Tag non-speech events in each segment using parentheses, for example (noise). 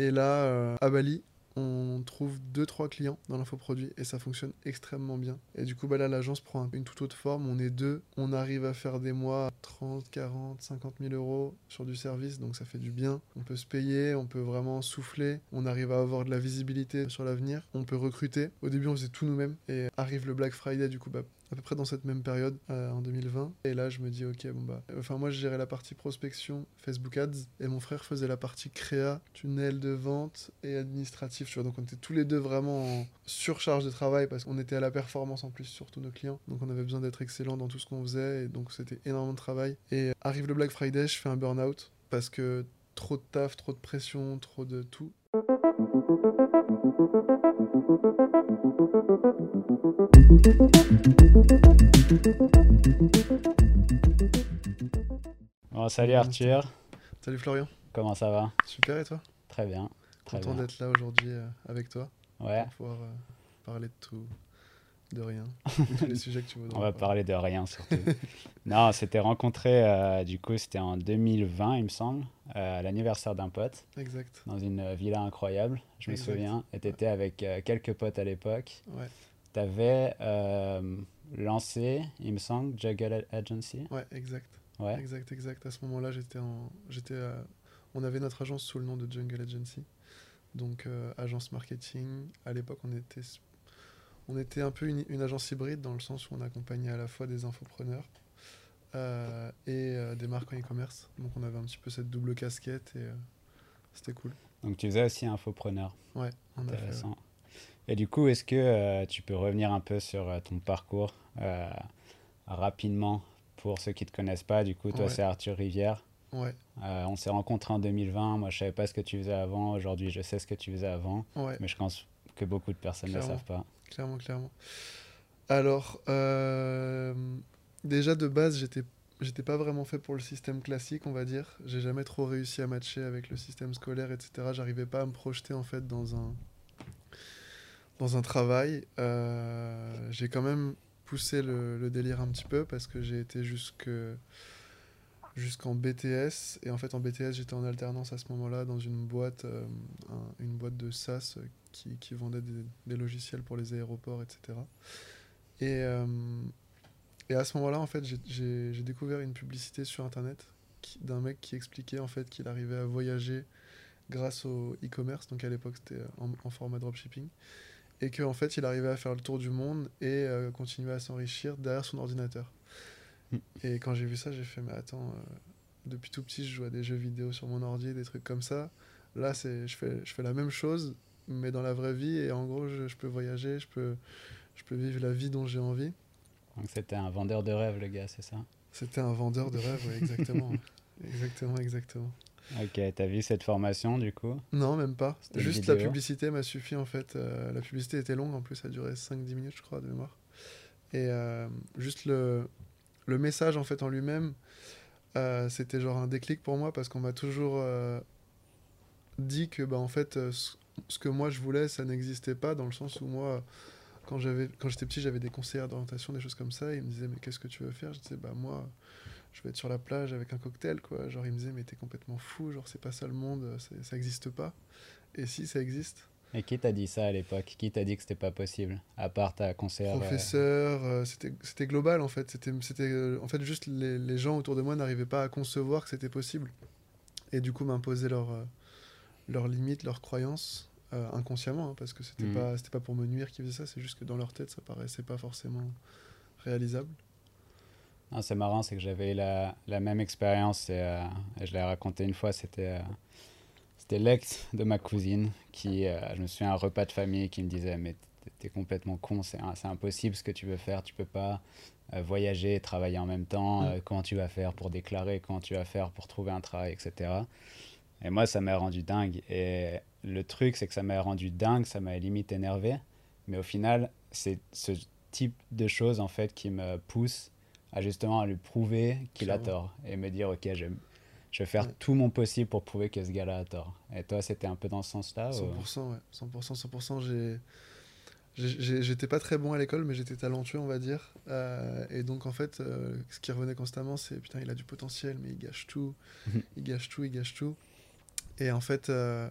Et là, euh, à Bali, on trouve 2-3 clients dans l'infoproduit et ça fonctionne extrêmement bien. Et du coup, bah là, l'agence prend une toute autre forme. On est deux, on arrive à faire des mois 30, 40, 50 000 euros sur du service, donc ça fait du bien. On peut se payer, on peut vraiment souffler, on arrive à avoir de la visibilité sur l'avenir, on peut recruter. Au début, on faisait tout nous-mêmes et arrive le Black Friday, du coup, bah, à peu près dans cette même période euh, en 2020. Et là, je me dis, ok, bon bah, enfin moi, je gérais la partie prospection, Facebook Ads, et mon frère faisait la partie créa, tunnel de vente et administratif. Tu vois, donc on était tous les deux vraiment en surcharge de travail parce qu'on était à la performance en plus sur tous nos clients. Donc on avait besoin d'être excellent dans tout ce qu'on faisait, et donc c'était énormément de travail. Et arrive le Black Friday, je fais un burn-out parce que trop de taf, trop de pression, trop de tout. salut Arthur. Salut Florian. Comment ça va? Super et toi? Très bien. Très Content d'être là aujourd'hui euh, avec toi. Ouais. Pour pouvoir euh, parler de tout, de rien. De (laughs) tous les sujets que tu On va parler de rien surtout. (laughs) non, c'était rencontré, euh, du coup, c'était en 2020, il me semble, à l'anniversaire d'un pote. Exact. Dans une villa incroyable, je me souviens. Et tu étais avec quelques potes à l'époque. Ouais. Tu avais lancé, il me semble, Juggle Agency. Ouais, exact. Ouais. Exact, exact. À ce moment-là, j'étais en, j'étais, on avait notre agence sous le nom de Jungle Agency, donc euh, agence marketing. À l'époque, on était, on était un peu une, agence hybride dans le sens où on accompagnait à la fois des infopreneurs euh, et euh, des marques en e-commerce. Donc, on avait un petit peu cette double casquette et c'était cool. Donc, tu faisais aussi infopreneur. Ouais, intéressant. Et du coup, est-ce que tu peux revenir un peu sur ton parcours rapidement pour ceux qui ne te connaissent pas, du coup, toi, c'est Arthur Rivière. Ouais. Euh, on s'est rencontrés en 2020. Moi, je savais pas ce que tu faisais avant. Aujourd'hui, je sais ce que tu faisais avant. Mais je pense que beaucoup de personnes ne le savent pas. Clairement, clairement. Alors, euh, déjà de base, j'étais j'étais pas vraiment fait pour le système classique, on va dire. J'ai jamais trop réussi à matcher avec le système scolaire, etc. J'arrivais pas à me projeter en fait dans un dans un travail. Euh, j'ai quand même poussé le, délire un petit peu parce que j'ai été jusque jusqu'en BTS et en fait en BTS j'étais en alternance à ce moment-là dans une boîte euh, une boîte de SaaS qui, qui vendait des, logiciels pour les aéroports etc et, euh, et à ce moment-là en fait j'ai découvert une publicité sur internet d'un mec qui expliquait en fait qu'il arrivait à voyager grâce au e-commerce donc à l'époque c'était en, en, format dropshipping et qu'en en fait il arrivait à faire le tour du monde et euh, continuer à s'enrichir derrière son ordinateur. Mm. Et quand j'ai vu ça, j'ai fait mais attends, euh, depuis tout petit je joue à des jeux vidéo sur mon ordi, des trucs comme ça. Là je fais je fais la même chose mais dans la vraie vie et en gros je, je peux voyager, je peux je peux vivre la vie dont j'ai envie. Donc c'était un vendeur de rêve le gars, c'est ça? C'était un vendeur de rêve, oui, exactement. (laughs) exactement, exactement. Ok, t'as vu cette formation du coup? Non, même pas. Juste la publicité m'a suffi en fait. Euh, la publicité était longue en plus, ça durait 5-10 minutes je crois de mémoire. Et euh, juste le, le message en fait en lui-même, euh, c'était genre un déclic pour moi parce qu'on m'a toujours dit que bah, en fait ce que moi je voulais ça n'existait pas dans le sens où moi quand j'avais quand j'étais petit j'avais des conseillers d'orientation des choses comme ça et ils me disaient mais qu'est-ce que tu veux faire? Je disais bah moi je vais être sur la plage avec un cocktail, quoi. Genre, il me disait, mais t'es complètement fou, genre, c'est pas ça le monde, ça existe pas. Et si, ça existe? Et qui t'a dit ça à l'époque? Qui t'a dit que c'était pas possible À part ta conseillère euh, Professeur, euh, c'était global en fait. C'était euh, en fait juste les, les, gens autour de moi n'arrivaient pas à concevoir que c'était possible. Et du coup, m'imposer leurs leurs limites, leurs croyances, inconsciemment, hein, parce que c'était mmh. pas, pas pour me nuire qu'ils faisaient ça, c'est juste que dans leur tête, ça paraissait pas forcément réalisable. Ah, c'est marrant, c'est que j'avais eu la, la, même expérience et, euh, je l'ai raconté une fois. C'était euh, c'était l'ex de ma cousine qui, euh, je me souviens, un repas de famille qui me disait Mais t'es complètement con, c'est impossible ce que tu veux faire, tu peux pas voyager et travailler en même temps. Mm. comment tu vas faire pour déclarer, comment tu vas faire pour trouver un travail, etc. Et moi, ça m'a rendu dingue. Et le truc, c'est que ça m'a rendu dingue, ça m'a limite énervé. Mais au final, c'est ce type de choses en fait qui me pousse à justement à lui prouver qu'il a tort et me dire ok je, je vais faire tout mon possible pour prouver que ce gars-là a tort. Et toi c'était un peu dans ce sens-là 100% ouais 100% 100% j'ai J'étais pas très bon à l'école, mais j'étais talentueux, on va dire. Euh, et donc, en fait, euh, ce qui revenait constamment, c'est putain, il a du potentiel, mais il gâche tout. (laughs) il gâche tout, il gâche tout. Et en fait, euh,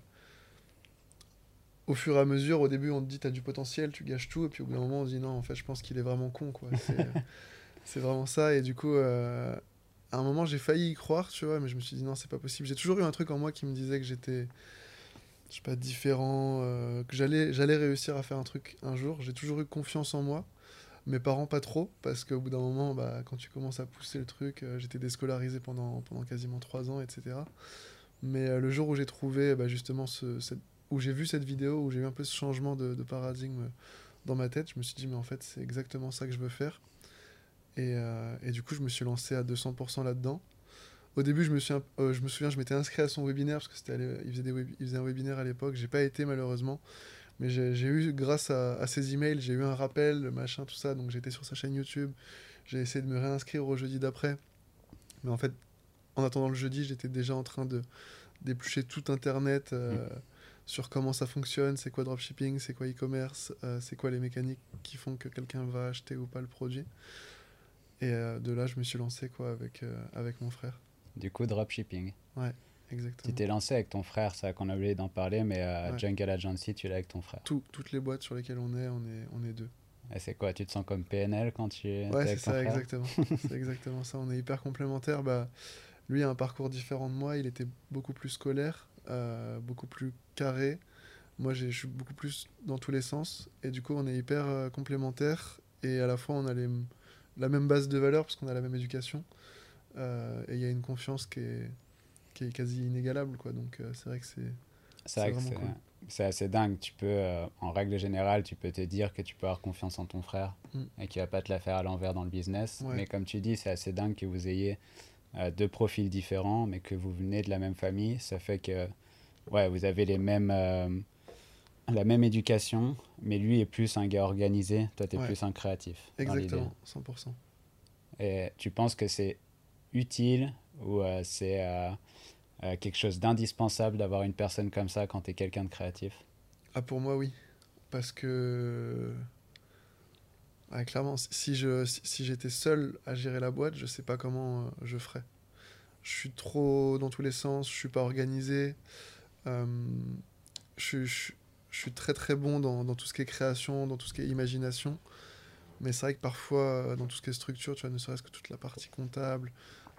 au fur et à mesure, au début, on te dit, t'as du potentiel, tu gâches tout. Et puis au bout d'un moment, on se dit, non, en fait, je pense qu'il est vraiment con, quoi. (laughs) C'est vraiment ça. Et du coup, euh, à un moment, j'ai failli y croire, tu vois, mais je me suis dit, non, c'est pas possible. J'ai toujours eu un truc en moi qui me disait que j'étais, je sais pas, différent, euh, que j'allais réussir à faire un truc un jour. J'ai toujours eu confiance en moi. Mes parents, pas trop, parce qu'au bout d'un moment, bah, quand tu commences à pousser le truc, euh, j'étais déscolarisé pendant, pendant quasiment trois ans, etc. Mais le jour où j'ai trouvé bah, justement ce, où j'ai vu cette vidéo, où j'ai eu un peu ce changement de, paradigme dans ma tête, je me suis dit, mais en fait, c'est exactement ça que je veux faire. Et, euh, du coup, je me suis lancé à 200% là-dedans. Au début, je me, suis, euh, je me souviens, je m'étais inscrit à son webinaire, parce que c'était il, faisait un webinaire à l'époque. J'ai pas été, malheureusement. Mais j'ai eu, grâce à, à ses emails, j'ai eu un rappel, machin, tout ça. Donc j'étais sur sa chaîne YouTube. J'ai essayé de me réinscrire au jeudi d'après. Mais en fait, en attendant le jeudi, j'étais déjà en train de d'éplucher tout Internet. Euh, mmh sur comment ça fonctionne, c'est quoi dropshipping, c'est quoi e-commerce, euh, c'est quoi les mécaniques qui font que quelqu'un va acheter ou pas le produit. Et euh, de là, je me suis lancé quoi avec, avec mon frère. Du coup, dropshipping. Ouais, exactement. Tu t'es lancé avec ton frère, ça qu'on a oublié d'en parler, mais Jungle Agency, tu l'as avec ton frère. Tout, toutes les boîtes sur lesquelles on est, on est, on est deux. Et c'est quoi Tu te sens comme PNL quand tu es ouais, ton ça, exactement. (laughs) c'est exactement ça. On est hyper complémentaires. Bah, lui a un parcours différent de moi. Il était beaucoup plus scolaire. Euh, beaucoup plus carré. Moi, je suis beaucoup plus dans tous les sens. Et du coup, on est hyper euh, complémentaires. Et à la fois, on a les, la même base de valeurs parce qu'on a la même éducation. Euh, et il y a une confiance qui est, qui est quasi inégalable. Quoi. Donc, c'est vrai que c'est. C'est vrai que c'est assez dingue. Tu peux, en règle générale, tu peux te dire que tu peux avoir confiance en ton frère mm. et qu'il va pas te la faire à l'envers dans le business. Mais comme tu dis, c'est assez dingue que vous ayez euh, deux profils différents, mais que vous venez de la même famille, ça fait que ouais, vous avez les mêmes, euh, la même éducation, mais lui est plus un gars organisé, toi tu es plus un créatif. Exactement, 100%. Et tu penses que c'est utile ou euh, c'est quelque chose d'indispensable d'avoir une personne comme ça quand tu es quelqu'un de créatif? Ah pour moi oui, parce que clairement, si je si, j'étais seul à gérer la boîte, je sais pas comment euh, je ferais. Je suis trop dans tous les sens, je suis pas organisé. Euh, je, je, suis très très bon dans, dans, tout ce qui est création, dans tout ce qui est imagination. Mais c'est vrai que parfois, euh, dans tout ce qui est structure, tu vois, ne serait-ce que toute la partie comptable,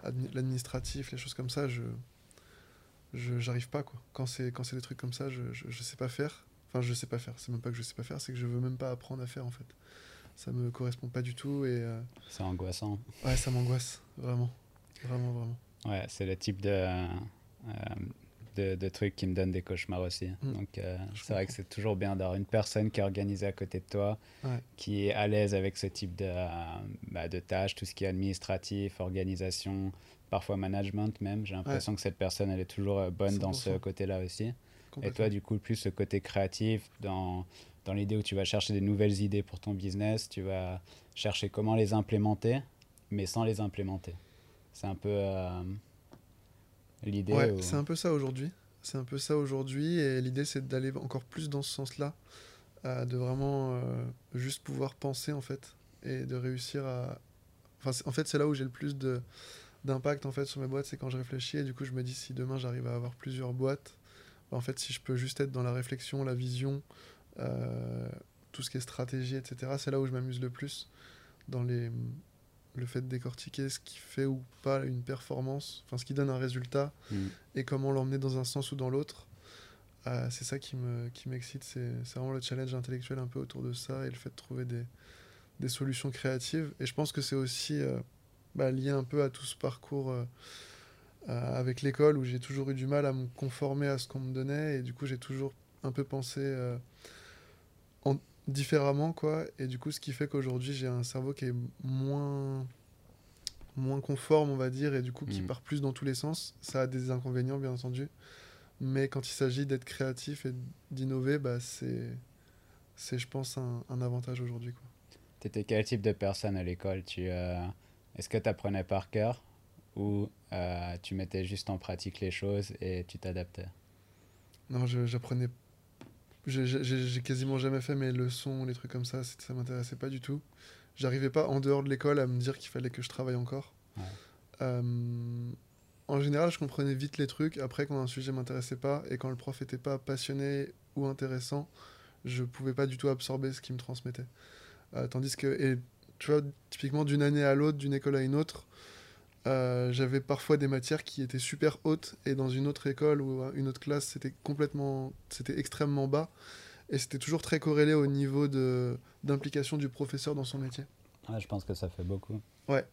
l'administratif, les choses comme ça, je j'arrive pas quoi. Quand c'est quand c'est des trucs comme ça, je, je, je sais pas faire. Enfin, je sais pas faire. C'est même pas que je sais pas faire, c'est que je veux même pas apprendre à faire en fait ça me correspond pas du tout et euh, c'est angoissant. ouais ça m'angoisse vraiment. Vraiment vraiment. Ouais c'est le type de, euh, de, de trucs qui me donne des cauchemars aussi. Mm. donc euh, c'est vrai que c'est toujours bien d'avoir une personne qui est organisée à côté de toi qui est à l'aise avec ce type de, bah, de tâches tout ce qui est administratif organisation parfois management même. J'ai l'impression que cette personne elle est toujours bonne dans ce côté là aussi. Et toi du coup plus ce côté créatif dans dans l'idée où tu vas chercher des nouvelles idées pour ton business, tu vas chercher comment les implémenter, mais sans les implémenter. C'est un peu euh, l'idée. Ouais, c'est un peu ça aujourd'hui. C'est un peu ça aujourd'hui, et l'idée c'est d'aller encore plus dans ce sens-là, euh, de vraiment euh, juste pouvoir penser en fait, et de réussir à. Enfin, en fait, c'est là où j'ai le plus de d'impact en fait sur mes boîtes, c'est quand je réfléchis et du coup je me dis si demain j'arrive à avoir plusieurs boîtes, bah, en fait si je peux juste être dans la réflexion, la vision, tout ce qui est stratégie, etc. C'est là où je m'amuse le plus dans les, le fait de décortiquer ce qui fait ou pas une performance, enfin ce qui donne un résultat mm. et comment l'emmener dans un sens ou dans l'autre. Euh, c'est ça qui me qui m'excite, c'est vraiment le challenge intellectuel un peu autour de ça et le fait de trouver des, des solutions créatives. Et je pense que c'est aussi euh, bah, lié un peu à tout ce parcours avec l'école où j'ai toujours eu du mal à me conformer à ce qu'on me donnait et du coup j'ai toujours un peu pensé différemment, quoi. Et du coup, ce qui fait qu'aujourd'hui, j'ai un cerveau qui est moins moins conforme, on va dire, et du coup, qui mm. part plus dans tous les sens. Ça a des inconvénients, bien entendu. Mais quand il s'agit d'être créatif et d'innover, bah, c'est, c'est, je pense, un, un avantage aujourd'hui, quoi. Tu étais quel type de personne à l'école? Tu, euh, Est-ce que tu apprenais par cœur? Ou euh, tu mettais juste en pratique les choses et tu t'adaptais? Non, j'apprenais j'ai quasiment jamais fait mes leçons, les trucs comme ça, ça m'intéressait pas du tout. J'arrivais pas en dehors de l'école à me dire qu'il fallait que je travaille encore. Euh, en général, je comprenais vite les trucs. Après, quand un sujet m'intéressait pas et quand le prof était pas passionné ou intéressant, je pouvais pas du tout absorber ce qu'il me transmettait. Euh, tandis que, et tu vois, typiquement d'une année à l'autre, d'une école à une autre, euh, j'avais parfois des matières qui étaient super hautes et dans une autre école ou une autre classe, c'était complètement, c'était extrêmement bas et c'était toujours très corrélé au niveau de d'implication du professeur dans son métier. Ouais, je pense que ça fait beaucoup. Ouais.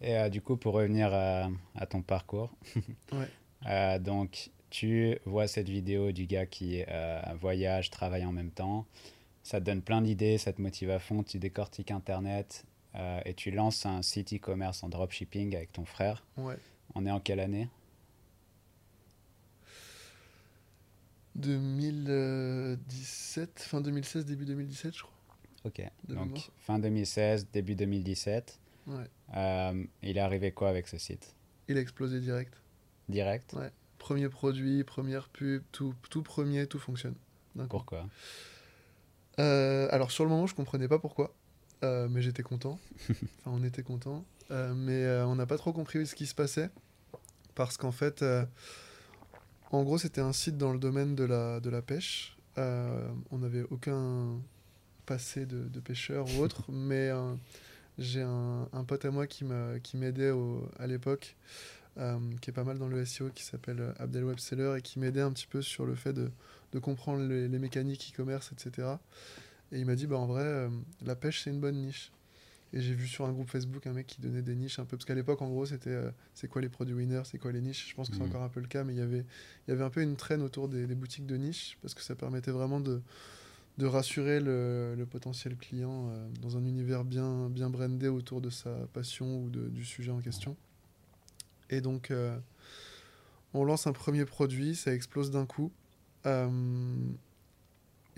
Et euh, du coup, pour revenir à, à ton parcours, (laughs) Ouais. euh, donc tu vois cette vidéo du gars qui voyage, travaille en même temps, ça te donne plein d'idées, ça te motive à fond, tu décortiques Internet euh, et tu lances un site e-commerce en dropshipping avec ton frère. Ouais. On est en quelle année? 2017, fin 2016, début 2017, je crois. Ok, De donc mémoire. fin 2016, début 2017. Ouais. Euh, il est arrivé quoi avec ce site? Il a explosé direct. Direct? Ouais. Premier produit, première pub, tout, tout premier, tout fonctionne. Pourquoi? Euh, alors sur le moment, je comprenais pas pourquoi, euh, mais j'étais content. (laughs) enfin, on était content, Euh, mais euh, on n'a pas trop compris ce qui se passait parce qu'en fait, en gros, c'était un site dans le domaine de la, de la pêche. On n'avait aucun passé de, de pêcheur ou autre, (laughs) mais j'ai un, un pote à moi qui m'a- qui m'aidait à l'époque, qui est pas mal dans le SEO, qui s'appelle Abdel Webseller et qui m'aidait un petit peu sur le fait de, de comprendre les, les mécaniques e-commerce, etc. Et il m'a dit, bah, en vrai, euh, la pêche, c'est une bonne niche. Et j'ai vu sur un groupe Facebook un mec qui donnait des niches un peu. Parce qu'à l'époque, en gros, c'était euh, c'est quoi les produits winners, c'est quoi les niches? Je pense que c'est Mhm. encore un peu le cas, mais il y avait, il y avait un peu une traîne autour des, des boutiques de niche. Parce que ça permettait vraiment de, de rassurer le, le potentiel client euh, dans un univers bien, bien brandé autour de sa passion ou de- du sujet en question. Et donc, euh, on lance un premier produit, ça explose d'un coup.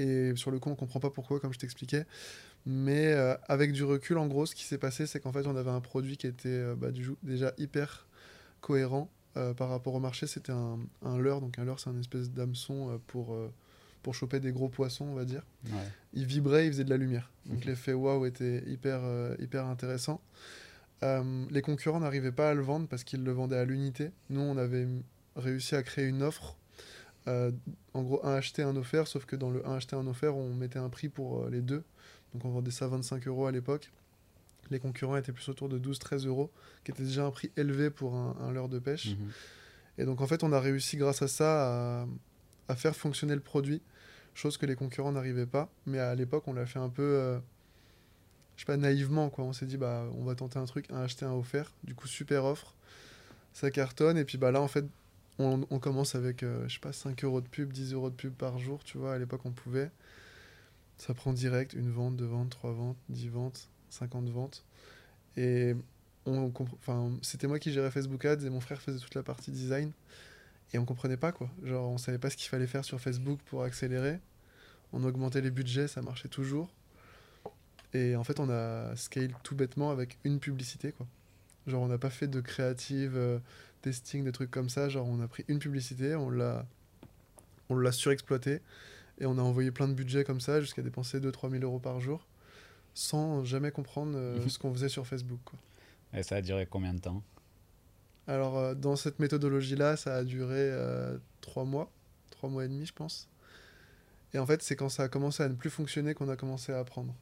Et sur le coup, on comprend pas pourquoi, comme je t'expliquais. Mais euh, avec du recul, en gros, ce qui s'est passé, c'est qu'en fait, on avait un produit qui était euh, bah, du déjà hyper cohérent euh, par rapport au marché. C'était un, un leurre. Donc, un leurre, c'est un espèce d'hameçon pour, pour choper des gros poissons, on va dire. Ouais. Il vibrait, il faisait de la lumière. Donc, l'effet waouh était hyper, hyper intéressant. Les concurrents n'arrivaient pas à le vendre parce qu'ils le vendaient à l'unité. Nous, on avait réussi à créer une offre. Euh, en gros, un acheté, un offert, sauf que dans le un acheté, un offert, on mettait un prix pour euh, les deux. Donc on vendait ça 25 euros à l'époque. Les concurrents étaient plus autour de 12-13 euros, qui était déjà un prix élevé pour un, un leurre de pêche. Mhm. Et donc en fait, on a réussi grâce à ça à, à faire fonctionner le produit, chose que les concurrents n'arrivaient pas. Mais à l'époque, on l'a fait un peu, euh, je sais pas, naïvement quoi. On s'est dit bah on va tenter un truc, un acheter un offert. Du coup, super offre, ça cartonne. Et puis bah là en fait, on, commence avec euh, je sais pas 5 euros de pub, 10 euros de pub par jour. Tu vois, à l'époque on pouvait. Ça prend direct une vente, deux ventes, trois ventes, 10 ventes, 50 ventes. Et on enfin, c'était moi qui gérais Facebook Ads et mon frère faisait toute la partie design. Et on comprenait pas quoi. Genre, on savait pas ce qu'il fallait faire sur Facebook pour accélérer. On augmentait les budgets, ça marchait toujours. Et en fait, on a scale tout bêtement avec une publicité quoi. Genre, on n'a pas fait de créative, euh, testing, des trucs comme ça. Genre, on a pris une publicité, on l'a, on l'a surexploité et on a envoyé plein de budgets comme ça jusqu'à dépenser 2-3 000 euros par jour sans jamais comprendre euh, ce qu'on faisait sur Facebook. Quoi. Et ça a duré combien de temps? Alors, euh, dans cette méthodologie-là, ça a duré euh, trois mois, trois mois et demi, je pense. Et en fait, c'est quand ça a commencé à ne plus fonctionner qu'on a commencé à apprendre.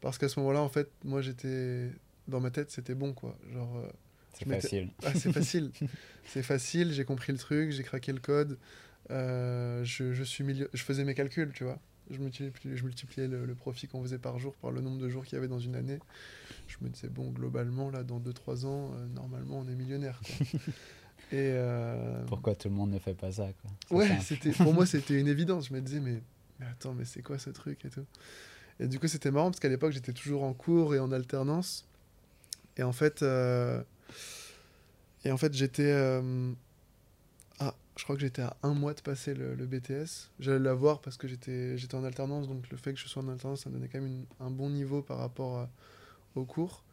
Parce qu'à ce moment-là, en fait, moi, j'étais. Dans ma tête, c'était bon, quoi. Genre, euh, C'est Je m'étais- facile. ah, c'est facile. (laughs) c'est facile, j'ai compris le truc, j'ai craqué le code. euh, je, je, suis milli- je faisais mes calculs, tu vois. Je multipliais, je multipliais le, le profit qu'on faisait par jour par le nombre de jours qu'il y avait dans une année. Je me disais, bon, globalement, là, dans 2-3 ans, euh, normalement, on est millionnaire. Quoi. (laughs) Et. euh, Pourquoi tout le monde ne fait pas ça quoi? C'est Ouais, c'était pour moi (laughs) c'était une évidence. Je me disais mais, mais attends mais c'est quoi ce truc et tout? Et du coup c'était marrant parce qu'à l'époque j'étais toujours en cours et en alternance. Et en fait euh, et en fait j'étais euh, ah je crois que j'étais à un mois de passer le, BTS. J'allais l'avoir parce que j'étais en alternance donc le fait que je sois en alternance ça me donnait quand même un bon niveau par rapport à- au cours.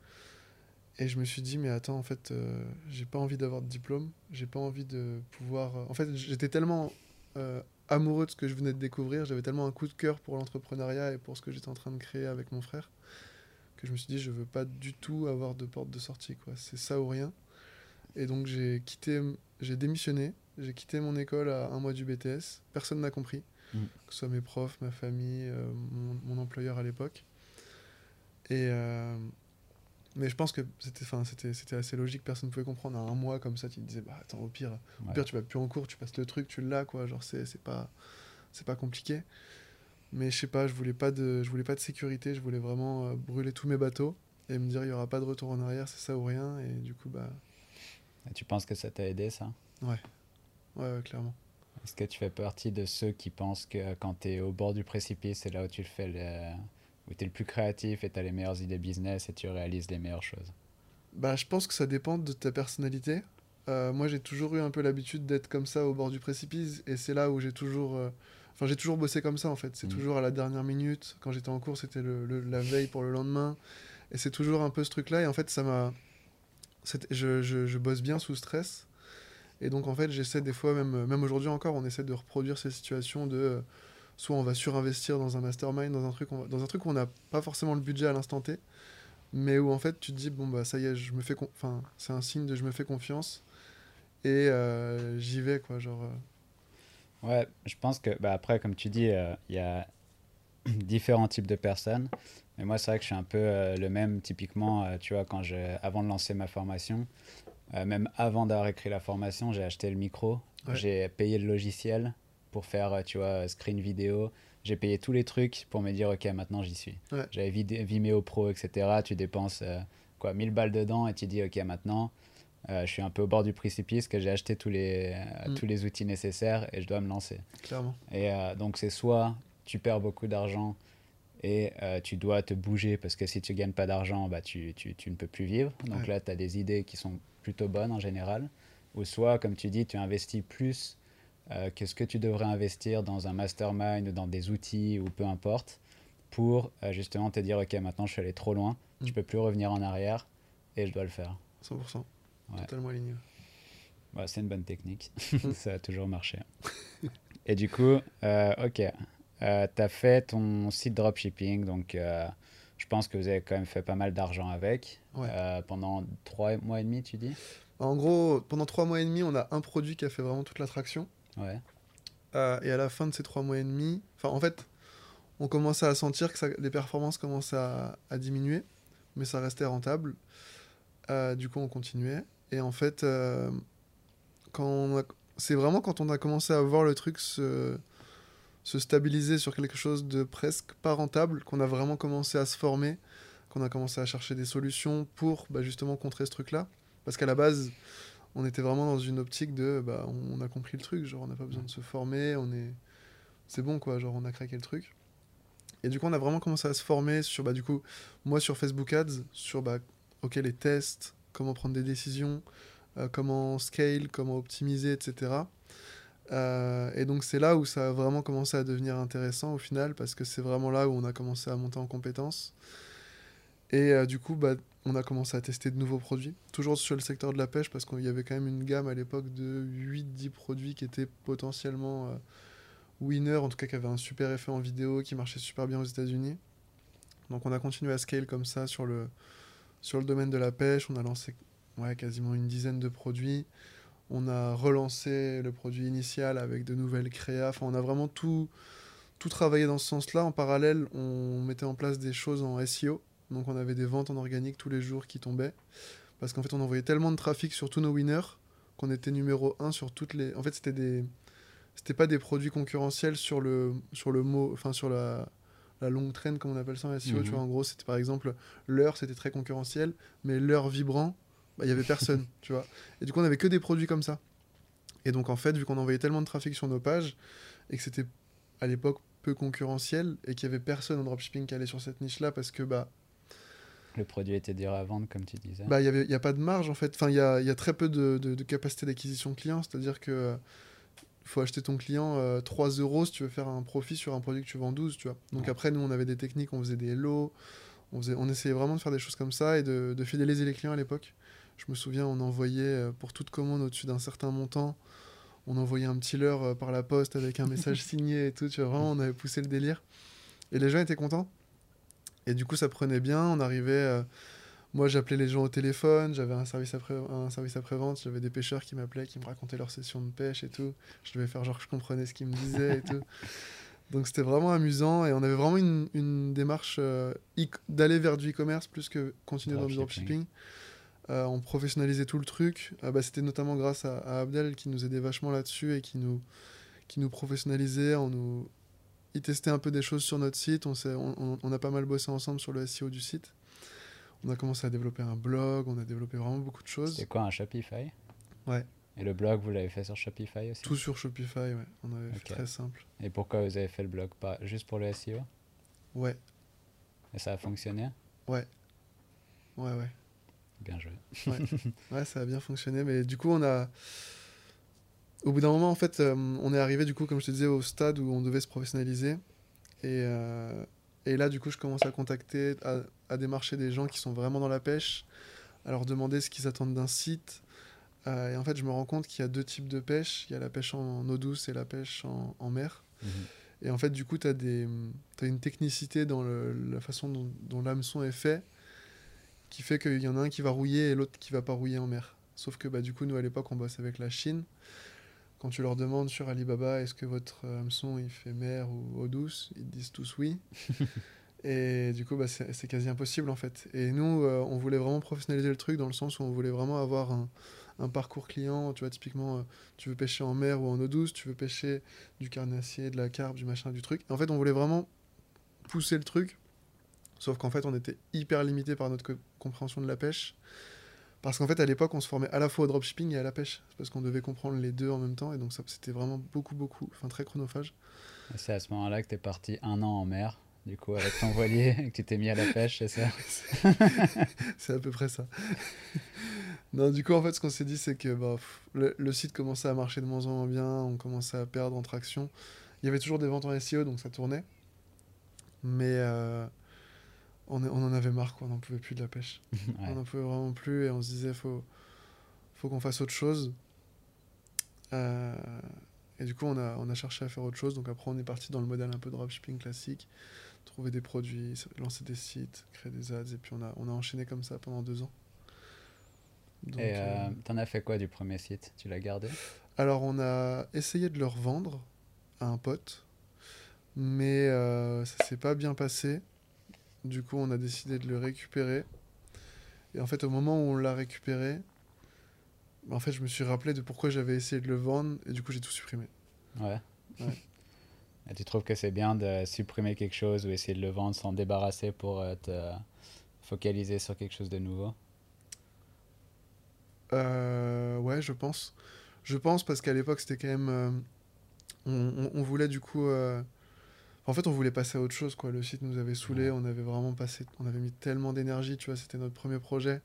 Et je me suis dit, mais attends, en fait, euh, j'ai pas envie d'avoir de diplôme, j'ai pas envie de pouvoir. euh, En fait, j'étais tellement euh, amoureux de ce que je venais de découvrir, j'avais tellement un coup de cœur pour l'entrepreneuriat et pour ce que j'étais en train de créer avec mon frère, que je me suis dit, je veux pas du tout avoir de porte de sortie, quoi. C'est ça ou rien. Et donc, j'ai quitté, j'ai démissionné, J'ai quitté mon école à un mois du BTS. Personne n'a compris. Mm. Que ce soit mes profs, ma famille, euh, mon, mon employeur à l'époque. Et. euh, mais je pense que c'était, enfin, c'était, c'était assez logique, personne ne pouvait comprendre. À un mois comme ça, tu te disais, bah attends, au pire, au pire, tu vas plus en cours, tu passes le truc, tu l'as, quoi. Genre, c'est, c'est pas, c'est pas compliqué. Mais je sais pas, je voulais pas de, je voulais pas de sécurité, je voulais vraiment euh, brûler tous mes bateaux et me dire, il y aura pas de retour en arrière, c'est ça ou rien. Et du coup, bah, Et tu penses que ça t'a aidé, ça? Ouais, ouais, clairement. Est-ce que tu fais partie de ceux qui pensent que quand tu es au bord du précipice, c'est là où tu le fais le... où tu es le plus créatif et tu as les meilleures idées business et tu réalises les meilleures choses? Bah, je pense que ça dépend de ta personnalité. Euh, moi, j'ai toujours eu un peu l'habitude d'être comme ça au bord du précipice, et c'est là où j'ai toujours, euh, enfin, j'ai toujours bossé comme ça en fait. C'est Mhm. toujours à la dernière minute. Quand j'étais en cours, c'était le, le- la veille pour le lendemain, et c'est toujours un peu ce truc-là. Et en fait, ça m'a, je, je, je bosse bien sous stress, et donc en fait, j'essaie des fois, même, même aujourd'hui encore, on essaie de reproduire ces situations de, euh, soit on va surinvestir dans un mastermind, dans un truc, on va- dans un truc où on n'a pas forcément le budget à l'instant T mais où en fait tu te dis bon bah ça y est je me fais enfin c'est un signe de je me fais confiance et euh, j'y vais quoi genre euh, Ouais, je pense que, bah après, comme tu dis, euh, il y a (clears throat) différents types de personnes. Mais moi, c'est vrai que je suis un peu euh, le même, typiquement, euh, tu vois, quand je, avant de lancer ma formation, même avant d'avoir écrit la formation, j'ai acheté le micro, Ouais. j'ai payé le logiciel pour faire, tu vois, screen vidéo. J'ai payé tous les trucs pour me dire, ok, maintenant j'y suis. Ouais. J'avais Vimeo Pro, etc. Tu dépenses quoi, 1000 balles dedans et tu dis, ok, maintenant, euh, je suis un peu au bord du précipice, que j'ai acheté tous les, Mm. tous les outils nécessaires et je dois me lancer. clairement Et euh, donc, c'est soit tu perds beaucoup d'argent et euh, tu dois te bouger parce que si tu gagnes pas d'argent, bah, tu, tu, tu ne peux plus vivre. Donc Ouais. là, tu as des idées qui sont plutôt bonnes en général. Ou soit, comme tu dis, tu investis plus que ce que tu devrais investir dans un mastermind ou dans des outils ou peu importe pour justement te dire, OK, maintenant je suis allé trop loin, je Mm. peux plus revenir en arrière et je dois le faire. 100% Ouais. totalement aligné Ouais, c'est une bonne technique. (laughs) (laughs) Ça a toujours marché. Et du coup, euh, ok, euh, tu as fait ton site dropshipping, donc euh, je pense que vous avez quand même fait pas mal d'argent avec. Ouais. Euh, pendant trois mois et demi, tu dis? En gros pendant trois mois et demi on a un produit qui a fait vraiment toute l'attraction Ouais. Et à la fin de ces trois mois et demi enfin en fait on commençait à sentir que ça- les performances commençaient à, à diminuer mais ça restait rentable du coup on continuait et en fait euh, quand c'est vraiment quand on a commencé à voir le truc se, se stabiliser sur quelque chose de presque pas rentable qu'on a vraiment commencé à se former qu'on a commencé à chercher des solutions pour bah, justement contrer ce truc là parce qu'à la base on était vraiment dans une optique de bah, on a compris le truc genre on n'a pas besoin de se former on est c'est bon quoi genre on a craqué le truc. Et du coup on a vraiment commencé à se former sur bah du coup moi sur Facebook Ads sur bah ok les tests comment prendre des décisions euh, comment scale comment optimiser etc Euh, et donc c'est là où ça a vraiment commencé à devenir intéressant au final parce que c'est vraiment là où on a commencé à monter en compétences. Et euh, du coup bah on a commencé à tester de nouveaux produits, toujours sur le secteur de la pêche, parce qu'il y avait quand même une gamme à l'époque de 8-10 produits qui étaient potentiellement euh, winners, en tout cas qui avaient un super effet en vidéo, qui marchaient super bien aux États-Unis. Donc on a continué à scale comme ça sur le, sur le domaine de la pêche, on a lancé ouais, quasiment une dizaine de produits, on a relancé le produit initial avec de nouvelles créas, enfin on a vraiment tout, tout travaillé dans ce sens-là. En parallèle, on mettait en place des choses en SEO, donc on avait des ventes en organique tous les jours qui tombaient. Parce qu'en fait, on envoyait tellement de trafic sur tous nos winners qu'on était numéro 1 sur toutes les. En fait, c'était des. Pas des produits concurrentiels sur le, sur le mot. Enfin, sur la, la longue traîne, comme on appelle ça en SEO. Mhm. Tu vois, en gros, c'était par exemple l'heure, c'était très concurrentiel. Mais l'heure vibrant, bah, il y avait personne. (laughs) tu vois. Et du coup, on avait que des produits comme ça. Et donc, en fait, vu qu'on envoyait tellement de trafic sur nos pages et que c'était à l'époque peu concurrentiel et qu'il y avait personne en dropshipping qui allait sur cette niche-là parce que bah Le produit était dur à vendre, comme tu disais. bah, il n'y a pas de marge en fait. Enfin, il y a, il y a très peu de, de- de capacité d'acquisition client. C'est-à-dire que euh, faut acheter ton client euh, 3 euros si tu veux faire un profit sur un produit que tu vends 12. Tu vois. Donc Ouais. après, nous, on avait des techniques, on faisait des lots. On, faisait, on essayait vraiment de faire des choses comme ça et de, de fidéliser les clients à l'époque. Je me souviens, on envoyait euh, pour toute commande au-dessus d'un certain montant, on envoyait un petit leurre euh, par la poste avec un message (laughs) signé et tout. Tu vois, vraiment, on avait poussé le délire. Et les gens étaient contents. Et du coup, ça prenait bien. On arrivait, euh, moi, j'appelais les gens au téléphone, j'avais un service après un service après-vente, j'avais des pêcheurs qui m'appelaient, qui me racontaient leur session de pêche et tout. Je devais faire genre que je comprenais ce qu'ils me disaient et tout. (laughs) Donc c'était vraiment amusant et on avait vraiment une, une démarche euh, d'aller vers du e-commerce plus que continuer dans le dropshipping. Euh, on professionnalisait tout le truc. Ah bah, c'était notamment grâce à, Abdel qui nous aidait vachement là-dessus et qui nous, qui nous professionnalisait. On nous... Il testait un peu des choses sur notre site. On, on, on a pas mal bossé ensemble sur le SEO du site. On a commencé à développer un blog, on a développé vraiment beaucoup de choses. C'est quoi un Shopify? Ouais. Et le blog, vous l'avez fait sur Shopify aussi? Tout sur Shopify, ouais. On avait fait très simple. Et pourquoi vous avez fait le blog? Pas Juste pour le SEO Ouais. Et ça a fonctionné? Ouais. Ouais, ouais. Bien joué. Ouais. (laughs) ouais, ça a bien fonctionné. Mais du coup, on a. Au bout d'un moment, en fait, euh, on est arrivé, du coup, comme je te disais, au stade où on devait se professionnaliser. Et, euh, et là, du coup, je commence à contacter, à, à, démarcher des gens qui sont vraiment dans la pêche, à leur demander ce qu'ils attendent d'un site. Euh, et en fait, je me rends compte qu'il y a deux types de pêche. Il y a la pêche en eau douce et la pêche en, en mer. Mhm. Et en fait, du coup, tu as, as, une technicité dans le, la façon dont, dont l'hameçon est fait qui fait qu'il y en a un qui va rouiller et l'autre qui va pas rouiller en mer. Sauf que bah, du coup, nous à l'époque, on bosse avec la Chine. Quand tu leur demandes sur Alibaba, est-ce que votre hameçon il fait mer ou eau douce, ils disent tous oui. (laughs) et du coup, bah, c'est quasi impossible en fait. Et nous, euh, on voulait vraiment professionnaliser le truc dans le sens où on voulait vraiment avoir un, un parcours client. Tu vois, typiquement, euh, tu veux pêcher en mer ou en eau douce, tu veux pêcher du carnassier, de la carpe, du machin, du truc. En fait, on voulait vraiment pousser le truc Sauf qu'en fait, on était hyper limité par notre compréhension de la pêche. Parce qu'en fait, à l'époque, on se formait à la fois au dropshipping et à la pêche. Parce qu'on devait comprendre les deux en même temps. Et donc, c'était vraiment beaucoup, beaucoup, enfin, très chronophage. C'est à ce moment-là que tu es parti un an en mer, du coup, avec ton (laughs) voilier, et que tu t'es mis à la pêche, c'est ça (laughs) C'est à peu près ça. non, du coup, en fait, ce qu'on s'est dit, c'est que bah, le, site commençait à marcher de moins en moins bien. On commençait à perdre en traction. Il y avait toujours des ventes en SEO, donc ça tournait. Mais. Euh, on, on, en avait marre, quoi. on n'en pouvait plus de la pêche. (laughs) On n'en pouvait vraiment plus et on se disait, faut, faut qu'on fasse autre chose. Euh, et du coup, on a, on a cherché à faire autre chose. Donc après, on est parti dans le modèle un peu dropshipping classique, trouver des produits, lancer des sites, créer des ads, et puis on a, on a enchaîné comme ça pendant deux ans. Donc, et euh, euh, t'en as fait quoi du premier site? Tu l'as gardé? Alors, on a essayé de le revendre à un pote, mais ça s'est pas bien passé. Du coup, on a décidé de le récupérer. Et en fait, au moment où on l'a récupéré, en fait, je me suis rappelé de pourquoi j'avais essayé de le vendre et du coup, j'ai tout supprimé. Ouais. (laughs) et tu trouves que c'est bien de supprimer quelque chose ou essayer de le vendre sans débarrasser pour euh, te focaliser sur quelque chose de nouveau? Euh, Ouais, je pense. Je pense parce qu'à l'époque, c'était quand même. Euh, on, on, voulait du coup. Euh, en fait, on voulait passer à autre chose, quoi. Le site nous avait saoulé, on avait vraiment passé, on avait mis tellement d'énergie, tu vois, c'était notre premier projet.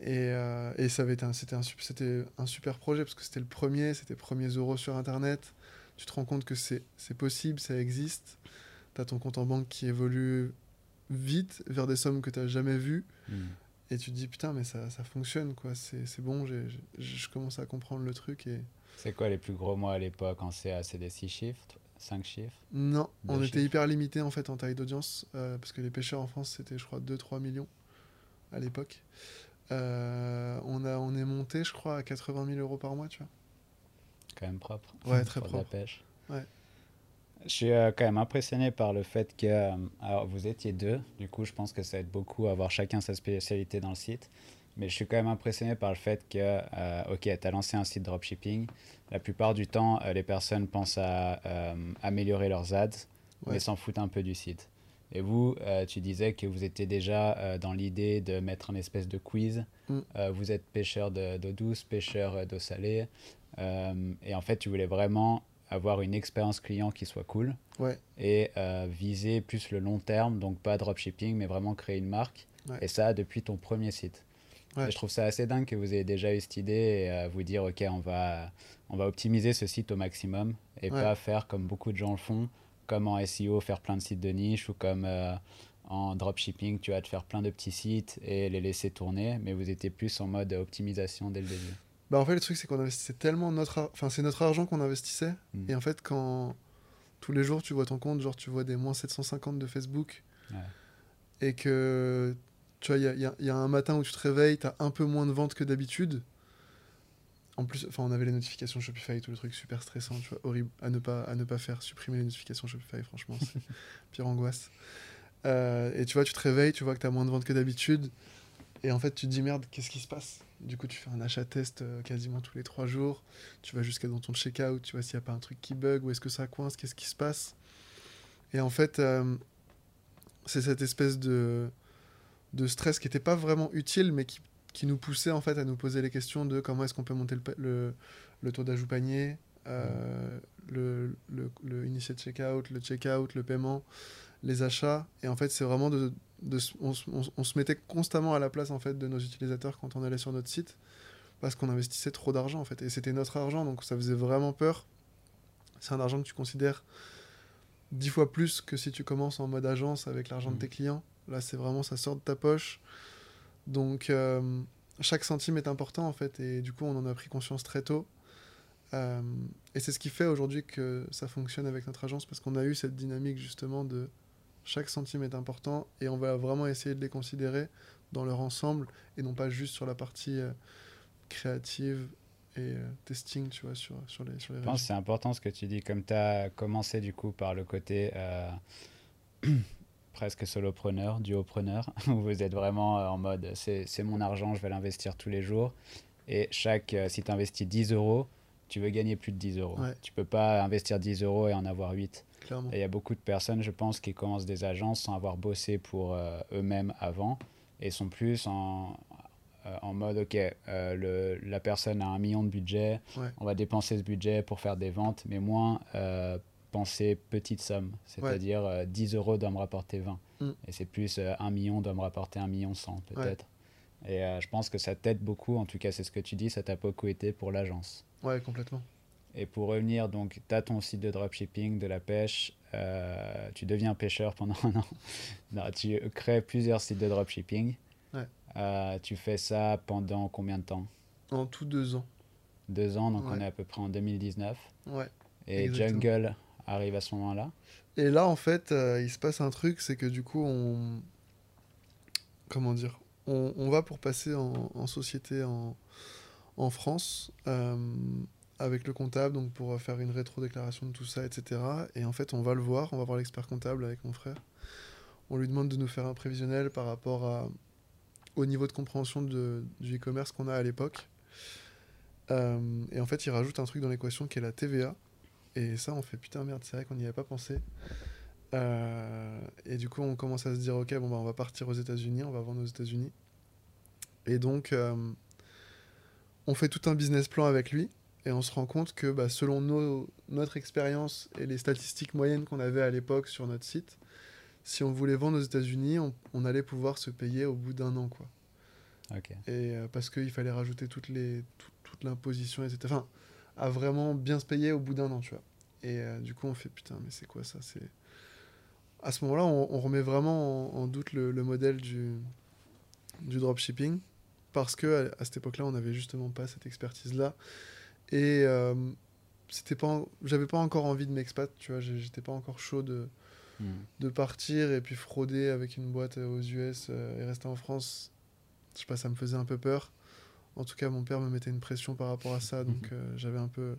Et, euh, et ça avait été un, c'était un, c'était un super projet parce que c'était le premier, c'était premiers euros sur Internet. Tu te rends compte que c'est, c'est possible, ça existe. Tu as ton compte en banque qui évolue vite vers des sommes que tu n'as jamais vues. Hmm. Et tu te dis, putain, mais ça, ça fonctionne, quoi. C'est, c'est bon, j'ai, je commence à comprendre le truc. Et... C'est quoi les plus gros mois à l'époque en CA C'est des six chiffres? 5 chiffres Non, on était hyper limité en fait en taille d'audience euh, parce que les pêcheurs en France c'était je crois 2-3 millions à l'époque. Euh, on, a, on est monté je crois à 80 000 euros par mois, tu vois. Quand même propre. Ouais, très propre. la pêche. Ouais. Je suis euh, quand même impressionné par le fait que alors vous étiez deux, du coup je pense que ça aide beaucoup à avoir chacun sa spécialité dans le site. Mais je suis quand même impressionné par le fait que, euh, ok, tu as lancé un site dropshipping. La plupart du temps, euh, les personnes pensent à euh, améliorer leurs ads, mais s'en foutent un peu du site. Et vous, tu disais que vous étiez déjà dans l'idée de mettre un espèce de quiz. Mm. vous êtes pêcheur d'eau douce, pêcheur d'eau salée. et en fait, tu voulais vraiment avoir une expérience client qui soit cool. Ouais. Et viser plus le long terme, donc pas dropshipping, mais vraiment créer une marque. Et ça depuis ton premier site je trouve ça assez dingue que vous ayez déjà eu cette idée et euh, vous dire, OK, on va, on va optimiser ce site au maximum et pas faire comme beaucoup de gens le font, comme en SEO, faire plein de sites de niche ou comme euh, en dropshipping, tu vas te faire plein de petits sites et les laisser tourner, mais vous étiez plus en mode optimisation dès le début. Bah en fait, le truc, c'est qu'on investissait tellement notre, enfin, c'est notre argent qu'on investissait. Hmm. Et en fait, quand tous les jours, tu vois ton compte, genre, tu vois des moins 750 de Facebook et que tu vois, il y a, y a, un matin où tu te réveilles, tu as un peu moins de ventes que d'habitude. En plus, enfin, on avait les notifications Shopify, tout le truc super stressant, tu vois, horrible à ne pas, à ne pas faire, supprimer les notifications Shopify, franchement, c'est (laughs) pire angoisse. Euh, et tu vois, tu te réveilles, tu vois que tu as moins de ventes que d'habitude. Et en fait, tu te dis merde, qu'est-ce qui se passe? Du coup, tu fais un achat test euh, quasiment tous les trois jours. Tu vas jusqu'à dans ton checkout, tu vois s'il n'y a pas un truc qui bug ou est-ce que ça coince, qu'est-ce qui se passe? Et en fait, euh, c'est cette espèce de, de stress qui n'était pas vraiment utile, mais qui qui nous poussait en fait à nous poser les questions de comment est-ce qu'on peut monter le, le, le taux d'ajout panier, euh, le, le, le initié de checkout, le checkout, le paiement, les achats. Et en fait, c'est vraiment de, de on, on, on, se mettait constamment à la place en fait de nos utilisateurs quand on allait sur notre site parce qu'on investissait trop d'argent en fait et c'était notre argent donc ça faisait vraiment peur. C'est un argent que tu considères dix fois plus que si tu commences en mode agence avec l'argent mmh. de tes clients. Là, c'est vraiment ça sort de ta poche. Donc, euh, chaque centime est important, en fait, et du coup, on en a pris conscience très tôt. Euh, et c'est ce qui fait aujourd'hui que ça fonctionne avec notre agence, parce qu'on a eu cette dynamique, justement, de chaque centime est important, et on va vraiment essayer de les considérer dans leur ensemble, et non pas juste sur la partie euh, créative et euh, testing, tu vois, sur, sur les, sur les Je pense que c'est important ce que tu dis, comme tu as commencé, du coup, par le côté... (clears throat) Presque solopreneur, duopreneur, où (laughs) vous êtes vraiment euh, en mode c'est mon argent, je vais l'investir tous les jours. Et chaque, euh, si tu investis 10 euros, tu veux gagner plus de 10 euros. Ouais. Tu peux pas investir 10 euros et en avoir 8. Clairement. Et il y a beaucoup de personnes, je pense, qui commencent des agences sans avoir bossé pour euh, eux-mêmes avant et sont plus en, en mode ok, euh, le, la personne a un million de budget, Ouais. on va dépenser ce budget pour faire des ventes, mais moins euh, penser petite somme, c'est-à-dire euh, 10 euros doit me rapporter 20. Mm. Et c'est plus euh, 1 million doit me rapporter 1 million 100 peut-être. Et euh, je pense que ça t'aide beaucoup, en tout cas c'est ce que tu dis, ça t'a beaucoup été pour l'agence. Ouais, complètement. Et pour revenir, donc, tu as ton site de dropshipping, de la pêche, euh, tu deviens pêcheur pendant un an. (laughs) non, tu crées plusieurs sites de dropshipping. Ouais. Euh, tu fais ça pendant combien de temps? En tout deux ans. Deux ans, donc on Ouais. est à peu près en 2019. Ouais. Et Exactement. Jungle arrive à ce moment-là. Et là, en fait, euh, il se passe un truc, c'est que du coup, on. Comment dire on, va pour passer en, société en, France euh, avec le comptable, donc pour faire une rétro-déclaration de tout ça, etc. Et en fait, on va le voir, on va voir l'expert comptable avec mon frère. On lui demande de nous faire un prévisionnel par rapport au niveau de compréhension du e-commerce qu'on a à l'époque. Euh, et en fait, il rajoute un truc dans l'équation qui est la TVA. Et ça, on fait putain merde, c'est vrai qu'on n'y avait pas pensé. Euh, et du coup, on commence à se dire, ok, bon, bah, on va partir aux États-Unis, on va vendre aux États-Unis. Et donc, euh, on fait tout un business plan avec lui. Et on se rend compte que bah, selon nos, notre expérience et les statistiques moyennes qu'on avait à l'époque sur notre site, si on voulait vendre aux États-Unis, on, on allait pouvoir se payer au bout d'un an. Quoi. Et euh, parce qu'il fallait rajouter toutes les, tout- toute l'imposition, etc. Enfin, à vraiment bien se payer au bout d'un an, tu vois. Et euh, du coup, on fait putain, mais c'est quoi ça C'est À ce moment-là, on, on remet vraiment en, en doute le, le modèle du, du dropshipping parce que à, à cette époque-là, on n'avait justement pas cette expertise-là. Et euh, c'était pas, en- j'avais pas encore envie de m'expat, tu vois. J'étais pas encore chaud de, Hmm. de partir et puis frauder avec une boîte aux US euh, et rester en France, je sais pas, ça me faisait un peu peur. En tout cas, mon père me mettait une pression par rapport à ça, donc euh, j'avais un peu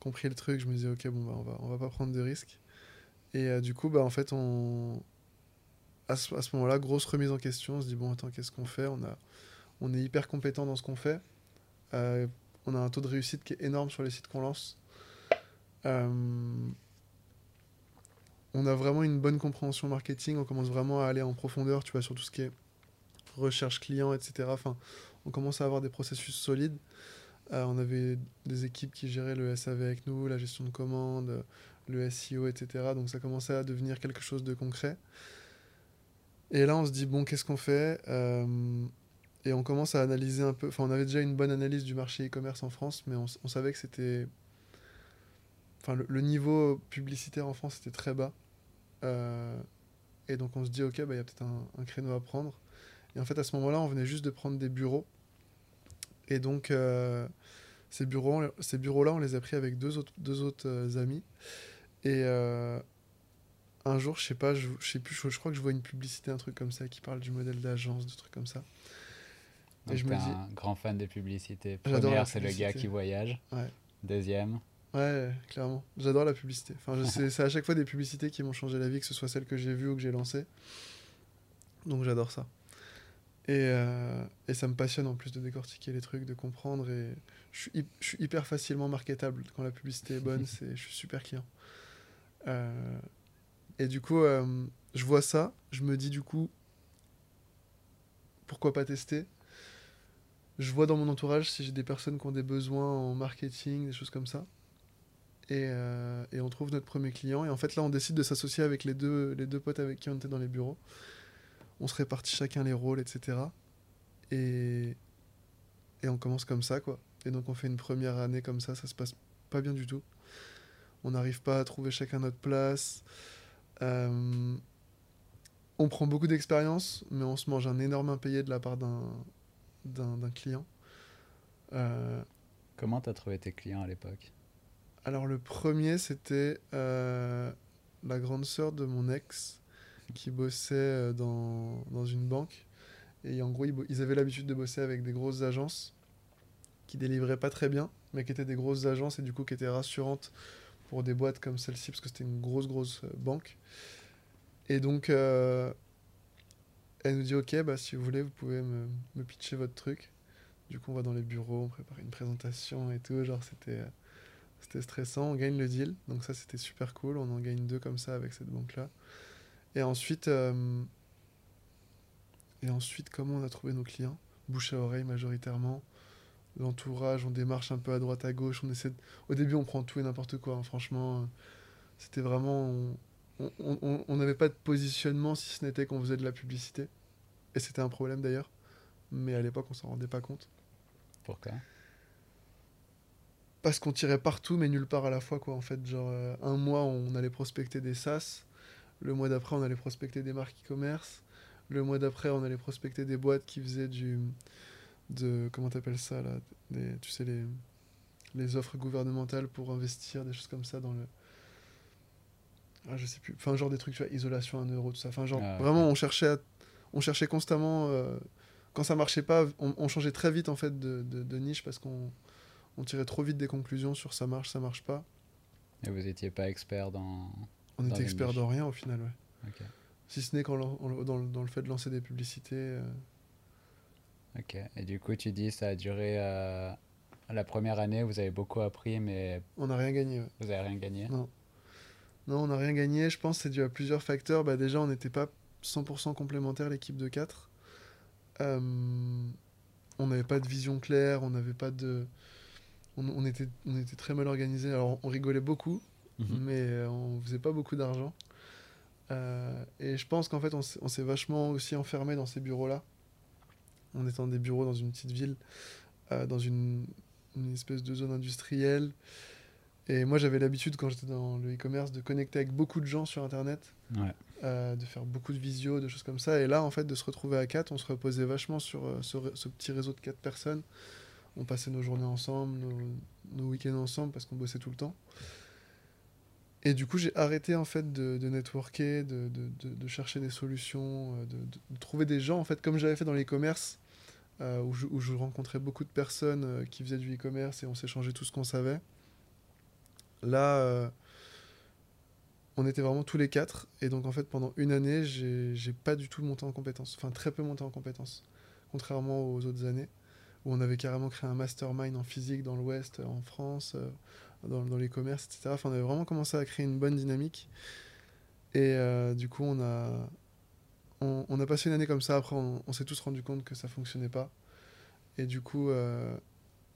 compris le truc. Je me disais, ok, bon, bah, on va, on va pas prendre de risques. Et euh, du coup, bah, en fait, on... à ce, à ce moment-là, grosse remise en question. On se dit, bon, attends, qu'est-ce qu'on fait? On, a... on est hyper compétent dans ce qu'on fait. Euh, on a un taux de réussite qui est énorme sur les sites qu'on lance. On a vraiment une bonne compréhension marketing, on commence vraiment à aller en profondeur, tu vois, sur tout ce qui est recherche client, etc. Enfin, on commence à avoir des processus solides. Euh, on avait des équipes qui géraient le SAV avec nous, la gestion de commandes, le SEO, etc. Donc ça commençait à devenir quelque chose de concret. Et là, on se dit, bon, qu'est-ce qu'on fait Euh, Et on commence à analyser un peu. Enfin, on avait déjà une bonne analyse du marché e-commerce en France, mais on, savait que c'était. Enfin, le, niveau publicitaire en France était très bas. Euh, et donc, on se dit, ok, bah, il y a peut-être un créneau à prendre. Et en fait, à ce moment-là, on venait juste de prendre des bureaux. Et donc, euh, ces bureaux, ces bureaux-là, on les a pris avec deux autres, deux autres euh, amis. Et euh, un jour, je sais pas, je, je sais plus, je, je crois que je vois une publicité, un truc comme ça, qui parle du modèle d'agence, de trucs comme ça. Donc Et je me dis- un grand fan des publicités. Première, c'est le gars qui voyage. Ouais. Deuxième, Ouais, clairement. J'adore la publicité. Enfin, c'est à chaque fois des publicités qui m'ont changé la vie, que ce soit celles que j'ai vues ou que j'ai lancées. Donc j'adore ça. Et, euh, et ça me passionne en plus de décortiquer les trucs, de comprendre. Et je suis, hy- je suis hyper facilement marketable. Quand la publicité est bonne, (laughs) c'est, je suis super client. Euh, et du coup, euh, je vois ça. Je me dis du coup, pourquoi pas tester? Je vois dans mon entourage si j'ai des personnes qui ont des besoins en marketing, des choses comme ça. Et, et on trouve notre premier client. Et en fait, là, on décide de s'associer avec les deux, les deux potes avec qui on était dans les bureaux. On se répartit chacun les rôles, etc. Et, et on commence comme ça, quoi. Et donc, on fait une première année comme ça. Ça se passe pas bien du tout. On n'arrive pas à trouver chacun notre place. Euh, on prend beaucoup d'expérience, mais on se mange un énorme impayé de la part d'un client. Euh, comment t'as trouvé tes clients à l'époque? Alors le premier, c'était euh, la grande sœur de mon ex qui bossait euh, dans, dans une banque. Et en gros, ils, avaient l'habitude de bosser avec des grosses agences qui délivraient pas très bien, mais qui étaient des grosses agences et du coup qui étaient rassurantes pour des boîtes comme celle-ci, parce que c'était une grosse, grosse euh, banque. Et donc, euh, elle nous dit, ok, bah, si vous voulez, vous pouvez me, me pitcher votre truc. Du coup, on va dans les bureaux, on prépare une présentation et tout. Genre, c'était... c'était stressant, on gagne le deal, donc ça c'était super cool, on en gagne deux comme ça avec cette banque-là. Et ensuite, euh, et ensuite, comment on a trouvé nos clients? Bouche à oreille majoritairement, l'entourage, on démarche un peu à droite à gauche, on essaie. de- Au début, on prend tout et n'importe quoi, hein, franchement, euh, c'était vraiment, on- n'avait pas de positionnement si ce n'était qu'on faisait de la publicité, et c'était un problème d'ailleurs, mais à l'époque on s'en rendait pas compte. Pourquoi? Parce qu'on tirait partout, mais nulle part à la fois, quoi, en fait. Genre, euh, un mois, on allait prospecter des SaaS. Le mois d'après, on allait prospecter des marques e-commerce. Le mois d'après, on allait prospecter des boîtes qui faisaient du... De, comment t'appelles ça, là des, Tu sais, les, les offres gouvernementales pour investir, des choses comme ça dans le... Ah, je sais plus. Enfin, genre des trucs, tu vois, isolation à 1 euro, tout ça. Enfin, genre, Ah, vraiment, on cherchait, à- on cherchait constamment... euh, quand ça marchait pas, on, on changeait très vite, en fait, de, de, de niche parce qu'on on tirait trop vite des conclusions sur ça marche, ça marche pas. Et vous étiez pas expert dans. On était expert dans rien au final, ouais. Si ce n'est dans, le- dans le fait de lancer des publicités. euh, Ok. Et du coup, tu dis ça a duré. euh, La première année, vous avez beaucoup appris, mais on n'a rien gagné. ouais. vous avez rien gagné. Non, on n'a rien gagné. Je pense que c'est dû à plusieurs facteurs. Bah, déjà, on n'était pas 100% complémentaires, l'équipe de 4. on n'avait pas de vision claire, on n'avait pas de. On, on était, on était très mal organisé. Alors, on rigolait beaucoup, Mhm. mais euh, on faisait pas beaucoup d'argent. Euh, et je pense qu'en fait, on s'est vachement aussi enfermé dans ces bureaux-là. On était dans des bureaux dans une petite ville, euh, dans une, une espèce de zone industrielle. Et moi, j'avais l'habitude, quand j'étais dans le e-commerce, de connecter avec beaucoup de gens sur Internet, Ouais. euh, de faire beaucoup de visio, de choses comme ça. Et là, en fait, de se retrouver à 4, on se reposait vachement sur euh, ce, petit réseau de 4 personnes. On passait nos journées ensemble, nos, nos week-ends ensemble, parce qu'on bossait tout le temps. Et du coup, j'ai arrêté en fait de, networker, de, de, chercher des solutions, euh, de, trouver des gens, en fait, comme j'avais fait dans l'e-commerce, euh, où, je, rencontrais beaucoup de personnes euh, qui faisaient du e-commerce et on s'échangeait tout ce qu'on savait. Là, on était vraiment tous les quatre. Et donc, en fait, pendant une année, j'ai pas du tout monté en compétences. Enfin, très peu monté en compétences. Contrairement aux autres années, où on avait carrément créé un mastermind en physique dans l'Ouest, en France, dans, dans les commerces, etc. Enfin, on avait vraiment commencé à créer une bonne dynamique. Et euh, du coup, on a, on, on a passé une année comme ça. Après, on, on s'est tous rendu compte que ça fonctionnait pas. Et du coup, euh,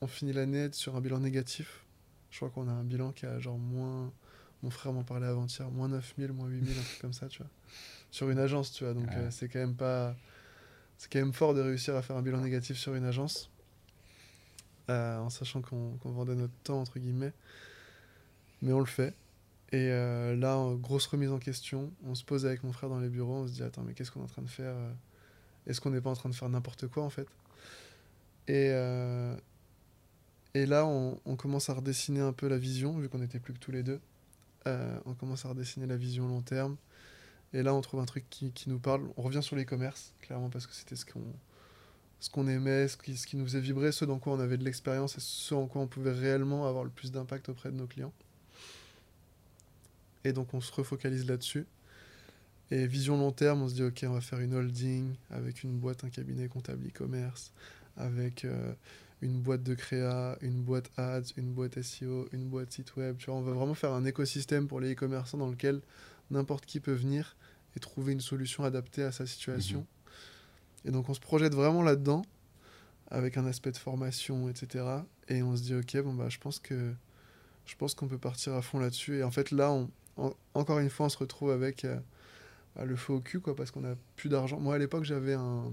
on finit l'année sur un bilan négatif. Je crois qu'on a un bilan qui a genre moins. Mon frère m'en parlait avant-hier, moins 9000, moins 8000, un truc comme ça, tu vois. Sur une agence, tu vois. Donc, Ouais. euh, c'est quand même pas. C'est quand même fort de réussir à faire un bilan négatif sur une agence. Euh, en sachant qu'on vendait notre temps, entre guillemets. Mais on le fait. Et euh, là, grosse remise en question, on se pose avec mon frère dans les bureaux, on se dit attends, mais qu'est-ce qu'on est en train de faire euh Est-ce qu'on n'est pas en train de faire n'importe quoi en fait? Et, et là, on, commence à redessiner un peu la vision, vu qu'on n'était plus que tous les deux. On commence à redessiner la vision long terme. Et là, on trouve un truc qui, qui nous parle. On revient sur les commerces, clairement, parce que c'était ce qu'on ce qu'on aimait, ce qui, ce qui nous faisait vibrer, ce dans quoi on avait de l'expérience et ce en quoi on pouvait réellement avoir le plus d'impact auprès de nos clients. Et donc on se refocalise là-dessus. Et vision long terme, on se dit ok, on va faire une holding avec une boîte, un cabinet comptable e-commerce, avec euh, une boîte de créa, une boîte ads, une boîte SEO, une boîte site web. Tu vois, on va vraiment faire un écosystème pour les e-commerçants dans lequel n'importe qui peut venir et trouver une solution adaptée à sa situation. Mhm. Et donc on se projette vraiment là-dedans, avec un aspect de formation, etc. Et on se dit, ok, bon, bah, je pense que je pense qu'on peut partir à fond là-dessus. Et en fait, là, encore une fois, on se retrouve avec euh, bah, le feu au cul, quoi, parce qu'on n'a plus d'argent. Moi, à l'époque, j'avais un.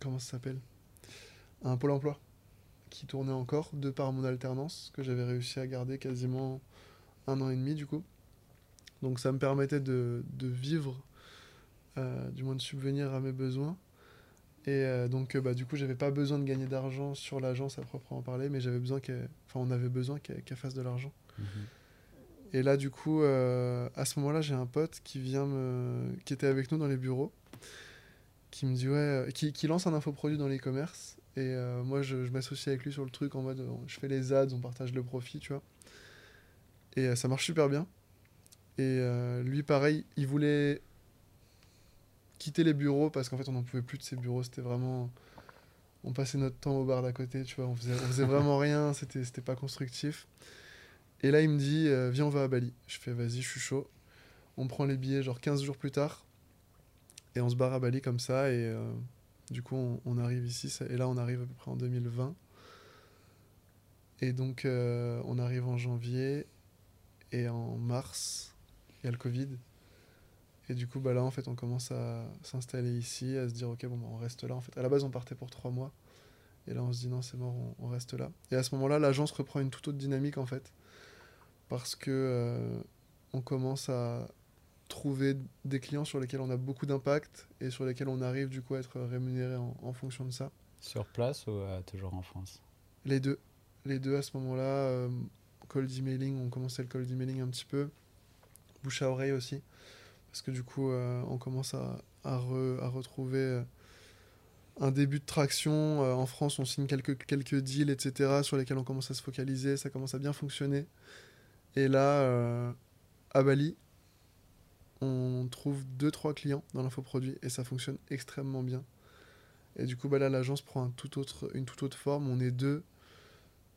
Comment ça s'appelle? Un pôle emploi qui tournait encore, de par mon alternance, que j'avais réussi à garder quasiment un an et demi, du coup. Donc, ça me permettait de, de vivre, euh, du moins de subvenir à mes besoins. Et euh, donc, euh, bah, du coup, j'avais pas besoin de gagner d'argent sur l'agence à proprement parler, mais j'avais besoin qu'elle. Enfin, on avait besoin qu'elle fasse de l'argent. Mhm. Et là, du coup, euh, à ce moment-là, j'ai un pote qui vient me... qui était avec nous dans les bureaux, qui me dit ouais, qui, qui lance un infoproduit dans l'e-commerce. Et euh, moi, je, je m'associe avec lui sur le truc en mode, je fais les ads, on partage le profit, tu vois. Et ça marche super bien. Et lui, pareil, il voulait quitter les bureaux parce qu'en fait, on n'en pouvait plus de ces bureaux. C'était vraiment, on passait notre temps au bar d'à côté, tu vois. On faisait, on faisait vraiment rien. (laughs) C'était, c'était pas constructif. Et là, il me dit, euh, viens, on va à Bali. Je fais, vas-y, je suis chaud. On prend les billets, genre 15 jours plus tard. Et on se barre à Bali comme ça. Et euh, du coup, on, on arrive ici. Et là, on arrive à peu près en 2020. Et donc, euh, on arrive en janvier. Et en mars, il y a le Covid. Et du coup, bah là, en fait, on commence à s'installer ici, à se dire, ok, bon, bah, on reste là. En fait, à la base, on partait pour trois mois. Et là, on se dit, non, c'est mort, on, on reste là. Et à ce moment-là, l'agence reprend une toute autre dynamique, en fait parce que euh, on commence à trouver des clients sur lesquels on a beaucoup d'impact et sur lesquels on arrive du coup à être rémunéré en, en fonction de ça. Sur place ou euh, toujours en France? Les deux, les deux à ce moment-là, euh, cold emailing, on commençait le cold emailing un petit peu, bouche à oreille aussi, parce que du coup euh, on commence à, à, re- à retrouver euh, un début de traction. Euh, en France, on signe quelques, quelques deals, etc., sur lesquels on commence à se focaliser, ça commence à bien fonctionner. Et là, à Bali, on trouve 2-3 clients dans l'infoproduit et ça fonctionne extrêmement bien. Et du coup, bah là, l'agence prend une toute autre forme. On est deux.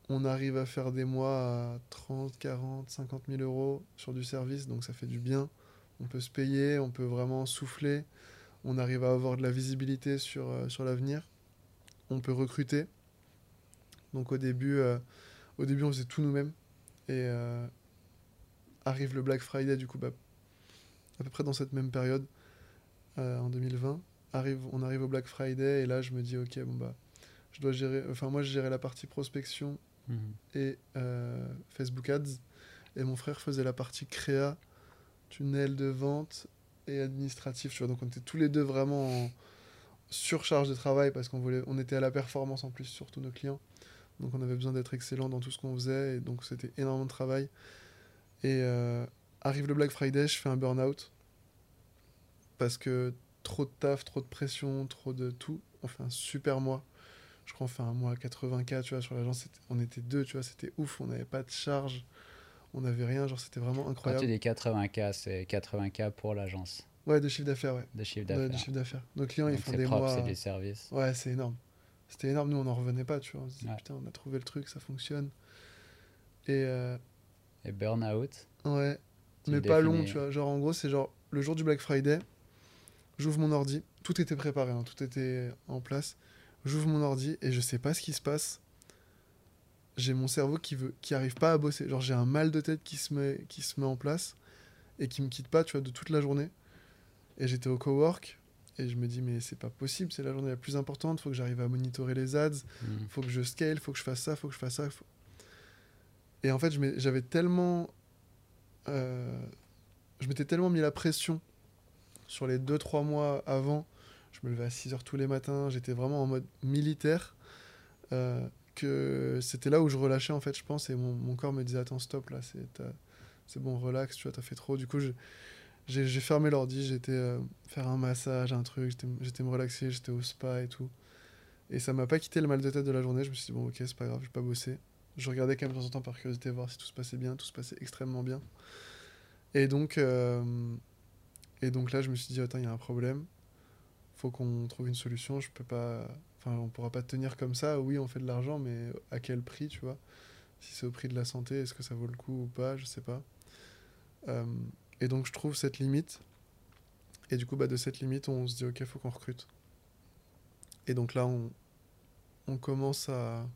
On arrive à faire des mois à 30, 40, 50 000 euros sur du service, donc ça fait du bien. On peut se payer, on peut vraiment souffler. On arrive à avoir de la visibilité sur, euh, sur l'avenir. On peut recruter. Donc au début, euh, au début on faisait tout nous-mêmes. Et euh, arrive le Black Friday, du coup, bah, à peu près dans cette même période, en 2020. Arrive, on arrive au Black Friday et là je me dis, ok, bon bah, je dois gérer. Enfin, moi je gérais la partie prospection Mhm. et Facebook Ads. Et mon frère faisait la partie créa, tunnel de vente et administratif. Tu vois. Donc on était tous les deux vraiment en surcharge de travail parce qu'on voulait, on était à la performance en plus sur tous nos clients. Donc on avait besoin d'être excellent dans tout ce qu'on faisait et donc c'était énormément de travail. Et euh, arrive le Black Friday, je fais un burn-out parce que trop de taf, trop de pression, trop de tout. On fait un super mois. Je crois qu'on fait un mois à 80K, tu vois, sur l'agence. On était deux, tu vois, c'était ouf. On n'avait pas de charge. On n'avait rien, genre c'était vraiment Quand tu incroyable. dis 80K, c'est 80K pour l'agence Ouais, de chiffre d'affaires, ouais. de chiffre Ouais, de d'affaires. chiffre d'affaires. Nos clients, ils font des propre, mois. c'est du service. Ouais, c'est énorme. C'était énorme. Nous, on n'en revenait pas, tu vois. On se disait, Ouais. putain, on a trouvé le truc, ça fonctionne. Et euh, Et burn-out, ouais, tu mais pas long, tu vois. Genre, en gros, c'est genre le jour du Black Friday, j'ouvre mon ordi, tout était préparé, hein, tout était en place. J'ouvre mon ordi et je sais pas ce qui se passe. J'ai mon cerveau qui veut, qui arrive pas à bosser. Genre, j'ai un mal de tête qui se met, qui se met en place et qui me quitte pas, tu vois, de toute la journée. Et j'étais au cowork et je me dis, mais c'est pas possible, c'est la journée la plus importante, faut que j'arrive à monitorer les ads, Mhm. faut que je scale, faut que je fasse ça, faut que je fasse ça. faut- Et en fait, j'avais tellement. euh, je m'étais tellement mis la pression sur les 2-3 mois avant. Je me levais à 6 heures tous les matins, j'étais vraiment en mode militaire. euh, c'était là où je relâchais, en fait, je pense. Et mon, corps me disait Attends, stop, là, c'est bon, relax, tu vois, t'as fait trop. Du coup, j'ai fermé l'ordi, j'étais euh, faire un massage, un truc, j'étais- j'étais me relaxer, j'étais au spa et tout. Et ça m'a pas quitté le mal de tête de la journée. Je me suis dit, bon, ok, c'est pas grave, je vais pas bosser. Je regardais quand même de temps en temps par curiosité voir si tout se passait bien. Tout se passait extrêmement bien. Et donc, euh, et donc là, je me suis dit, attends, il y a un problème. Faut qu'on trouve une solution. Je peux pas. Enfin, on pourra pas tenir comme ça. Oui, on fait de l'argent, mais à quel prix, tu vois? Si c'est au prix de la santé, est-ce que ça vaut le coup ou pas? Je sais pas. Euh, et donc, je trouve cette limite. Et du coup, bah, de cette limite, on se dit, ok, faut qu'on recrute. Et donc là, on, commence à.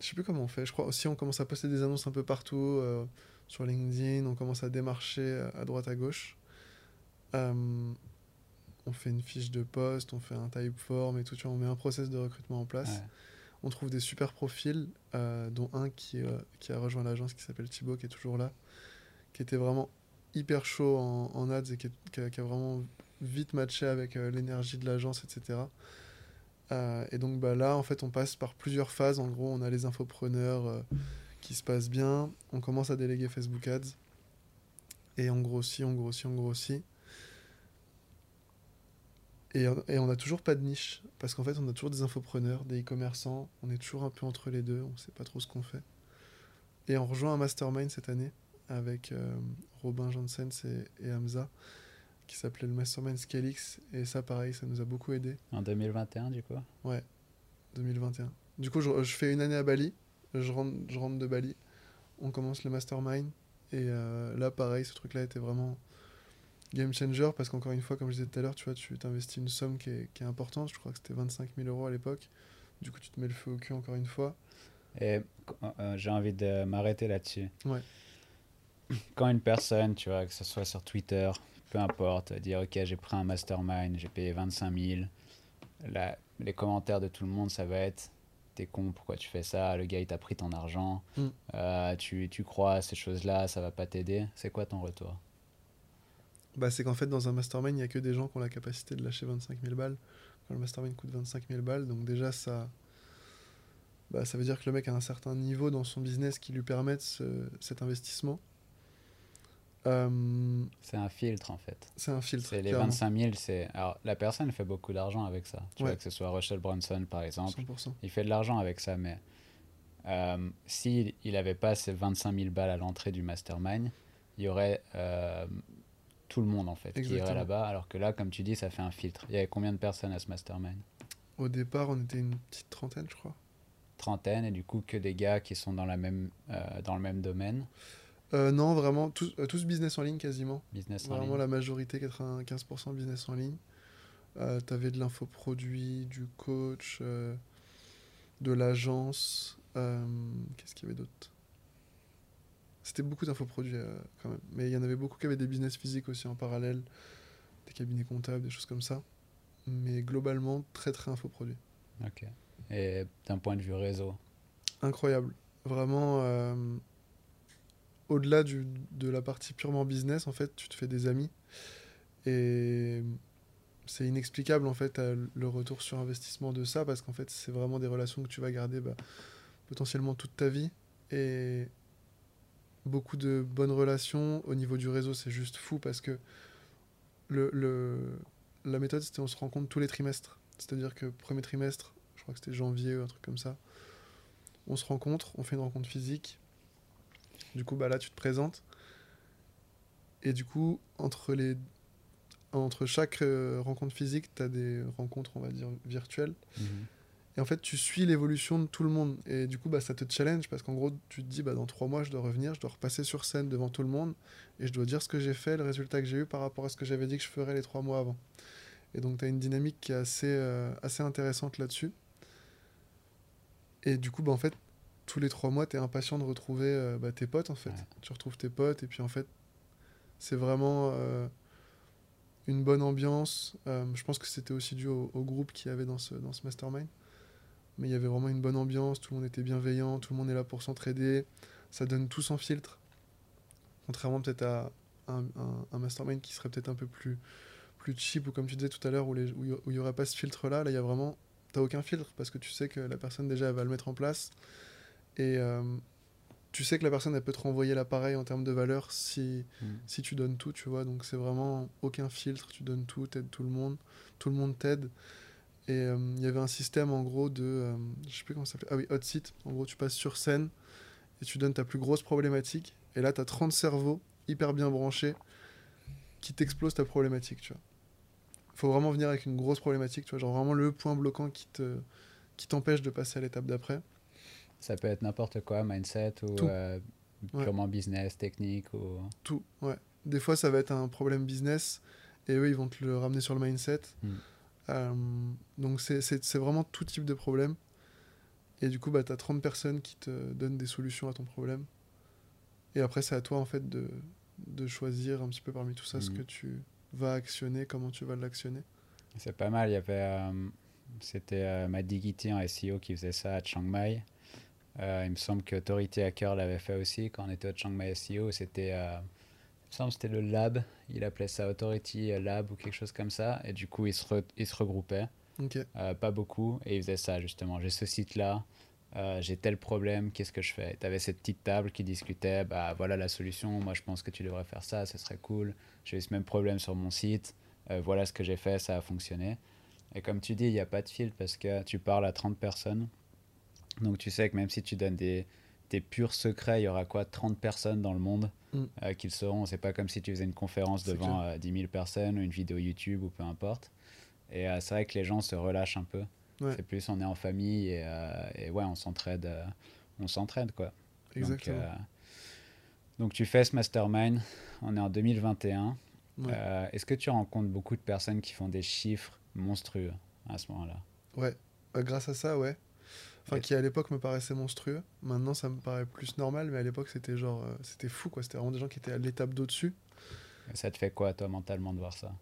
Je sais plus comment on fait. Je crois aussi on commence à poster des annonces un peu partout euh, sur LinkedIn. On commence à démarcher à droite à gauche. Euh, on fait une fiche de poste, on fait un typeform et tout. Tu vois, on met un process de recrutement en place. Ouais. On trouve des super profils, euh, dont un qui, euh, qui a rejoint l'agence qui s'appelle Thibaut, qui est toujours là, qui était vraiment hyper chaud en, en ads et qui, est- qui a, qui a vraiment vite matché avec euh, l'énergie de l'agence, etc. Et donc bah, là, en fait, on passe par plusieurs phases. En gros, on a les infopreneurs qui se passent bien. On commence à déléguer Facebook Ads. Et on grossit, on grossit, on grossit. Et, on- et on n'a toujours pas de niche. Parce qu'en fait, on a toujours des infopreneurs, des e-commerçants. On est toujours un peu entre les deux. On ne sait pas trop ce qu'on fait. Et on rejoint un mastermind cette année avec euh, Robin Janssens et, et Hamza qui s'appelait le mastermind Scalix. Et ça, pareil, ça nous a beaucoup aidé. En 2021, du coup? 2021. Du coup, je, je fais une année à Bali. Je rentre, je rentre de Bali. On commence le mastermind. Et euh, là, pareil, ce truc-là était vraiment game changer parce qu'encore une fois, comme je disais tout à l'heure, tu vois, tu t'investis une somme qui est, qui est importante. Je crois que c'était 25 000 euros à l'époque. Du coup, tu te mets le feu au cul encore une fois. Et euh, j'ai envie de m'arrêter là-dessus. Ouais. Quand une personne, tu vois, que ce soit sur Twitter, peu importe, dire ok, j'ai pris un mastermind, j'ai payé 25 000, la- les commentaires de tout le monde, ça va être t'es con, pourquoi tu fais ça? Le gars, il t'a pris ton argent, Mm. euh, tu, tu crois à ces choses-là, ça va pas t'aider. C'est quoi ton retour? Bah, c'est qu'en fait, dans un mastermind, il n'y a que des gens qui ont la capacité de lâcher 25 000 balles. Quand le mastermind coûte 25 000 balles, donc déjà, ça, bah, ça veut dire que le mec a un certain niveau dans son business qui lui permette ce- cet investissement. Euh, C'est un filtre en fait. c'est un filtre. Les clairement. 25 000, c'est. Alors, la personne fait beaucoup d'argent avec ça. Tu Ouais. vois, que ce soit Russell Brunson par exemple. 100%. Il fait de l'argent avec ça, mais euh, s'il il n'avait pas ces 25 000 balles à l'entrée du mastermind, il y aurait euh, tout le monde en fait qui irait là-bas. Alors que là, comme tu dis, ça fait un filtre. Il y avait combien de personnes à ce mastermind? Au départ, on était une petite trentaine, je crois. Trentaine, et du coup, que des gars qui sont dans, la même, euh, dans le même domaine, Euh, non, vraiment, tous, euh, tous business en ligne quasiment. business en Vraiment ligne. la majorité, 95% business en ligne. Euh, T'avais de l'infoproduit, du coach, de l'agence. Qu'est-ce qu'il y avait d'autre? C'était beaucoup d'infoproduits euh, quand même. Mais il y en avait beaucoup qui avaient des business physiques aussi en parallèle, des cabinets comptables, des choses comme ça. Mais globalement, très très infoproduit. Ok. Et d'un point de vue réseau, Incroyable. Vraiment, euh, au-delà de la partie purement business, en fait, tu te fais des amis. Et c'est inexplicable, en fait, le retour sur investissement de ça, parce qu'en fait, c'est vraiment des relations que tu vas garder bah, potentiellement toute ta vie. Et beaucoup de bonnes relations. Au niveau du réseau, c'est juste fou, parce que le, la méthode, c'était on se rencontre tous les trimestres. C'est-à-dire que premier trimestre, je crois que c'était janvier ou un truc comme ça, on se rencontre, on fait une rencontre physique. Du coup, bah là, tu te présentes. Et du coup, entre, les... entre chaque euh, rencontre physique, tu as des rencontres, on va dire, virtuelles. Et en fait, tu suis l'évolution de tout le monde. Et du coup, bah, ça te challenge parce qu'en gros, tu te dis, bah, dans trois mois, je dois revenir, je dois repasser sur scène devant tout le monde et je dois dire ce que j'ai fait, le résultat que j'ai eu par rapport à ce que j'avais dit que je ferais les trois mois avant. Et donc, tu as une dynamique qui est assez, euh, assez intéressante là-dessus. Et du coup, bah, en fait, tous les trois mois, tu es impatient de retrouver euh, bah, tes potes, en fait. Ouais. Tu retrouves tes potes et puis, en fait, c'est vraiment euh, une bonne ambiance. Je pense que c'était aussi dû au, au groupe qu'il y avait dans ce, dans ce mastermind. Mais il y avait vraiment une bonne ambiance, tout le monde était bienveillant, tout le monde est là pour s'entraider. Ça donne tout sans filtre. Contrairement peut-être à un, un- un mastermind qui serait peut-être un peu plus, plus cheap, ou comme tu disais tout à l'heure, il où il n'y aurait pas ce filtre-là. Là, il y a vraiment. T'as aucun filtre parce que tu sais que la personne déjà elle va le mettre en place. Et, euh, tu sais que la personne, elle peut te renvoyer l'appareil en termes de valeur si, Mm. si tu donnes tout, tu vois. Donc c'est vraiment aucun filtre, tu donnes tout, t'aides tout le monde, tout le monde t'aide. Et euh, il y avait un système en gros de, euh, je sais plus comment ça s'appelait, ah oui, hot seat. En gros, tu passes sur scène et tu donnes ta plus grosse problématique. Et là, tu as 30 cerveaux hyper bien branchés qui t'explosent ta problématique, tu vois. faut vraiment venir avec une grosse problématique, tu vois, genre vraiment le point bloquant qui te qui t'empêche de passer à l'étape d'après. Ça peut être n'importe quoi, mindset ou euh, Ouais. purement business, technique ou... Tout, ouais. Des fois, ça va être un problème business et eux, ils vont te le ramener sur le mindset. Mm. Euh, donc, c'est- vraiment tout type de problème. Et du coup, bah, tu as 30 personnes qui te donnent des solutions à ton problème. Et après, c'est à toi, en fait, de, de choisir un petit peu parmi tout ça ce Mm. que tu vas actionner, comment tu vas l'actionner. C'est pas mal. Il y avait, euh, c'était euh, Matt Diggity en SEO qui faisait ça à Chiang Mai. Euh, il me semble que Authority Hacker l'avait fait aussi quand on était au Chiang Mai SEO. C'était, semble c'était le lab. Il appelait ça Authority Lab ou quelque chose comme ça. Et du coup, ils se, re- ils se regroupaient. Euh, pas beaucoup, et ils faisaient ça justement. J'ai ce site-là, euh, j'ai tel problème, qu'est-ce que je fais? Tu avais cette petite table qui discutait, bah voilà la solution, moi je pense que tu devrais faire ça, ce serait cool. J'ai eu ce même problème sur mon site, euh, voilà ce que j'ai fait, ça a fonctionné. Et comme tu dis, il n'y a pas de fil parce que tu parles à 30 personnes. Donc tu sais que même si tu donnes des, des purs secrets, il y aura quoi? 30 personnes dans le monde Mm. euh, qui le sauront. C'est pas comme si tu faisais une conférence devant euh, 10 000 personnes ou une vidéo YouTube ou peu importe. Et euh, c'est vrai que les gens se relâchent un peu. Ouais. C'est plus on est en famille et, euh, et ouais, on s'entraide, euh, on s'entraide quoi. exactement. Donc, euh, donc tu fais ce mastermind, on est en 2021. Ouais. Euh, Est-ce que tu rencontres beaucoup de personnes qui font des chiffres monstrueux à ce moment-là? Ouais, Bah, grâce à ça, ouais. Enfin, qui à l'époque me paraissait monstrueux. Maintenant, ça me paraît plus normal, mais à l'époque, c'était genre, euh, c'était fou, quoi. C'était vraiment des gens qui étaient à l'étape d'au-dessus. Ça te fait quoi toi mentalement de voir ça?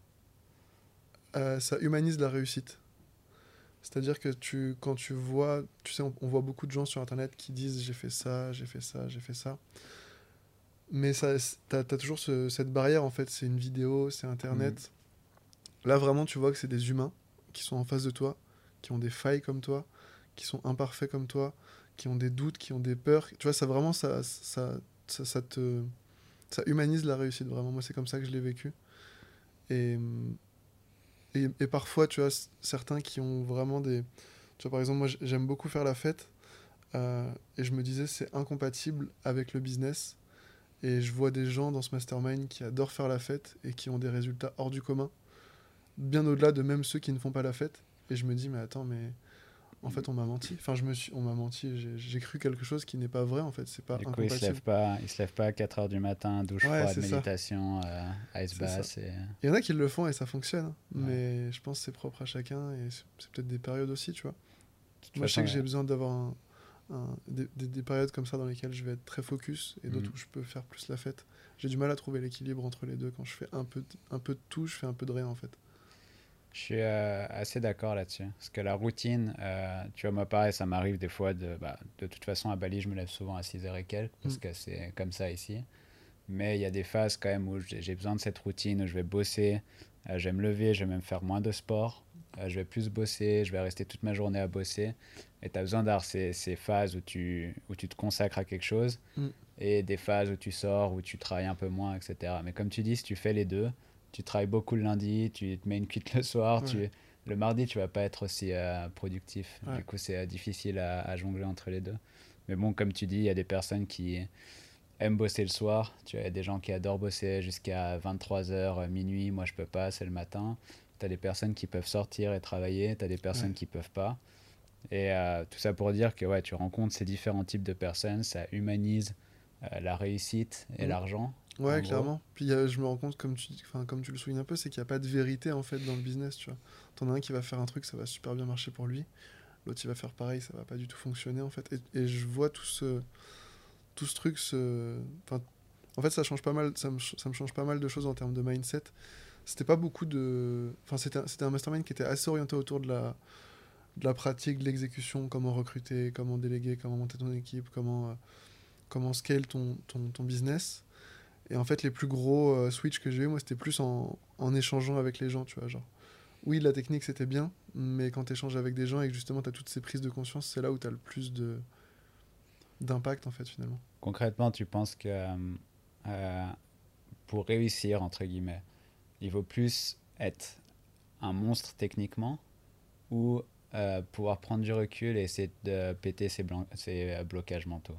Euh, ça humanise la réussite. C'est-à-dire que tu, quand tu vois, tu sais, on, on voit beaucoup de gens sur Internet qui disent j'ai fait ça, j'ai fait ça, j'ai fait ça. Mais ça, t'as as toujours ce- cette barrière, en fait. C'est une vidéo, c'est Internet. Là, vraiment, tu vois que c'est des humains qui sont en face de toi, qui ont des failles comme toi, qui sont imparfaits comme toi, qui ont des doutes, qui ont des peurs. Tu vois, ça vraiment, ça, ça, ça, ça te, ça humanise la réussite, vraiment. Moi, c'est comme ça que je l'ai vécu. Et, et, parfois, tu vois, certains qui ont vraiment des... Tu vois, par exemple, moi, j'aime beaucoup faire la fête. euh, et je me disais, c'est incompatible avec le business. Et je vois des gens dans ce mastermind qui adorent faire la fête et qui ont des résultats hors du commun, bien au-delà de même ceux qui ne font pas la fête. Et je me dis, mais attends, mais en fait, on m'a menti. Enfin, je me suis, on m'a menti. J'ai- cru quelque chose qui n'est pas vrai, en fait. C'est pas Du coup, ils se lèvent pas, ils se lèvent pas à 4 heures du matin, douche Ouais, froide, méditation, euh, ice bath. Et... Il y en a qui le font et ça fonctionne. hein. Ouais. Mais je pense que c'est propre à chacun et c'est peut-être des périodes aussi, tu vois. Moi, je sais que j'ai besoin d'avoir un- un- des, des- des périodes comme ça dans lesquelles je vais être très focus et d'autres Mhm. où je peux faire plus la fête. J'ai du mal à trouver l'équilibre entre les deux. Quand je fais un peu, un peu de tout, je fais un peu de rien en fait. Je suis euh, assez d'accord là-dessus. Parce que la routine, euh, tu vois, moi pareil, ça m'arrive des fois de. Bah, de toute façon, à Bali, je me lève souvent à 6h et quelques, parce Mm. que c'est comme ça ici. Mais il y a des phases quand même où j'ai besoin de cette routine, où je vais bosser, euh, je vais me lever, je vais même faire moins de sport, euh, je vais plus bosser, je vais rester toute ma journée à bosser. Et tu as besoin d'avoir ces, ces phases où tu, où tu te consacres à quelque chose Mm. et des phases où tu sors, où tu travailles un peu moins, etc. Mais comme tu dis, si tu fais les deux, tu travailles beaucoup le lundi, tu te mets une cuite le soir, Ouais. tu, le mardi, tu vas pas être aussi euh, productif. Ouais. Du coup, c'est euh, difficile à, à jongler entre les deux. Mais bon, comme tu dis, il y a des personnes qui aiment bosser le soir. Tu vois, il y a des gens qui adorent bosser jusqu'à 23h, minuit. Moi, je peux pas, c'est le matin. Tu as des personnes qui peuvent sortir et travailler. Tu as des personnes Ouais. qui peuvent pas. Et euh, tout ça pour dire que ouais, tu rencontres ces différents types de personnes. Ça humanise euh, la réussite et Mhm. l'argent. Ouais, clairement. Puis a- je me rends compte, comme tu, comme tu le soulignes un peu, c'est qu'il n'y a pas de vérité en fait dans le business. Tu vois, t'en as un qui va faire un truc, ça va super bien marcher pour lui. L'autre, il va faire pareil, ça va pas du tout fonctionner en fait. Et, et je vois tout ce, tout ce truc, ce, en fait, ça change pas mal, ça me, ça me change pas mal de choses en termes de mindset. C'était pas beaucoup de, enfin, c'était un, c'était un mastermind qui était assez orienté autour de la, de la pratique, de l'exécution, comment recruter, comment déléguer, comment monter ton équipe, comment, euh, comment scale ton, ton, ton business. Et en fait, les plus gros euh, switch que j'ai eu, moi, c'était plus en, échangeant avec les gens, tu vois. Genre, oui, la technique, c'était bien, mais quand tu échanges avec des gens et que justement, tu as toutes ces prises de conscience, c'est là où tu as le plus de d'impact, en fait, finalement. concrètement, tu penses que pour réussir, entre guillemets, il vaut plus être un monstre techniquement ou pouvoir prendre du recul et essayer de péter ses, ses blocages mentaux?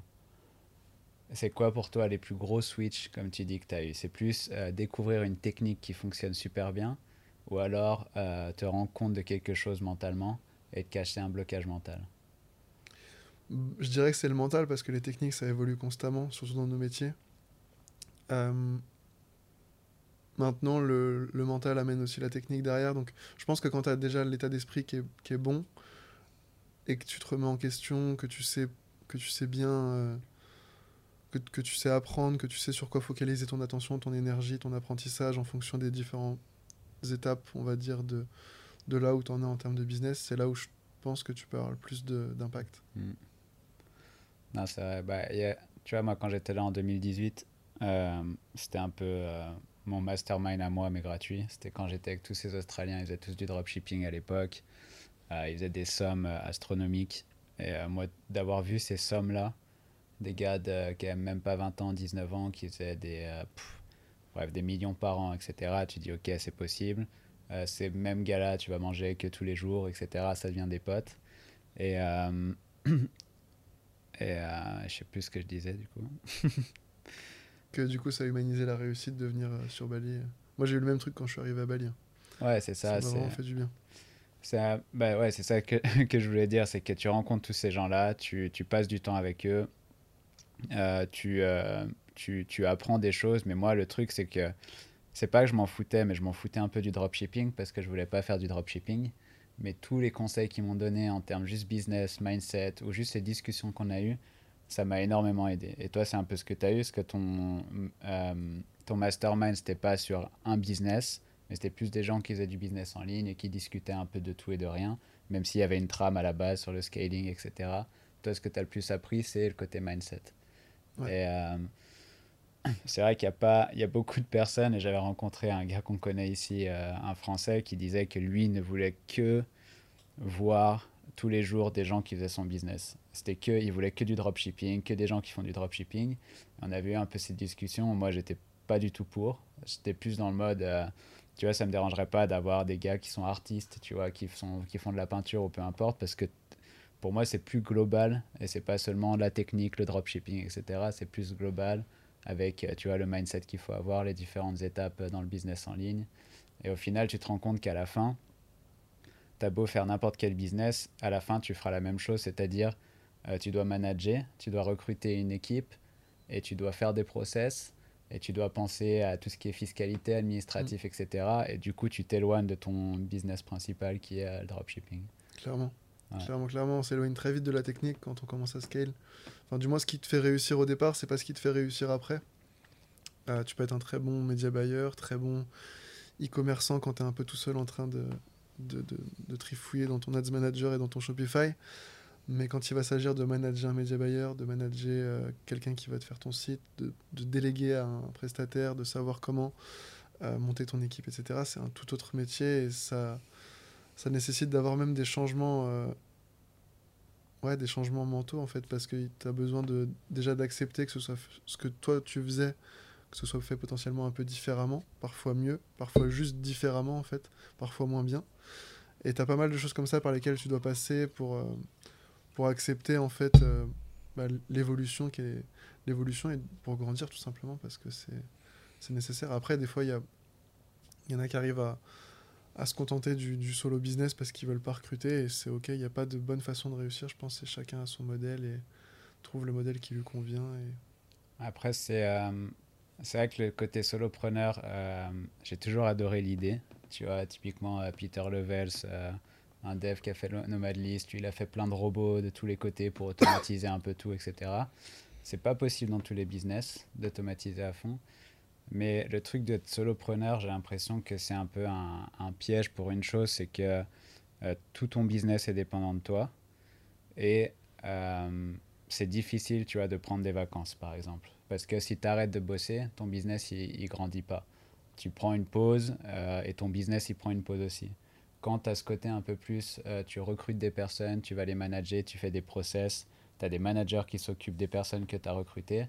C'est quoi pour toi les plus gros switches, comme tu dis, que tu as eu? C'est plus euh, découvrir une technique qui fonctionne super bien ou alors euh, te rendre compte de quelque chose mentalement et te cacher un blocage mental? Je dirais que c'est le mental parce que les techniques, ça évolue constamment, surtout dans nos métiers. Euh, maintenant, le, le, mental amène aussi la technique derrière. Donc, je pense que quand tu as déjà l'état d'esprit qui est, qui est, bon et que tu te remets en question, que tu sais, que tu sais bien que, que, tu sais apprendre, que tu sais sur quoi focaliser ton attention, ton énergie, ton apprentissage en fonction des différentes étapes, on va dire, de, de là où tu en es en termes de business, c'est là où je pense que tu peux avoir le plus d'impact. Hmm. Non, c'est vrai. Bah, tu vois, moi, quand j'étais là en 2018, euh, c'était un peu euh, mon mastermind à moi, mais gratuit. C'était quand j'étais avec tous ces Australiens, ils faisaient tous du dropshipping à l'époque. Euh, ils faisaient des sommes astronomiques. Et moi, d'avoir vu ces sommes-là, des gars de, qui n'avaient même pas 20 ans, 19 ans, qui faisaient des, euh, bref, des millions par an, etc. Tu dis, ok, c'est possible. Euh, ces mêmes gars-là, tu vas manger que tous les jours, etc. Ça devient des potes. Et, euh, et je sais plus ce que je disais, du coup. (laughs) que du coup, ça a humanisé la réussite de venir sur Bali. Moi, j'ai eu le même truc quand je suis arrivé à Bali. Ouais, c'est ça. Ça m'a vraiment fait du bien. C'est bah ouais, ça que, (laughs) que je voulais dire, c'est que tu rencontres tous ces gens-là, tu, tu passes du temps avec eux, euh, tu, euh, tu, tu, apprends des choses. Mais moi, le truc, c'est que c'est pas que je m'en foutais, mais je m'en foutais un peu du dropshipping parce que je voulais pas faire du dropshipping. Mais tous les conseils qu'ils m'ont donnés en termes juste business, mindset ou juste ces discussions qu'on a eues, ça m'a énormément aidé. Et toi, c'est un peu ce que tu as eu, ce que ton, euh, ton mastermind, c'était pas sur un business, mais c'était plus des gens qui faisaient du business en ligne et qui discutaient un peu de tout et de rien, même s'il y avait une trame à la base sur le scaling, etc. Toi, ce que tu as le plus appris, c'est le côté mindset. Et euh, c'est vrai qu'il y a pas, il y a beaucoup de personnes, et j'avais rencontré un gars qu'on connaît ici, euh, un Français, qui disait que lui ne voulait que voir tous les jours des gens qui faisaient son business. C'était que, il voulait que du dropshipping, que des gens qui font du dropshipping. On avait eu un peu cette discussion. Moi, j'étais pas du tout pour. J'étais plus dans le mode, euh, tu vois, ça me dérangerait pas d'avoir des gars qui sont artistes, tu vois, qui, sont, qui font de la peinture ou peu importe, parce que pour moi, c'est plus global et c'est pas seulement la technique, le dropshipping, etc. C'est plus global avec, euh, tu vois, le mindset qu'il faut avoir, les différentes étapes dans le business en ligne. Et au final, tu te rends compte qu'à la fin, tu as beau faire n'importe quel business, à la fin, tu feras la même chose, c'est-à-dire, euh, tu dois manager, tu dois recruter une équipe et tu dois faire des process et tu dois penser à tout ce qui est fiscalité, administratif, etc. Et du coup, tu t'éloignes de ton business principal qui est le dropshipping. Clairement. Clairement, clairement, on s'éloigne très vite de la technique quand on commence à scale. Enfin, du moins, ce qui te fait réussir au départ, c'est pas ce qui te fait réussir après. Euh, tu peux être un très bon média buyer, très bon e-commerçant quand tu es un peu tout seul en train de, de, trifouiller dans ton ads manager et dans ton Shopify. Mais quand il va s'agir de manager un média buyer, de manager euh, quelqu'un qui va te faire ton site, de, de, déléguer à un prestataire, de savoir comment euh, monter ton équipe, etc., c'est un tout autre métier et ça ça nécessite d'avoir même des changements euh, ouais des changements mentaux en fait parce que tu as besoin de déjà d'accepter que ce soit ce que toi tu faisais que ce soit fait potentiellement un peu différemment parfois mieux parfois juste différemment en fait parfois moins bien. Et tu as pas mal de choses comme ça par lesquelles tu dois passer pour euh, pour accepter en fait euh, bah, l'évolution qui est l'évolution et pour grandir tout simplement parce que c'est nécessaire. Après des fois y a il y en a qui arrivent à à se contenter du, solo business parce qu'ils veulent pas recruter et c'est ok, il n'y a pas de bonne façon de réussir, je pense que chacun a son modèle et trouve le modèle qui lui convient. Après, c'est euh, c'est vrai que le côté solopreneur, euh, j'ai toujours adoré l'idée. Tu vois, typiquement euh, Peter Levels, un dev qui a fait Nomad List, il a fait plein de robots de tous les côtés pour automatiser un peu tout, etc. C'est pas possible dans tous les business d'automatiser à fond. Mais le truc d'être solopreneur, j'ai l'impression que c'est un peu un, piège pour une chose, c'est que euh, tout ton business est dépendant de toi. Et euh, c'est difficile, tu vois, de prendre des vacances, par exemple. Parce que si tu arrêtes de bosser, ton business, il, grandit pas. Tu prends une pause euh, et ton business, il prend une pause aussi. Quand tu as ce côté un peu plus, tu recrutes des personnes, tu vas les manager, tu fais des process, tu as des managers qui s'occupent des personnes que tu as recrutées.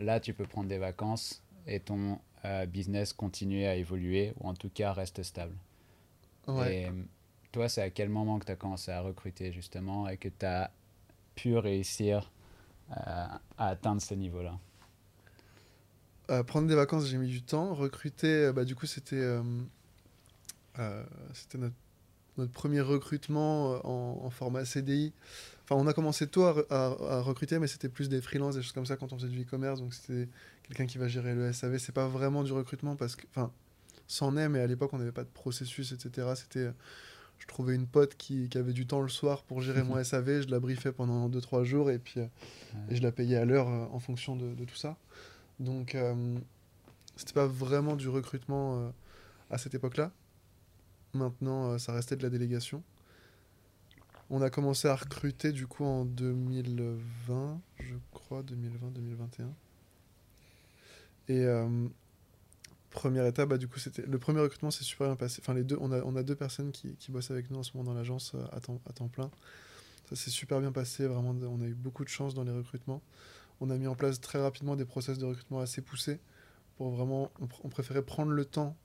Là, tu peux prendre des vacances et ton euh, business continue à évoluer ou en tout cas reste stable. Et toi, c'est à quel moment que tu as commencé à recruter justement et que tu as pu réussir euh, à atteindre ce niveau-là? Prendre des vacances, j'ai mis du temps. Recruter, bah, du coup, c'était c'était notre notre premier recrutement euh, en, format CDI. Enfin, on a commencé tôt à, recruter, mais c'était plus des freelances, des choses comme ça quand on faisait du e-commerce. Donc, c'était quelqu'un qui va gérer le SAV. C'est pas vraiment du recrutement parce que, enfin, c'en est, mais à l'époque, on n'avait pas de processus, etc. C'était, je trouvais une pote qui, avait du temps le soir pour gérer mon (laughs) SAV. Je la briefais pendant 2-3 jours et puis euh, et je la payais à l'heure euh, en fonction de, tout ça. Donc, c'était pas vraiment du recrutement à cette époque-là. Maintenant, euh, ça restait de la délégation. On a commencé à recruter du coup en 2020, je crois, 2020-2021. Et euh, première étape, bah, du coup, c'était le premier recrutement s'est super bien passé. Enfin, les deux, on a, on a deux personnes qui, qui bossent avec nous en ce moment dans l'agence euh, à temps, à temps plein. Ça s'est super bien passé, vraiment, on a eu beaucoup de chance dans les recrutements. On a mis en place très rapidement des process de recrutement assez poussés pour vraiment, on préférait prendre le temps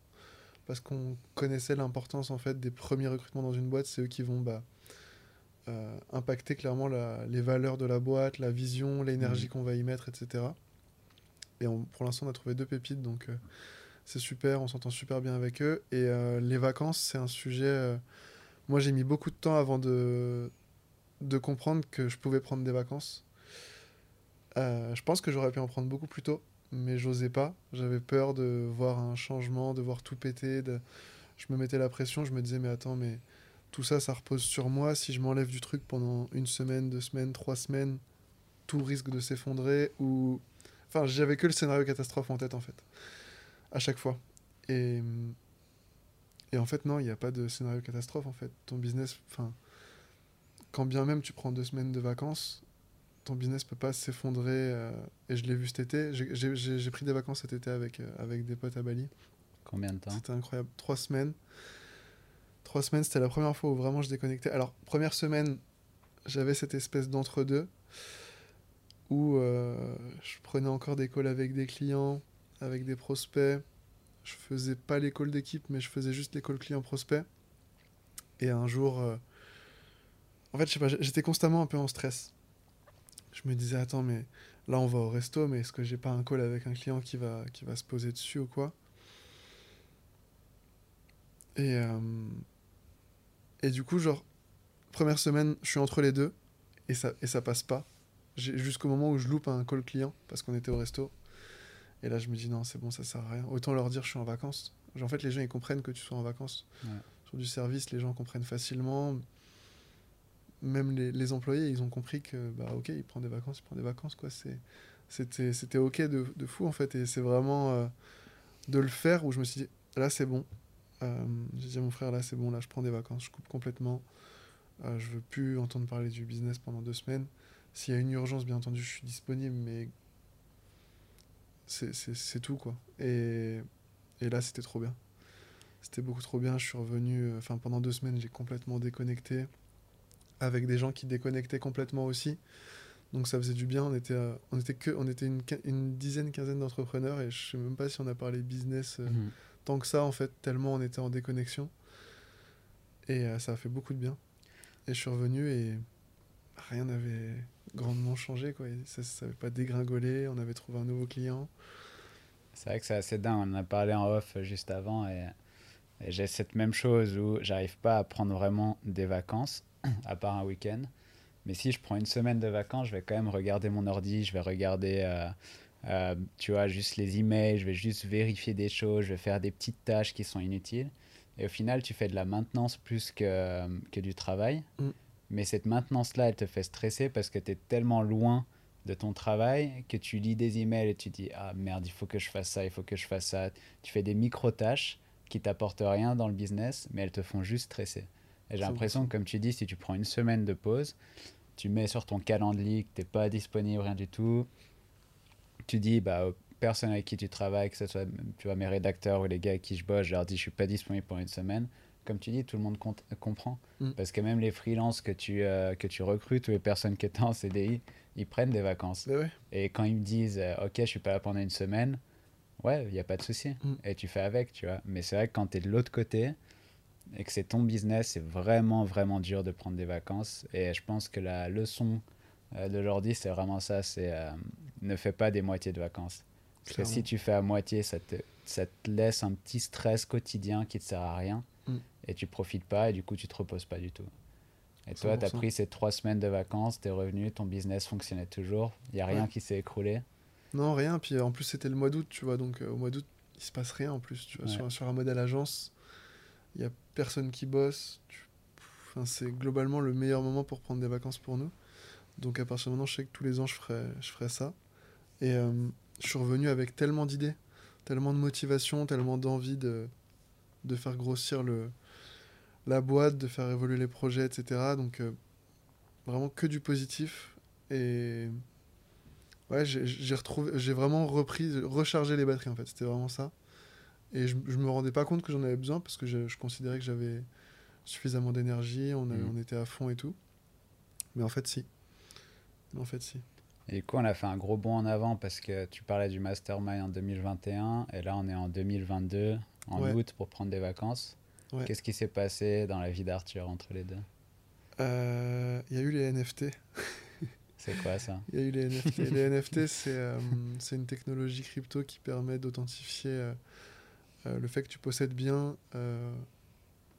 parce qu'on connaissait l'importance en fait des premiers recrutements dans une boîte. C'est eux qui vont bah, euh, impacter clairement les valeurs de la boîte, la vision, l'énergie mmh. qu'on va y mettre, etc. Et pour l'instant, on a trouvé deux pépites, donc euh, c'est super, on s'entend super bien avec eux. Et euh, les vacances, c'est un sujet. moi, j'ai mis beaucoup de temps avant de, de comprendre que je pouvais prendre des vacances. je pense que j'aurais pu en prendre beaucoup plus tôt mais j'osais pas. J'avais peur de voir un changement, de voir tout péter. Je me mettais la pression, je me disais, mais attends, mais tout ça, ça repose sur moi. Si je m'enlève du truc pendant une semaine, deux semaines, trois semaines, tout risque de s'effondrer. Ou... Enfin, j'avais que le scénario catastrophe en tête, en fait, à chaque fois. Et, et en fait, non, il n'y a pas de scénario catastrophe, en fait. Ton business, enfin, quand bien même tu prends deux semaines de vacances, ton business peut pas s'effondrer. Euh, et je l'ai vu cet été. J'ai pris des vacances cet été avec, euh, avec des potes à Bali. Combien de temps? C'était incroyable. Trois semaines. Trois semaines, c'était la première fois où vraiment je déconnectais. Alors, première semaine, j'avais cette espèce d'entre-deux où euh, je prenais encore des calls avec des clients, avec des prospects. Je faisais pas les calls d'équipe, mais je faisais juste les calls clients-prospects. Et un jour, en fait, j'étais constamment un peu en stress je me disais, attends, mais là, on va au resto, mais est-ce que j'ai pas un call avec un client qui va, qui va se poser dessus ou quoi? Et, euh, et du coup, genre, première semaine, je suis entre les deux et ça, et ça passe pas. Jusqu'au moment où je loupe un call client parce qu'on était au resto. Et là, je me dis, non, c'est bon, ça sert à rien. Autant leur dire, je suis en vacances. En fait, les gens, ils comprennent que tu sois en vacances. Sur du service, les gens comprennent facilement même les, les, employés, ils ont compris que, bah, ok, il prend des vacances, il prend des vacances, quoi. C'était, c'était ok de, de, fou, en fait. Et c'est vraiment euh, de le faire où je me suis dit, là, c'est bon. Euh, j'ai dit à mon frère, là, c'est bon, là, je prends des vacances, je coupe complètement. Euh, je veux plus entendre parler du business pendant deux semaines. S'il y a une urgence, bien entendu, je suis disponible, mais c'est tout, quoi. Et, et là, c'était trop bien. C'était beaucoup trop bien. Je suis revenu, enfin, pendant deux semaines, j'ai complètement déconnecté avec des gens qui déconnectaient complètement aussi. Donc ça faisait du bien. On était, euh, on était, que, on était une, une dizaine, quinzaine d'entrepreneurs et je sais même pas si on a parlé business euh, mhm. tant que ça en fait, tellement on était en déconnexion. Et euh, ça a fait beaucoup de bien. Et je suis revenu et rien n'avait grandement changé. Quoi. ça n'avait pas dégringolé, on avait trouvé un nouveau client. C'est vrai que c'est assez dingue. On en a parlé en off juste avant et, et j'ai cette même chose où j'arrive pas à prendre vraiment des vacances (clears throat) à part un week-end. Mais si je prends une semaine de vacances, je vais quand même regarder mon ordi, je vais regarder, euh, euh, tu vois, juste les emails, je vais juste vérifier des choses, je vais faire des petites tâches qui sont inutiles. Et au final, tu fais de la maintenance plus que, que du travail. Mm. Mais cette maintenance-là, elle te fait stresser parce que tu es tellement loin de ton travail que tu lis des emails et tu dis Ah merde, il faut que je fasse ça, il faut que je fasse ça. Tu fais des micro-tâches qui t'apportent rien dans le business, mais elles te font juste stresser. Et j'ai l'impression que, comme tu dis, si tu prends une semaine de pause, tu mets sur ton calendrier que tu n'es pas disponible, rien du tout. Tu dis bah, aux personnes avec qui tu travailles, que ce soit tu vois, mes rédacteurs ou les gars avec qui je bosse, je leur dis je suis pas disponible pour une semaine. Comme tu dis, tout le monde comprend. Mm. Parce que même les freelances que tu, euh, que tu recrutes ou les personnes qui étaient en CDI, ils prennent des vacances. Ouais. Et quand ils me disent, euh, OK, je suis pas là pendant une semaine, ouais, il n'y a pas de souci. Mm. Et tu fais avec, tu vois. Mais c'est vrai que quand tu es de l'autre côté et que c'est ton business, c'est vraiment, vraiment dur de prendre des vacances. Et je pense que la leçon euh, d'aujourd'hui, c'est vraiment ça c'est euh, ne fais pas des moitiés de vacances. Parce que si tu fais à moitié, ça te, ça te laisse un petit stress quotidien qui te sert à rien. Et tu profites pas et du coup, tu te reposes pas du tout. Et toi, tu as 100%. pris ces trois semaines de vacances, tu es revenu, ton business fonctionnait toujours, il n'y a rien Ouais. qui s'est écroulé. Non, rien. Puis en plus, c'était le mois d'août, tu vois. Donc euh, au mois d'août, il se passe rien en plus. Tu vois. Ouais. Sur, sur un modèle agence, il y a personne qui bosse. Tu- Enfin, c'est globalement le meilleur moment pour prendre des vacances pour nous. Donc à partir de maintenant, je sais que tous les ans, je ferai, je ferai ça. Et euh, je suis revenu avec tellement d'idées, tellement de motivation, tellement d'envie de, de faire grossir le, la boîte, de faire évoluer les projets, etc. Donc euh, vraiment que du positif. Et ouais, j'ai retrouvé, j'ai vraiment repris, rechargé les batteries en fait. C'était vraiment ça. Et je, je me rendais pas compte que j'en avais besoin parce que je, je considérais que j'avais suffisamment d'énergie, on, Mhm. on était à fond et tout. Mais en fait, si. En fait, si. Et du coup, on a fait un gros bond en avant parce que tu parlais du mastermind en 2021 et là, on est en 2022, en Ouais. août, pour prendre des vacances. Ouais. Qu'est-ce qui s'est passé dans la vie d'Arthur entre les deux? Euh, Il y a eu les NFT. (laughs) C'est quoi ça? Il y a eu les NFT. (laughs) les NFT, c'est euh, c'est une technologie crypto qui permet d'authentifier euh, le fait que tu possèdes bien.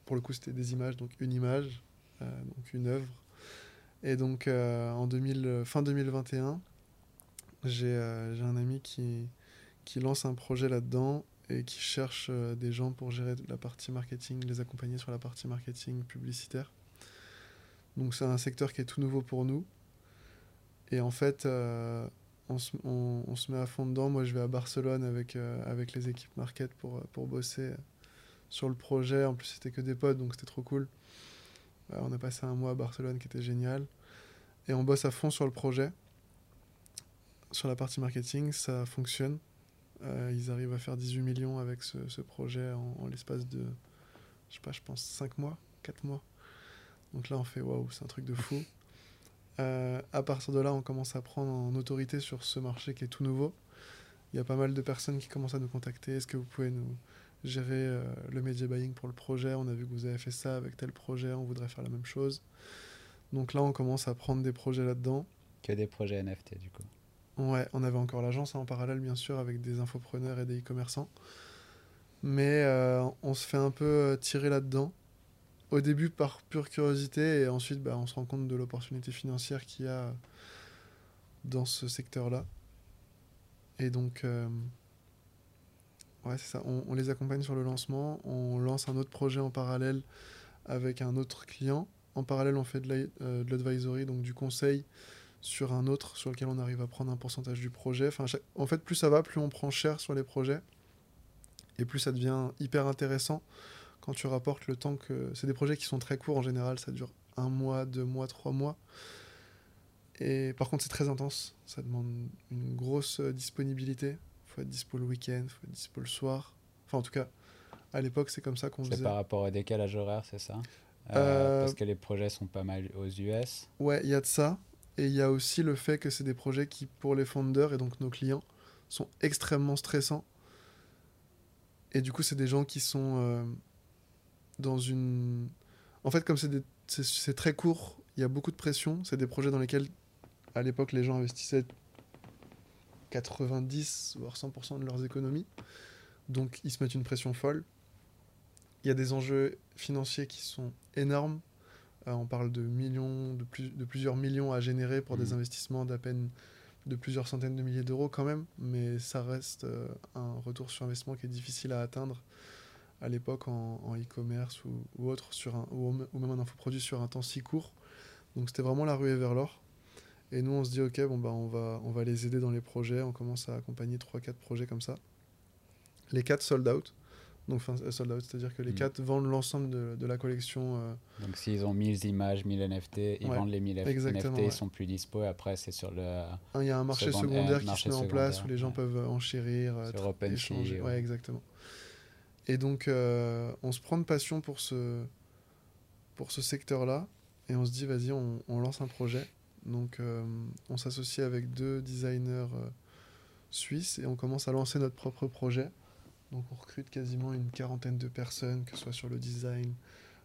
pour le coup, c'était des images, donc une image, donc une œuvre. Et donc, en 2000, euh, fin 2021, j'ai euh, j'ai un ami qui, qui lance un projet là-dedans et qui cherche euh, des gens pour gérer la partie marketing, les accompagner sur la partie marketing publicitaire. Donc, c'est un secteur qui est tout nouveau pour nous. Et en fait, euh, on, se, met à fond dedans. Moi, je vais à Barcelone avec, euh, avec les équipes market pour, pour bosser sur le projet. En plus, c'était que des potes, donc c'était trop cool. On a passé un mois à Barcelone qui était génial. Et on bosse à fond sur le projet. Sur la partie marketing, ça fonctionne. Euh, ils arrivent à faire 18 millions avec ce, projet en, en l'espace de, je sais pas, je pense 5 mois, 4 mois. Donc là, on fait waouh, c'est un truc de fou. Euh, à partir de là, on commence à prendre en autorité sur ce marché qui est tout nouveau. Il y a pas mal de personnes qui commencent à nous contacter. Est-ce que vous pouvez nous gérer euh, le media buying pour le projet? On a vu que vous avez fait ça avec tel projet, on voudrait faire la même chose. Donc là, on commence à prendre des projets là-dedans. Que des projets NFT, du coup. Ouais, on avait encore l'agence hein, en parallèle, bien sûr, avec des infopreneurs et des e-commerçants. Mais euh, on se fait un peu euh, tirer là-dedans. Au début par pure curiosité et ensuite bah, on se rend compte de l'opportunité financière qu'il y a dans ce secteur-là. Et donc, euh, c'est ça. On, les accompagne sur le lancement. On lance un autre projet en parallèle avec un autre client. En parallèle, on fait euh, de l'advisory, donc du conseil sur un autre sur lequel on arrive à prendre un pourcentage du projet. Enfin, chaque- En fait, plus ça va, plus on prend cher sur les projets et plus ça devient hyper intéressant quand tu rapportes le temps que... C'est des projets qui sont très courts en général, ça dure un mois, deux mois, trois mois. Et par contre, c'est très intense. Ça demande une grosse disponibilité. Il faut être dispo le week-end, il faut être dispo le soir. Enfin, en tout cas, à l'époque, c'est comme ça qu'on C'est faisait. par rapport au décalage horaire, c'est ça? Euh, Euh, Parce que les projets sont pas mal aux US. Ouais, il y a de ça. Et il y a aussi le fait que c'est des projets qui, pour les founders et donc nos clients, sont extrêmement stressants. Et du coup, c'est des gens qui sont euh, dans une... En fait, comme c'est très court, il y a beaucoup de pression. C'est des projets dans lesquels, à l'époque, les gens investissaient 90 voire 100% de leurs économies. Donc, ils se mettent une pression folle. Il y a des enjeux financiers qui sont énormes. Euh, on parle de millions, de, plus- de plusieurs millions à générer pour des Mhm. investissements d'à peine de plusieurs centaines de milliers d'euros quand même, mais ça reste euh, un retour sur investissement qui est difficile à atteindre à l'époque en, e-commerce ou, ou autre, sur un, ou, ou même un infoproduit sur un temps si court. Donc c'était vraiment la ruée vers l'or. Et nous, on se dit, ok, bon, bah, on, va, on va les aider dans les projets. On commence à accompagner 3-4 projets comme ça. Les 4 sold out. Donc, euh, sold out, c'est-à-dire que les Mhm. 4 vendent l'ensemble de, de la collection. euh, Donc s'ils ont 1000 images, 1000 NFT, ils Ouais, vendent les 1000 exactement, NFT, ouais. ils sont plus dispo et après c'est sur le Un, Il y a un marché Secondaire, qui marché se met en place où les gens ouais. peuvent enchérir, euh, Sur échanger. Ouais, exactement. Et donc, euh, on se prend de passion pour ce, pour ce secteur-là. Et on se dit, vas-y, on, on lance un projet. Donc, euh, on s'associe avec deux designers suisses et on commence à lancer notre propre projet. Donc, on recrute quasiment une quarantaine de personnes, que ce soit sur le design,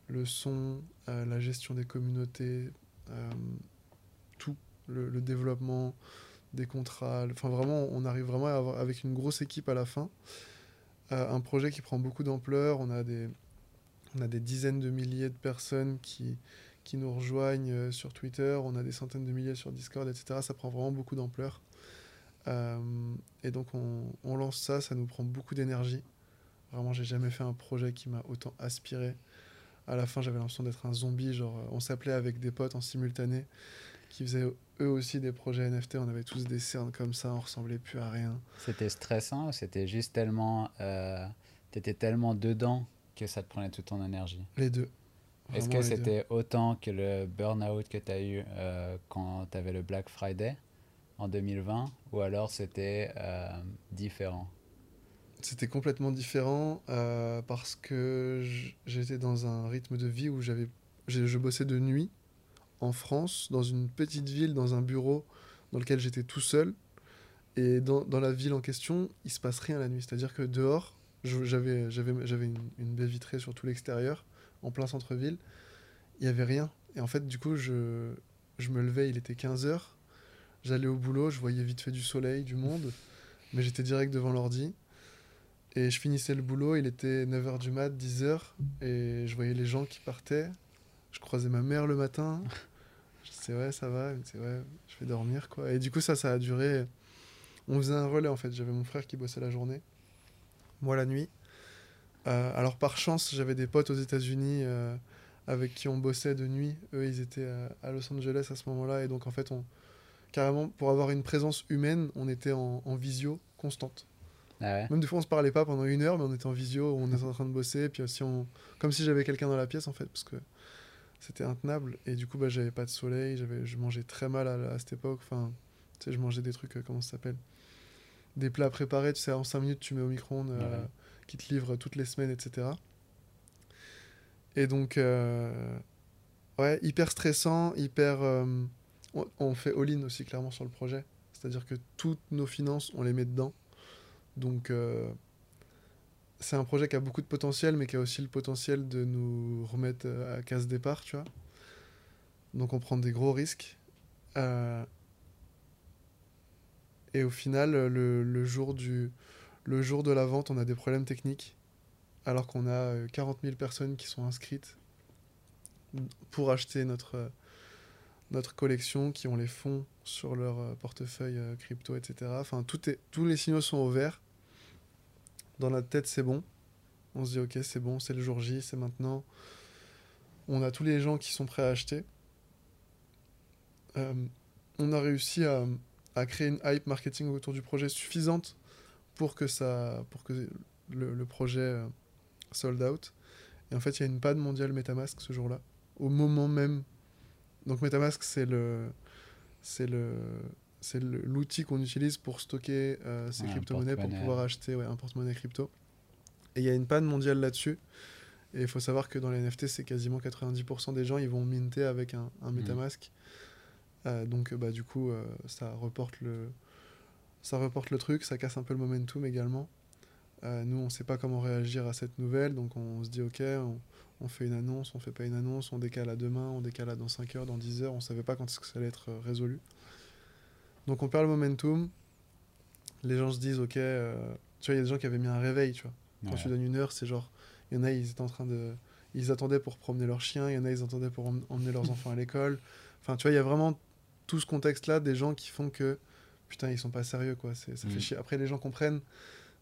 le son, euh, la gestion des communautés, euh, tout, le, développement des contrats. Enfin, vraiment, on arrive vraiment avec une grosse équipe à la fin. Euh, un projet qui prend beaucoup d'ampleur. On a des, on a des dizaines de milliers de personnes qui, qui nous rejoignent sur Twitter. On a des centaines de milliers sur Discord, etc. Ça prend vraiment beaucoup d'ampleur. Euh, et donc, on, on lance ça. Ça nous prend beaucoup d'énergie. Vraiment, j'ai jamais fait un projet qui m'a autant aspiré. À la fin, j'avais l'impression d'être un zombie. Genre, euh, on s'appelait avec des potes en simultané qui faisaient eux aussi des projets NFT. On avait tous des cernes comme ça. On ressemblait plus à rien. C'était stressant c'était juste tellement. Euh, T'étais tellement dedans que ça te prenait toute ton énergie? Les deux. Est-ce que c'était autant que le burn-out que tu as eu euh, quand tu avais le Black Friday? En 2020 ou alors c'était euh, différent? C'était complètement différent euh, parce que j'étais dans un rythme de vie où j'avais, je bossais de nuit en France, dans une petite ville, dans un bureau dans lequel j'étais tout seul. Et dans, la ville en question, il se passe rien la nuit. C'est-à-dire que dehors, j'avais, une, une baie vitrée sur tout l'extérieur, en plein centre-ville. Il n'y avait rien. Et en fait, du coup, je, je me levais, il était 15h. J'allais au boulot, je voyais vite fait du soleil, du monde. (laughs) Mais j'étais direct devant l'ordi. Et je finissais le boulot, il était 9h du mat, 10h, et je voyais les gens qui partaient. Je croisais ma mère le matin. (laughs) Je disais, ouais, ça va. Disait, ouais, je vais dormir, quoi. Et du coup, ça, ça a duré. On faisait un relais, en fait. J'avais mon frère qui bossait la journée, moi la nuit. Euh, alors, par chance, j'avais des potes aux États-Unis euh, avec qui on bossait de nuit. Eux, ils étaient à, à Los Angeles à ce moment-là. Et donc, en fait, on, carrément, pour avoir une présence humaine, on était en, en visio constante. Ah ouais Même des fois, on se parlait pas pendant une heure, mais on était en visio, on était en train de bosser, puis aussi on... comme si j'avais quelqu'un dans la pièce en fait, parce que c'était intenable. Et du coup, bah, j'avais pas de soleil, j'avais, je mangeais très mal à, à cette époque. Enfin, tu sais, je mangeais des trucs, euh, comment ça s'appelle? Des plats préparés, tu sais, en 5 minutes, tu mets au micro-ondes, euh, Ouais. qui te livrent toutes les semaines, etc. Et donc, euh, ouais, hyper stressant, hyper. On, fait all-in aussi clairement sur le projet. C'est-à-dire que toutes nos finances, on les met dedans. Donc, euh, c'est un projet qui a beaucoup de potentiel, mais qui a aussi le potentiel de nous remettre euh, à case départ, tu vois. Donc, on prend des gros risques. Euh, et au final, le, jour le jour de la vente, on a des problèmes techniques, alors qu'on a euh, 40 000 personnes qui sont inscrites pour acheter notre, notre collection, qui ont les fonds sur leur euh, portefeuille euh, crypto, etc. Enfin, tout est, tous les signaux sont au vert. Dans notre tête, c'est bon. On se dit, ok, c'est bon, c'est le jour J, c'est maintenant. On a tous les gens qui sont prêts à acheter. Euh, on a réussi à, à créer une hype marketing autour du projet suffisante pour que, ça, pour que le, le projet sold out. Et en fait, il y a une panne mondiale Metamask ce jour-là, au moment même. Donc Metamask, c'est le, c'est le, c'est le- l'outil qu'on utilise pour stocker euh, ces Ouais, crypto-monnaies pour pouvoir acheter ouais, un porte-monnaie crypto. Et il y a une panne mondiale là-dessus. Et il faut savoir que dans les NFT, c'est quasiment 90% des gens, ils vont minter avec un, un Metamask. Euh, donc, bah, du coup, euh, ça, reporte le, ça reporte le truc, ça casse un peu le momentum également. Euh, nous, on ne sait pas comment réagir à cette nouvelle, donc on se dit, ok, on, on fait une annonce, on fait pas une annonce, on décale à demain, on décale à dans 5 heures, dans 10 heures, on savait pas quand est-ce que ça allait être euh, résolu. Donc on perd le momentum, les gens se disent, ok, euh, tu vois, il y a des gens qui avaient mis un réveil, tu vois. Quand Ouais. tu donnes une heure, c'est genre, il y en a, ils étaient en train de, ils attendaient pour promener leur chien, il y en a, ils attendaient pour em- emmener leurs (laughs) enfants à l'école. Enfin, tu vois, il y a vraiment tout ce contexte-là des gens qui font que, putain, ils sont pas sérieux, quoi. C'est, ça fait Mm. chier. Après, les gens comprennent,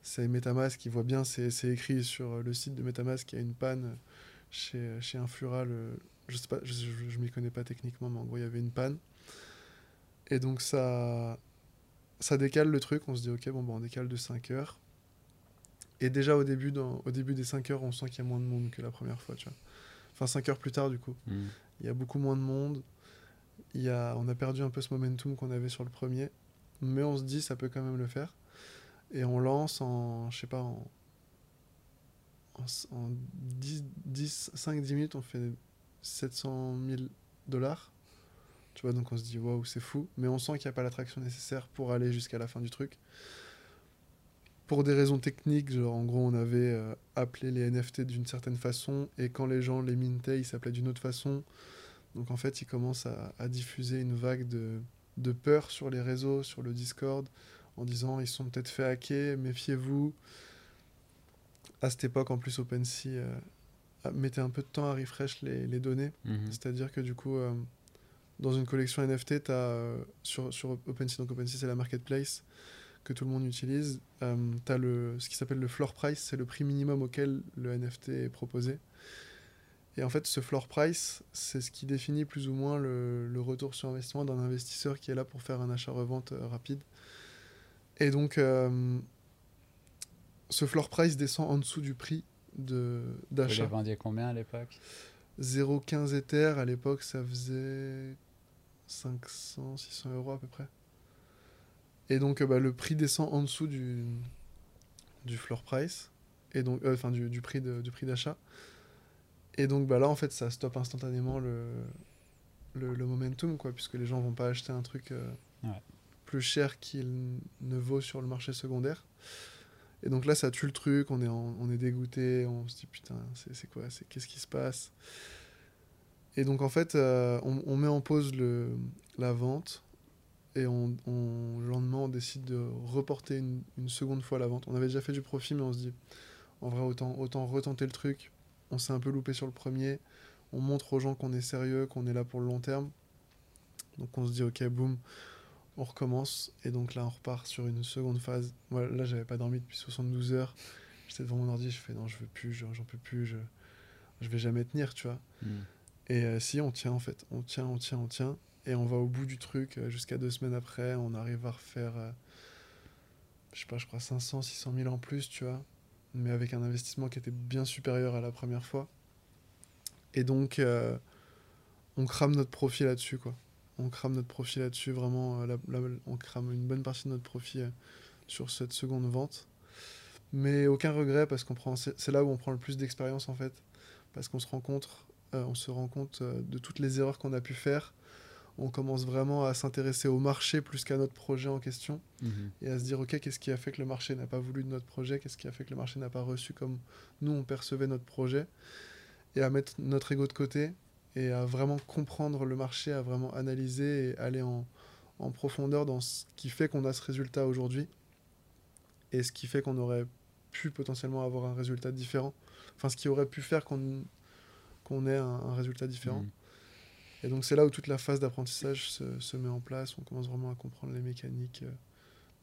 c'est Metamask, ils voient bien, c'est, écrit sur euh, le site de Metamask, qu'il y a une panne chez, chez Infura, le, je sais pas, je, je, je m'y connais pas techniquement, mais en gros, il y avait une panne. Et donc, ça, ça décale le truc, on se dit, ok, bon, bah, on décale de 5 heures. Et déjà, au début, dans, au début des 5 heures, on sent qu'il y a moins de monde que la première fois, tu vois. Enfin, 5 heures plus tard, du coup. Mm. Il y a beaucoup moins de monde. Il y a, on a perdu un peu ce momentum qu'on avait sur le premier. Mais on se dit, ça peut quand même le faire. Et on lance en, je sais pas, en, en 10, 10, 5, 10 minutes, on fait 700 000 dollars. Tu vois, donc on se dit, waouh, c'est fou. Mais on sent qu'il n'y a pas l'attraction nécessaire pour aller jusqu'à la fin du truc. Pour des raisons techniques, genre en gros, on avait euh, appelé les NFT d'une certaine façon, et quand les gens les mintaient, ils s'appelaient d'une autre façon. Donc en fait, ils commencent à, à diffuser une vague de, de peur sur les réseaux, sur le Discord, en disant ils sont peut-être fait hacker, méfiez-vous. À cette époque, en plus, OpenSea euh, mettait un peu de temps à refresh les, les données. Mhm. C'est-à-dire que du coup, euh, dans une collection NFT, as sur, sur OpenSea, donc OpenSea c'est la marketplace que tout le monde utilise, tu as le, ce qui s'appelle le floor price, c'est le prix minimum auquel le NFT est proposé. Et en fait, ce floor price, c'est ce qui définit plus ou moins le, le retour sur investissement d'un investisseur qui est là pour faire un achat-revente euh, rapide. Et donc, euh, ce floor price descend en dessous du prix de- Vous les d'achat. vendiez combien à l'époque? 0,15 Ether, à l'époque, ça faisait 500, 600 euros à peu près. Et donc, euh, bah, le prix descend en dessous du, du floor price, et donc, euh, enfin, du, du prix de- du prix d'achat. Et donc, bah, là, en fait, ça stoppe instantanément le, le, le momentum, quoi, puisque les gens vont pas acheter un truc Ouais. Plus cher qu'il ne vaut sur le marché secondaire. Et donc là, ça tue le truc, on est, on est dégoûté, on se dit putain, c'est quoi, qu'est-ce qui se passe? Et donc en fait, euh, on, met en pause le, la vente et on- le lendemain, on décide de reporter une, une seconde fois la vente. On avait déjà fait du profit, mais on se dit, en vrai, autant, autant retenter le truc. On s'est un peu loupé sur le premier. On montre aux gens qu'on est sérieux, qu'on est là pour le long terme. Donc on se dit, ok, boum, on recommence. Et donc là, on repart sur une seconde phase. Moi, là, j'avais pas dormi depuis 72 heures. J'étais devant mon ordi, je fais, non, je veux plus, j'en peux plus, je, je vais jamais tenir, tu vois. Mhm. Et euh, si, on tient en fait. On tient, on tient, on tient. Et on va au bout du truc. euh, Jusqu'à deux semaines après, on arrive à refaire, euh, je sais pas, je crois 500, 600 000 en plus, tu vois. Mais avec un investissement qui était bien supérieur à la première fois. Et donc, euh, on crame notre profit là-dessus, quoi. On crame notre profit là-dessus, vraiment. euh, on crame une bonne partie de notre profit euh, sur cette seconde vente. Mais aucun regret parce qu'on prend, c'est là où on prend le plus d'expérience en fait, parce qu'on se rend compte, euh, on se rend compte de toutes les erreurs qu'on a pu faire. On commence vraiment à s'intéresser au marché plus qu'à notre projet en question Mhm. et à se dire ok qu'est-ce qui a fait que le marché n'a pas voulu de notre projet, qu'est-ce qui a fait que le marché n'a pas reçu comme nous on percevait notre projet? Et à mettre notre ego de côté et à vraiment comprendre le marché, à vraiment analyser et aller en, en profondeur dans ce qui fait qu'on a ce résultat aujourd'hui et ce qui fait qu'on aurait pu potentiellement avoir un résultat différent. Enfin, ce qui aurait pu faire qu'on qu'on ait un, un résultat différent. Mhm. Et donc, c'est là où toute la phase d'apprentissage se, se met en place. On commence vraiment à comprendre les mécaniques euh,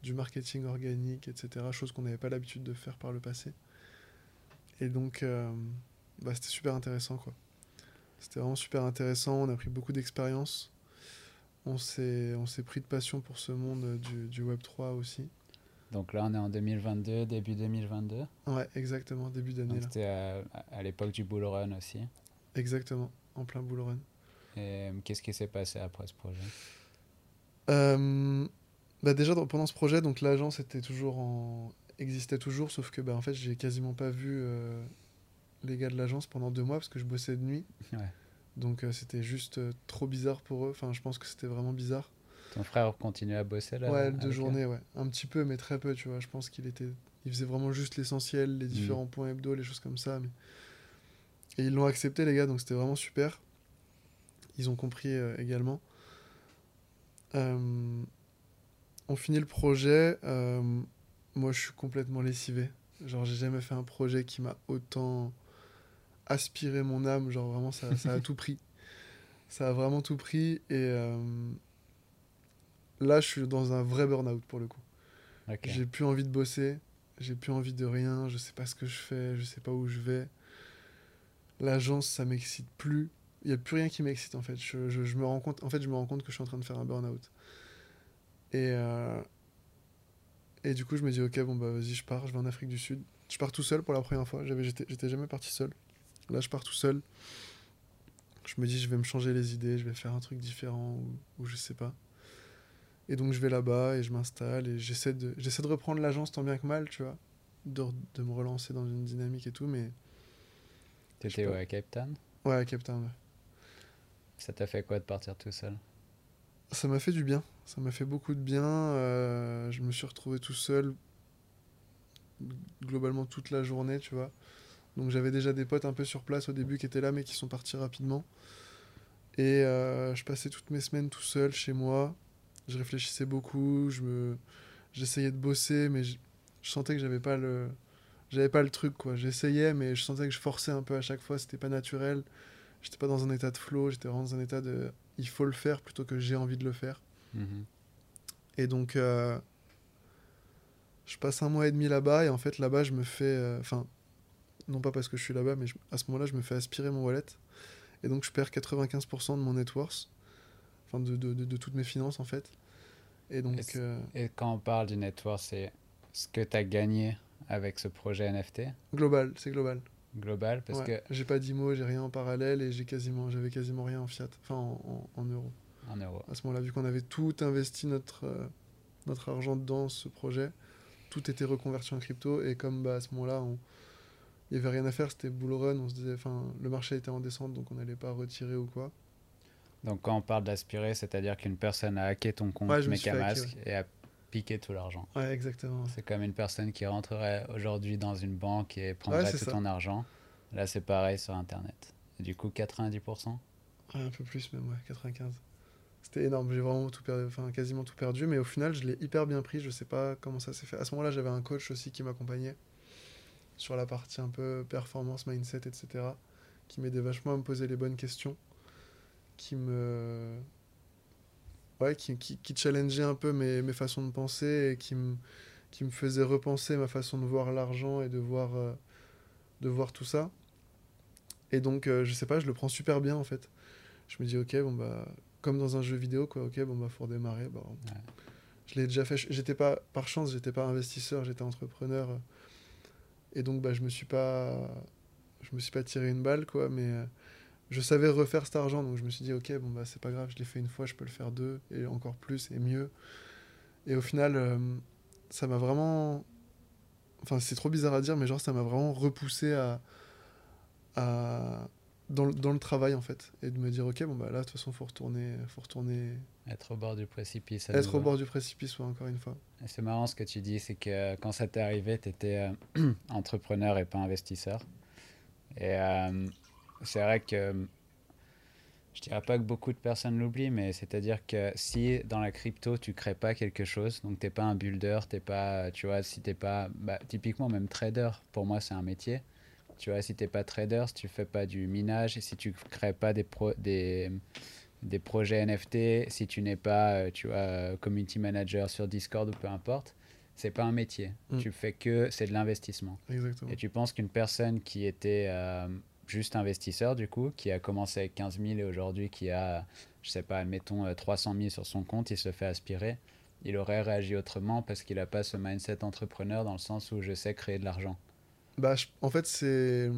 du marketing organique, etc. Chose qu'on n'avait pas l'habitude de faire par le passé. Et donc, euh, bah, c'était super intéressant, quoi. C'était vraiment super intéressant. On a pris beaucoup d'expérience. On s'est on s'est pris de passion pour ce monde du, du Web3 aussi. Donc là, on est en 2022, début 2022. Ouais, exactement, début d'année c'était à, à l'époque du bull run aussi. Exactement, en plein bull run. Et euh, qu'est-ce qui s'est passé après ce projet? Euh, bah déjà pendant ce projet, donc l'agence était toujours en existait toujours, sauf que bah en fait j'ai quasiment pas vu euh, les gars de l'agence pendant deux mois parce que je bossais de nuit. Ouais. Donc euh, c'était juste euh, trop bizarre pour eux. Enfin je pense que c'était vraiment bizarre. Ton frère continue à bosser là ouais, deux eux journées, ouais, un petit peu mais très peu, tu vois. Je pense qu'il était, il faisait vraiment juste l'essentiel, les différents points hebdo, les choses comme ça. Mais... Et ils l'ont accepté les gars, donc c'était vraiment super. Ils ont compris euh, également. On finit le projet. moi, je suis complètement lessivé. Genre, j'ai jamais fait un projet qui m'a autant aspiré mon âme. Genre, vraiment, ça, ça a (laughs) tout pris. Ça a vraiment tout pris. Et euh, là, je suis dans un vrai burn-out pour le coup. J'ai plus envie de bosser. J'ai plus envie de rien. Je sais pas ce que je fais. Je sais pas où je vais. L'agence, ça m'excite plus. Il y a plus rien qui m'excite en fait. Je, je- je me rends compte. En fait, je me rends compte que je suis en train de faire un burn-out. Et euh, et du coup, je me dis ok, bon bah vas-y, je pars. Je vais en Afrique du Sud. Je pars tout seul pour la première fois. J'étais jamais parti seul. Là, je pars tout seul. Je me dis, je vais me changer les idées. Je vais faire un truc différent ou, ou je sais pas. Et donc, je vais là-bas et je m'installe et j'essaie de, j'essaie de reprendre l'agence tant bien que mal, tu vois, de, de me relancer dans une dynamique et tout, mais T'étais où, à Cape Town? Ouais, à Cape Town. ouais. Ça t'a fait quoi de partir tout seul? Ça m'a fait du bien. Ça m'a fait beaucoup de bien. euh, je me suis retrouvé tout seul globalement toute la journée, tu vois. Donc j'avais déjà des potes un peu sur place au début qui étaient là mais qui sont partis rapidement. Et euh, je passais toutes mes semaines tout seul chez moi. Je réfléchissais beaucoup, je me j'essayais de bosser mais je, je sentais que j'avais pas le j'avais pas le truc quoi. J'essayais mais je sentais que je forçais un peu à chaque fois, c'était pas naturel. J'étais pas dans un état de flow, j'étais vraiment dans un état de il faut le faire plutôt que j'ai envie de le faire. Mhm. Et donc, euh, je passe un mois et demi là-bas, et en fait, là-bas, je me fais. euh, Enfin, non pas parce que je suis là-bas, mais je- à ce moment-là, je me fais aspirer mon wallet. Et donc, je perds 95% de mon net worth, enfin, de, de, de- de toutes mes finances, en fait. Et donc, Est-ce- euh, Et quand on parle du network, c'est ce que tu as gagné avec ce projet NFT global, c'est global. global Parce Ouais. J'ai pas d'IMO, j'ai rien en parallèle, et j'ai quasiment, j'avais quasiment rien en fiat, enfin, en, en- en euros. que en euros. à ce moment-là, vu qu'on avait tout investi notre, euh, notre argent dans ce projet, tout était reconverti en crypto et comme bah, à ce moment-là, on- il n'y avait rien à faire, c'était bull run, on se disait, enfin, le marché était en descente, donc on n'allait pas retirer ou quoi. Donc quand on parle d'aspirer, c'est-à-dire qu'une personne a hacké ton compte Ouais, MetaMask et a piqué tout l'argent. Ouais, exactement. C'est comme une personne qui rentrerait aujourd'hui dans une banque et prendrait Ouais, tout ça. ton argent. Là, c'est pareil sur Internet. Et du coup, 90% Ouais, un peu plus même, ouais, 95. C'était énorme, j'ai vraiment tout perdu, enfin quasiment tout perdu, mais au final, je l'ai hyper bien pris, je sais pas comment ça s'est fait. À ce moment-là, j'avais un coach aussi qui m'accompagnait sur la partie un peu performance, mindset, etc., qui m'aidait vachement à me poser les bonnes questions, qui me. Ouais, qui, qui, qui challengeait un peu mes, mes façons de penser et qui me, qui me faisait repenser ma façon de voir l'argent et de voir, euh, de voir tout ça. Et donc, euh, je sais pas, je le prends super bien en fait. Je me dis, ok, bon bah, comme dans un jeu vidéo, quoi, ok, bon bah, faut redémarrer. Bon. Ouais. Je l'ai déjà fait. J'étais pas, par chance, j'étais pas investisseur, j'étais entrepreneur. euh, Et donc, bah, je me suis pas, je me suis pas tiré une balle, quoi, mais euh, je savais refaire cet argent, donc je me suis dit, ok, bon bah, c'est pas grave, je l'ai fait une fois, je peux le faire deux, et encore plus, et mieux. Et au final, euh, ça m'a vraiment, enfin, c'est trop bizarre à dire, mais genre, ça m'a vraiment repoussé à, à dans, dans le travail en fait et de me dire ok bon bah là de toute façon faut retourner faut retourner Être au bord du précipice. être au bord du précipice ouais, encore une fois C'est marrant ce que tu dis, c'est que quand ça t'est arrivé, tu étais (clears throat) entrepreneur et pas investisseur. Et euh, c'est vrai que je dirais pas que beaucoup de personnes l'oublient, mais c'est-à-dire que si dans la crypto tu crées pas quelque chose, donc t'es pas un builder, t'es pas, tu vois, si t'es pas, bah, typiquement même trader, pour moi c'est un métier. Tu vois, si t'es pas trader, si tu fais pas du minage, si tu crées pas des, pro- des, des projets NFT, si tu n'es pas, euh, tu vois, euh, community manager sur Discord ou peu importe, c'est pas un métier. Mm. Tu fais que c'est de l'investissement. Et tu penses qu'une personne qui était euh, juste investisseur, du coup, qui a commencé avec 15 000 et aujourd'hui qui a, je sais pas, admettons euh, 300 000 sur son compte, il se fait aspirer, il aurait réagi autrement parce qu'il n'a pas ce mindset entrepreneur dans le sens où je sais créer de l'argent. Bah, je- en fait, c'est.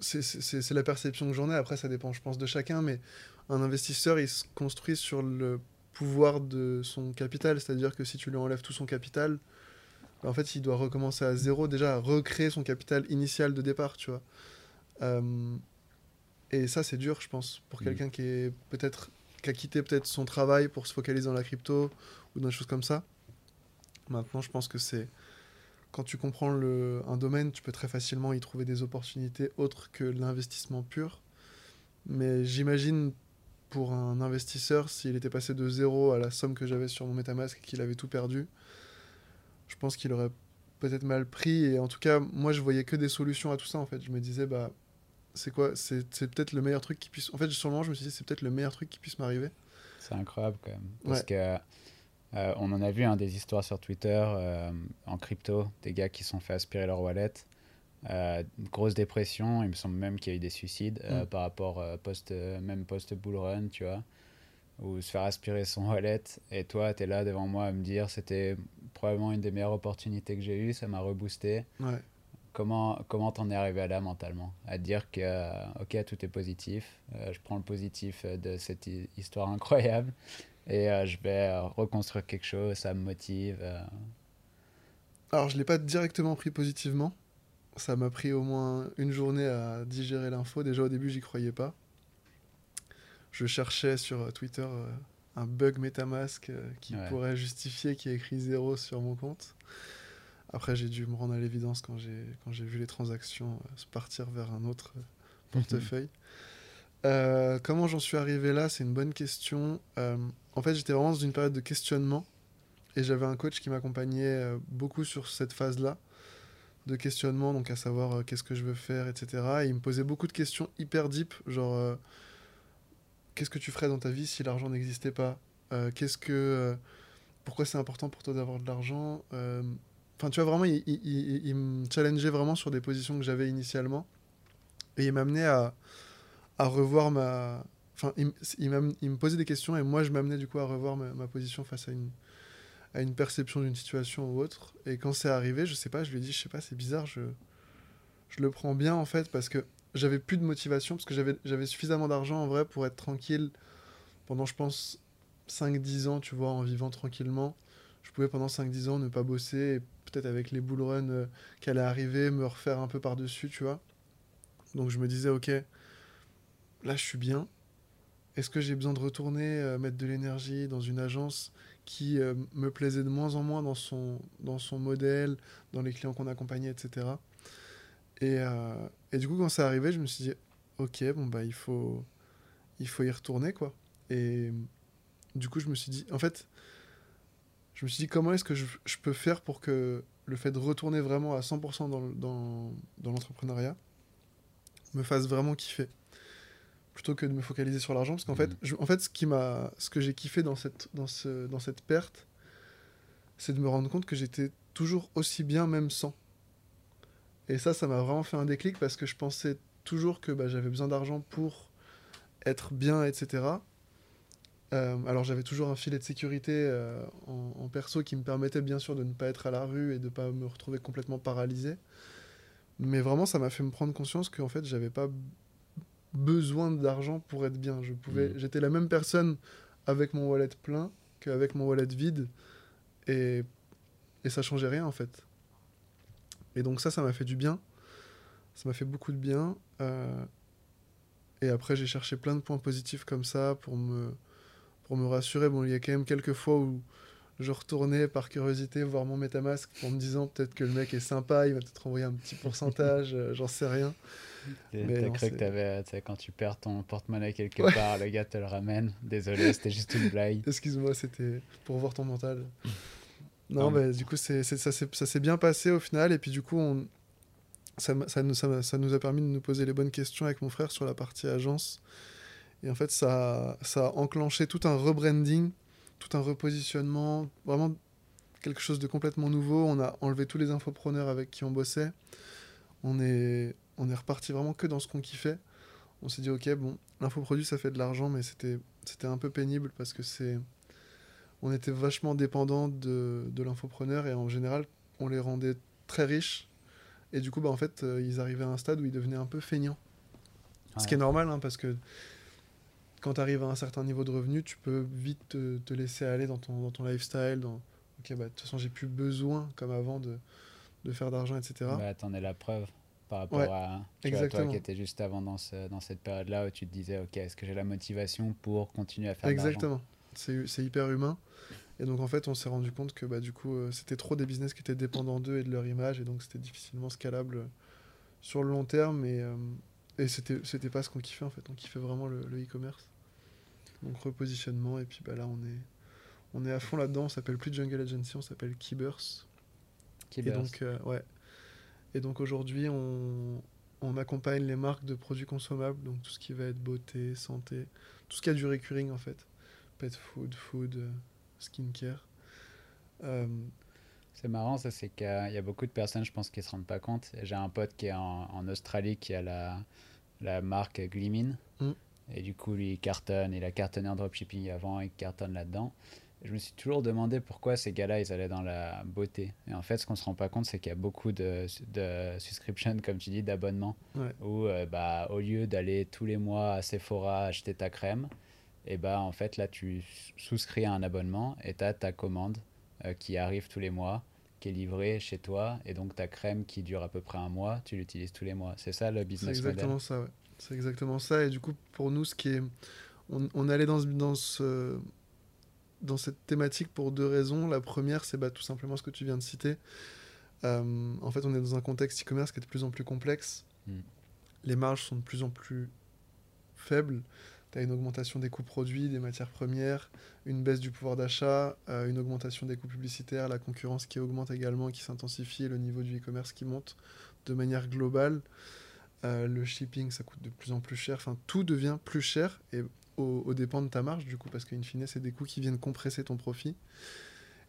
C'est la perception que j'en ai. Après, ça dépend, je pense, de chacun. Mais un investisseur, il se construit sur le pouvoir de son capital. C'est-à-dire que si tu lui enlèves tout son capital, bah, en fait, il doit recommencer à zéro, déjà à recréer son capital initial de départ, tu vois. Euh, et ça, c'est dur, je pense, pour Mhm. quelqu'un qui est peut-être qui a quitté peut-être son travail pour se focaliser dans la crypto ou dans des choses comme ça. Maintenant, je pense que c'est quand tu comprends le, un domaine, tu peux très facilement y trouver des opportunités autres que l'investissement pur. Mais j'imagine pour un investisseur, s'il était passé de zéro à la somme que j'avais sur mon MetaMask et qu'il avait tout perdu, je pense qu'il aurait peut-être mal pris. Et en tout cas, moi, je voyais que des solutions à tout ça. En fait, je me disais, bah, c'est quoi C'est peut-être le meilleur truc qui puisse. En fait, sur le moment, je me suis dit, c'est peut-être le meilleur truc qui puisse m'arriver. C'est incroyable quand même. Parce Ouais. que euh, on en a vu hein, des histoires sur Twitter euh, en crypto, des gars qui se sont fait aspirer leur wallet. Euh, grosse dépression, il me semble même qu'il y a eu des suicides Mm. par rapport post, même post-bull run, tu vois, ou se faire aspirer son wallet. Et toi, tu es là devant moi à me dire c'était probablement une des meilleures opportunités que j'ai eues, ça m'a reboosté. Ouais. Comment comment t'en es arrivé à là mentalement? À te dire que, ok, tout est positif, je prends le positif de cette hi- histoire incroyable et euh, je vais euh, reconstruire quelque chose, ça me motive. euh. Alors, je l'ai pas directement pris positivement. ça m'a pris au moins une journée à digérer l'info. Déjà au début, j'y croyais pas. Je cherchais sur Twitter un bug MetaMask qui pourrait justifier qu'il y ait écrit zéro sur mon compte. Après, j'ai dû me rendre à l'évidence quand j'ai, vu les transactions se partir vers un autre (laughs) portefeuille. comment j'en suis arrivé là? C'est une bonne question. En fait, j'étais vraiment dans une période de questionnement et j'avais un coach qui m'accompagnait beaucoup sur cette phase-là de questionnement, donc à savoir euh, qu'est-ce que je veux faire, etc. Et il me posait beaucoup de questions hyper deep, genre euh, qu'est-ce que tu ferais dans ta vie si l'argent n'existait pas euh, Qu'est-ce que pourquoi c'est important pour toi d'avoir de l'argent? Enfin, tu vois vraiment, il, me challengeait vraiment sur des positions que j'avais initialement, et il m'amenait à revoir ma Enfin, il, me posait des questions et moi je m'amenais du coup à revoir ma, position face à une, perception d'une situation ou autre. Et quand c'est arrivé, je sais pas, je lui ai dit, je sais pas, c'est bizarre, je, je le prends bien en fait, parce que j'avais plus de motivation, parce que j'avais suffisamment d'argent en vrai pour être tranquille pendant, je pense, 5-10 ans, tu vois, en vivant tranquillement. Je pouvais pendant 5-10 ans ne pas bosser, et peut-être avec les bull runs euh, qui allaient arriver, me refaire un peu par-dessus, tu vois. Donc je me disais, ok, là je suis bien. Est-ce que j'ai besoin de retourner euh, mettre de l'énergie dans une agence qui euh, me plaisait de moins en moins dans son, dans son modèle, dans les clients qu'on accompagnait, etc. Et, euh, et, du coup, quand c'est arrivé, je me suis dit, ok, bon, bah, il faut, il faut y retourner, quoi. Et du coup, je me suis dit, en fait, je me suis dit, comment est-ce que je, peux faire pour que le fait de retourner vraiment à 100% dans, dans, dans l'entrepreneuriat me fasse vraiment kiffer? Plutôt que de me focaliser sur l'argent parce qu'en fait mhm. en fait ce qui m'a ce que j'ai kiffé dans cette dans ce dans cette perte c'est de me rendre compte que j'étais toujours aussi bien même sans. Et ça ça m'a vraiment fait un déclic parce que je pensais toujours que bah, j'avais besoin d'argent pour être bien etc euh, alors j'avais toujours un filet de sécurité euh, en, en, perso qui me permettait bien sûr de ne pas être à la rue et de ne pas me retrouver complètement paralysé. Mais vraiment ça m'a fait me prendre conscience qu'en fait j'avais pas besoin d'argent pour être bien. Je pouvais, mm. j'étais la même personne avec mon wallet plein qu'avec mon wallet vide, et, et ça changeait rien en fait. Et donc ça, ça m'a fait du bien. Ça m'a fait beaucoup de bien. Euh, et après, j'ai cherché plein de points positifs comme ça pour me, pour me rassurer. Bon, il y a quand même quelques fois où je retournais par curiosité voir mon MetaMask en me disant peut-être que le mec est sympa, il va peut-être envoyer un petit pourcentage, euh, j'en sais rien. T'as cru que quand tu perds ton porte-monnaie quelque part, le gars te le ramène. Désolé, (laughs) c'était juste une blague. Excuse-moi, c'était pour voir ton mental. (laughs) Non, mais du coup, c'est, ça, s'est bien passé au final. Et puis, du coup, on, ça, ça, ça, ça, nous a permis de nous poser les bonnes questions avec mon frère sur la partie agence. Et en fait, ça, ça a enclenché tout un rebranding, tout un repositionnement, vraiment quelque chose de complètement nouveau. On a enlevé tous les infopreneurs avec qui on bossait. On est, on est reparti vraiment que dans ce qu'on kiffait. On s'est dit, ok, bon, l'infoproduit, ça fait de l'argent, mais c'était, c'était un peu pénible parce que c'est. On était vachement dépendant de, de l'infopreneur et en général, on les rendait très riches. Et du coup, bah, en fait, euh, ils arrivaient à un stade où ils devenaient un peu feignants. Ce qui est normal, hein, parce que quand tu arrives à un certain niveau de revenu, tu peux vite te, te laisser aller dans ton, dans ton lifestyle. Dans, ok, bah, de toute façon, j'ai plus besoin, comme avant, de, de faire d'argent, etc. Bah, t'en es la preuve par rapport à, toi qui étais juste avant dans, ce, dans cette période-là où tu te disais, ok, est-ce que j'ai la motivation pour continuer à faire Exactement. C'est hyper humain. Et donc en fait, on s'est rendu compte que bah, du coup, euh, c'était trop des business qui étaient dépendants d'eux et de leur image, et donc c'était difficilement scalable sur le long terme. Et, euh, et c'était c'était pas ce qu'on kiffait en fait. On kiffait vraiment le e-commerce. donc repositionnement, et puis bah, là, on est, on est à fond là-dedans. On s'appelle plus Jungle Agency, on s'appelle Keybers. Et donc, euh, ouais, et donc aujourd'hui, on, on, accompagne les marques de produits consommables, donc tout ce qui va être beauté, santé, tout ce qui a du recurring en fait. Pet food, food, euh, skincare. Euh, c'est marrant, ça, c'est qu'il y a beaucoup de personnes, je pense, qui ne se rendent pas compte. J'ai un pote qui est en, en, Australie qui a la, la marque Glimin. Mm. Et du coup, lui, il cartonne. Il a cartonné en dropshipping avant, il cartonne là-dedans je me suis toujours demandé pourquoi ces gars-là, ils allaient dans la beauté. Et en fait, ce qu'on se rend pas compte, c'est qu'il y a beaucoup de, de subscriptions, comme tu dis, d'abonnements, où euh, bah, au lieu d'aller tous les mois à Sephora acheter ta crème, et bah en fait là, tu souscris à un abonnement et tu as ta commande qui arrive tous les mois. qui est livré chez toi et donc ta crème qui dure à peu près un mois, tu l'utilises tous les mois. C'est ça le business C'est exactement ça, ouais. C'est exactement ça. Et du coup, pour nous, ce qui est. On, on allait dans, dans, ce, dans cette thématique pour deux raisons. La première, c'est bah, tout simplement ce que tu viens de citer. Euh, en fait, on est dans un contexte e-commerce qui est de plus en plus complexe. Mm. Les marges sont de plus en plus faibles. Tu as une augmentation des coûts produits, des matières premières, une baisse du pouvoir d'achat, euh, une augmentation des coûts publicitaires, la concurrence qui augmente également, qui s'intensifie, le niveau du e-commerce qui monte de manière globale. Euh, le shipping, ça coûte de plus en plus cher. Enfin, tout devient plus cher et au, dépend de ta marge, du coup, parce qu'in fine, c'est des coûts qui viennent compresser ton profit.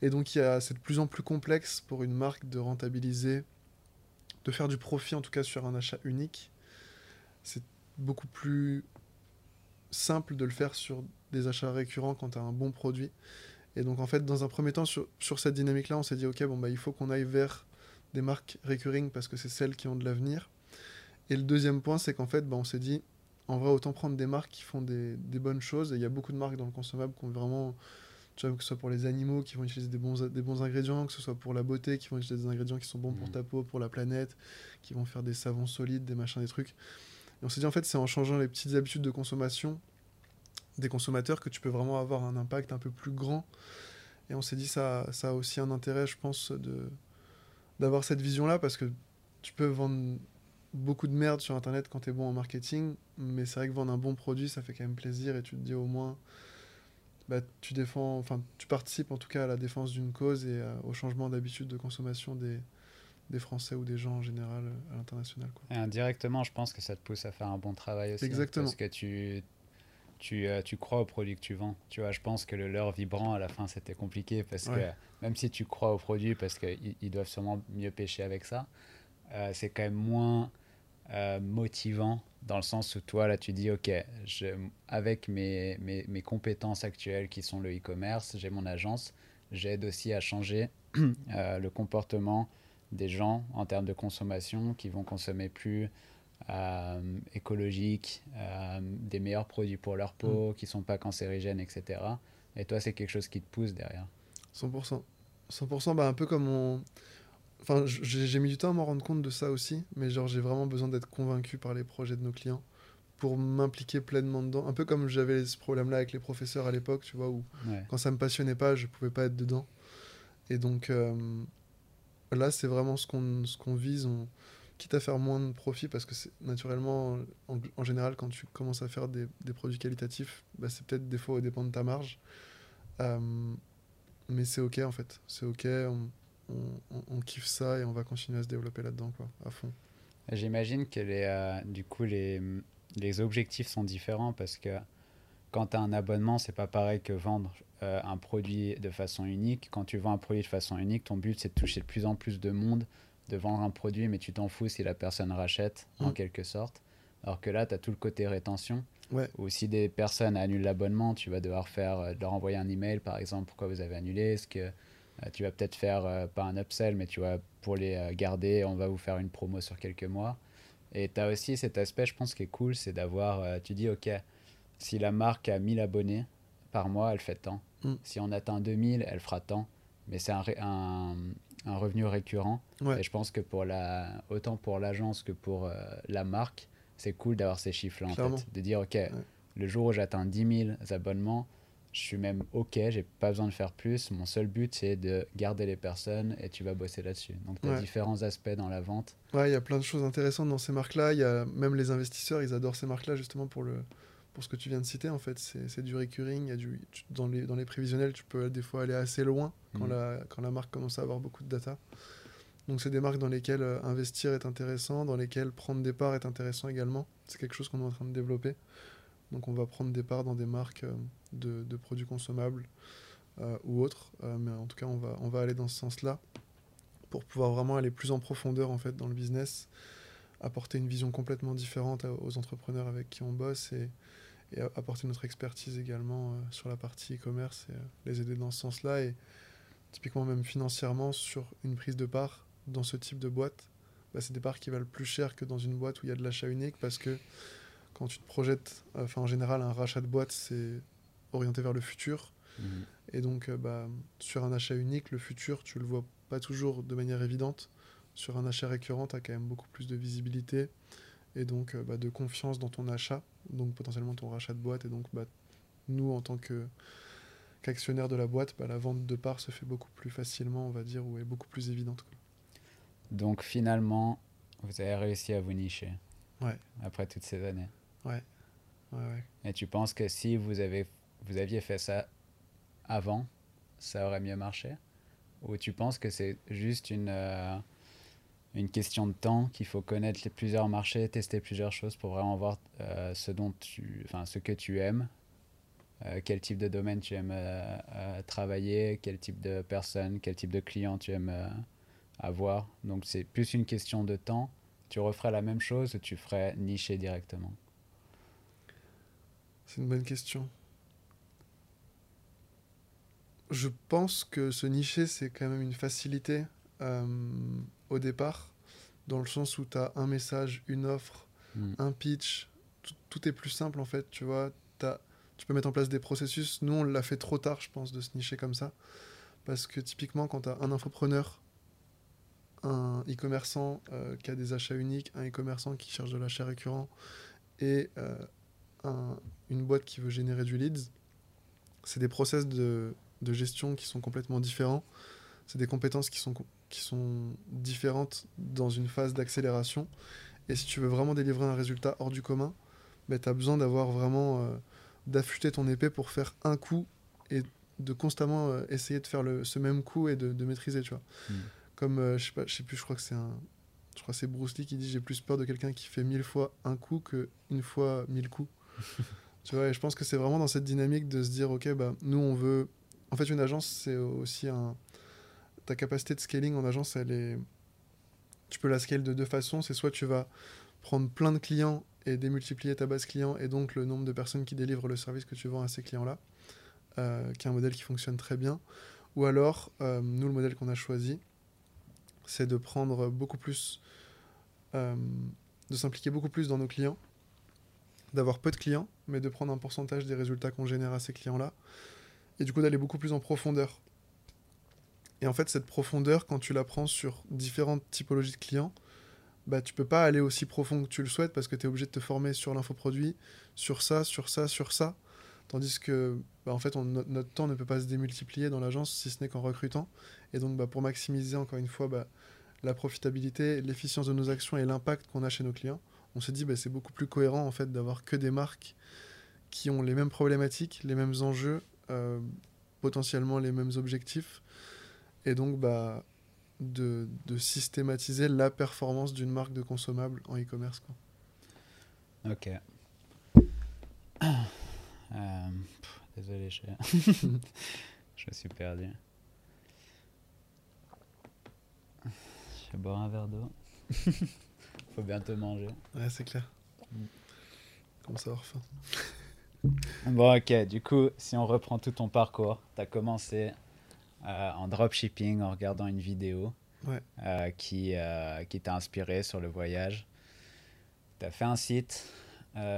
Et donc, c'est de plus en plus complexe pour une marque de rentabiliser, de faire du profit, en tout cas sur un achat unique. C'est beaucoup plus simple de le faire sur des achats récurrents quand tu as un bon produit. Et donc, en fait, dans un premier temps, sur, sur cette dynamique-là, on s'est dit, OK, bon, bah, il faut qu'on aille vers des marques recurring parce que c'est celles qui ont de l'avenir. Et le deuxième point, c'est qu'en fait, bah, on s'est dit, en vrai, autant prendre des marques qui font des, des bonnes choses. Et il y a beaucoup de marques dans le consommable qui ont vraiment, tu vois, que ce soit pour les animaux, qui vont utiliser des bons, des bons ingrédients, que ce soit pour la beauté, qui vont utiliser des ingrédients qui sont bons pour mmh. ta peau, pour la planète, qui vont faire des savons solides, des machins, des trucs. Et on s'est dit, en fait, c'est en changeant les petites habitudes de consommation des consommateurs que tu peux vraiment avoir un impact un peu plus grand. Et on s'est dit, ça, ça a aussi un intérêt, je pense, d'avoir cette vision-là, parce que tu peux vendre beaucoup de merde sur Internet quand tu es bon en marketing, mais c'est vrai que vendre un bon produit, ça fait quand même plaisir, et tu te dis au moins, bah, tu défends, enfin, tu participes en tout cas à la défense d'une cause et au changement d'habitude de consommation des, des Français ou des gens en général à l'international. Indirectement, je pense que ça te pousse à faire un bon travail aussi. Hein, Exactement. parce que tu, tu, euh, tu crois au produit que tu vends. Tu vois, je pense que le leurre vibrant, à la fin, c'était compliqué parce que même si tu crois au produit, parce qu'ils ils doivent sûrement mieux pêcher avec ça, euh, c'est quand même moins euh, motivant dans le sens où toi, là, tu dis, OK, je, avec mes, mes, mes, compétences actuelles qui sont le e-commerce, j'ai mon agence, j'aide aussi à changer (clears throat) le comportement des gens en termes de consommation qui vont consommer plus euh, écologiques, euh, des meilleurs produits pour leur peau, mm. qui sont pas cancérigènes, etc. Et toi, c'est quelque chose qui te pousse derrière. 100%. 100%, bah, un peu comme on... Enfin, j'ai mis du temps à m'en rendre compte de ça aussi, mais genre j'ai vraiment besoin d'être convaincu par les projets de nos clients pour m'impliquer pleinement dedans. Un peu comme j'avais ce problème-là avec les professeurs à l'époque, tu vois, où quand ça me passionnait pas, je pouvais pas être dedans. Et donc euh, là, c'est vraiment ce qu'on qu'on vise. Quitte à faire moins de profit, parce que c'est naturellement, en, général, quand tu commences à faire des, des produits qualitatifs, bah, c'est peut-être des fois au dépend de ta marge. Euh, mais c'est ok en fait, c'est ok, on, on, on, kiffe ça et on va continuer à se développer là-dedans, quoi, à fond. J'imagine que les, euh, du coup, les, les objectifs sont différents parce que quand tu as un abonnement, c'est pas pareil que vendre euh, un produit de façon unique. Quand tu vends un produit de façon unique, ton but c'est de toucher de plus en plus de monde de vendre un produit, mais tu t'en fous si la personne rachète, en mm. quelque sorte. Alors que là, tu as tout le côté rétention. Ou si des personnes annulent l'abonnement, tu vas devoir faire, euh, leur envoyer un email, par exemple, pourquoi vous avez annulé. Est-ce que euh, tu vas peut-être faire, euh, pas un upsell, mais tu vois, pour les garder, on va vous faire une promo sur quelques mois. Et tu as aussi cet aspect, je pense, qui est cool, c'est d'avoir, tu dis, OK, si la marque a 1000 abonnés par mois, elle fait tant. Mm. Si on atteint 2000, elle fera tant. Mais c'est un, un, un revenu récurrent. Et je pense que pour la, autant pour l'agence que pour euh, la marque, c'est cool d'avoir ces chiffres-là en tête. De dire, OK, le jour où j'atteins 10 000 abonnements, je suis même OK, j'ai pas besoin de faire plus. Mon seul but, c'est de garder les personnes et tu vas bosser là-dessus. Donc, tu as différents aspects dans la vente. Ouais, il y a plein de choses intéressantes dans ces marques-là. Il y a même les investisseurs, ils adorent ces marques-là justement pour le, pour ce que tu viens de citer, en fait, c'est du recurring. Y a du, dans, les, dans les prévisionnels, tu peux des fois aller assez loin quand, mm. la, quand la marque commence à avoir beaucoup de data. Donc, c'est des marques dans lesquelles euh, investir est intéressant, dans lesquelles prendre des parts est intéressant également. C'est quelque chose qu'on est en train de développer. Donc, on va prendre des parts dans des marques euh, de, de produits consommables euh, ou autres. mais en tout cas, on va, on va aller dans ce sens-là pour pouvoir vraiment aller plus en profondeur en fait dans le business, apporter une vision complètement différente aux entrepreneurs avec qui on bosse et, et apporter notre expertise également euh, sur la partie e-commerce et euh, les aider dans ce sens-là. Et typiquement, même financièrement, sur une prise de part dans ce type de boîte, bah, c'est des parts qui valent plus cher que dans une boîte où il y a de l'achat unique parce que quand tu te projettes, enfin en général, un rachat de boîte, c'est orienté vers le futur. Mmh. Et donc, euh, bah, sur un achat unique, le futur, tu le vois pas toujours de manière évidente. Sur un achat récurrent, tu as quand même beaucoup plus de visibilité et donc bah, de confiance dans ton achat, donc potentiellement ton rachat de boîte. Et donc, bah, nous, en tant que qu'actionnaire de la boîte, bah, la vente de parts se fait beaucoup plus facilement, on va dire, ou est beaucoup plus évidente. Donc finalement, vous avez réussi à vous nicher. Ouais. Après toutes ces années. Ouais. ouais, ouais. Et tu penses que si vous, avez, vous aviez fait ça avant, ça aurait mieux marché? Ou tu penses que c'est juste une, euh, une question de temps, qu'il faut connaître plusieurs marchés, tester plusieurs choses pour vraiment voir euh, ce, dont tu, ce que tu aimes euh, quel type de domaine tu aimes travailler, quel type de personne, quel type de client tu aimes avoir. Donc c'est plus une question de temps. Tu referais la même chose ou tu ferais nicher directement? C'est une bonne question. Je pense que ce nicher, c'est quand même une facilité euh, au départ, dans le sens où tu as un message, une offre, hmm. un pitch, tout, est plus simple en fait, tu vois. As, tu peux mettre en place des processus. Nous, on l'a fait trop tard, je pense, de se nicher comme ça. Parce que typiquement, quand tu as un infopreneur un e-commerçant euh, qui a des achats uniques, un e-commerçant qui cherche de l'achat récurrent et euh, un, une boîte qui veut générer du leads, c'est des process de, de, gestion qui sont complètement différents. C'est des compétences qui sont, qui sont différentes dans une phase d'accélération. Et si tu veux vraiment délivrer un résultat hors du commun, ben, tu as besoin d'avoir vraiment euh, d'affûter ton épée pour faire un coup et de constamment essayer de faire le, ce même coup et de, de maîtriser, tu vois. Hmm. Comme, euh, je sais pas, je sais plus, je crois que c'est un. Je crois c'est Bruce Lee qui dit J'ai plus peur de quelqu'un qui fait mille fois un coup que une fois mille coups. (laughs) tu vois, et je pense que c'est vraiment dans cette dynamique de se dire Ok, bah, nous, on veut. En fait, une agence, c'est aussi un. Ta capacité de scaling en agence, elle est. Tu peux la scale de deux façons. C'est soit tu vas prendre plein de clients et démultiplier ta base client et donc le nombre de personnes qui délivrent le service que tu vends à ces clients-là, euh, qui est un modèle qui fonctionne très bien. Ou alors, euh, nous, le modèle qu'on a choisi, c'est de prendre beaucoup plus, euh, de s'impliquer beaucoup plus dans nos clients, d'avoir peu de clients, mais de prendre un pourcentage des résultats qu'on génère à ces clients-là, et du coup d'aller beaucoup plus en profondeur. Et en fait, cette profondeur, quand tu la prends sur différentes typologies de clients, bah, tu peux pas aller aussi profond que tu le souhaites parce que tu es obligé de te former sur l'infoproduit, sur ça, sur ça, sur ça. Tandis que, bah, en fait, notre temps ne peut pas se démultiplier dans l'agence si ce n'est qu'en recrutant. Et donc, bah, pour maximiser encore une fois bah, la profitabilité, l'efficience de nos actions et l'impact qu'on a chez nos clients, on s'est dit bah, c'est beaucoup plus cohérent en fait d'avoir que des marques qui ont les mêmes problématiques, les mêmes enjeux, euh, potentiellement les mêmes objectifs, et donc bah, de, de systématiser la performance d'une marque de consommable en e-commerce. Ok. (clears throat) Euh, désolé, je... (laughs) je me suis perdu. Je vais boire un verre d'eau. (laughs) Faut bientôt manger. Ouais, c'est clair. Comme ça, faim. bon, ok. Du coup, si on reprend tout ton parcours, tu as commencé euh, en dropshipping en regardant une vidéo euh, qui, euh, qui t'a inspiré sur le voyage. Tu as fait un site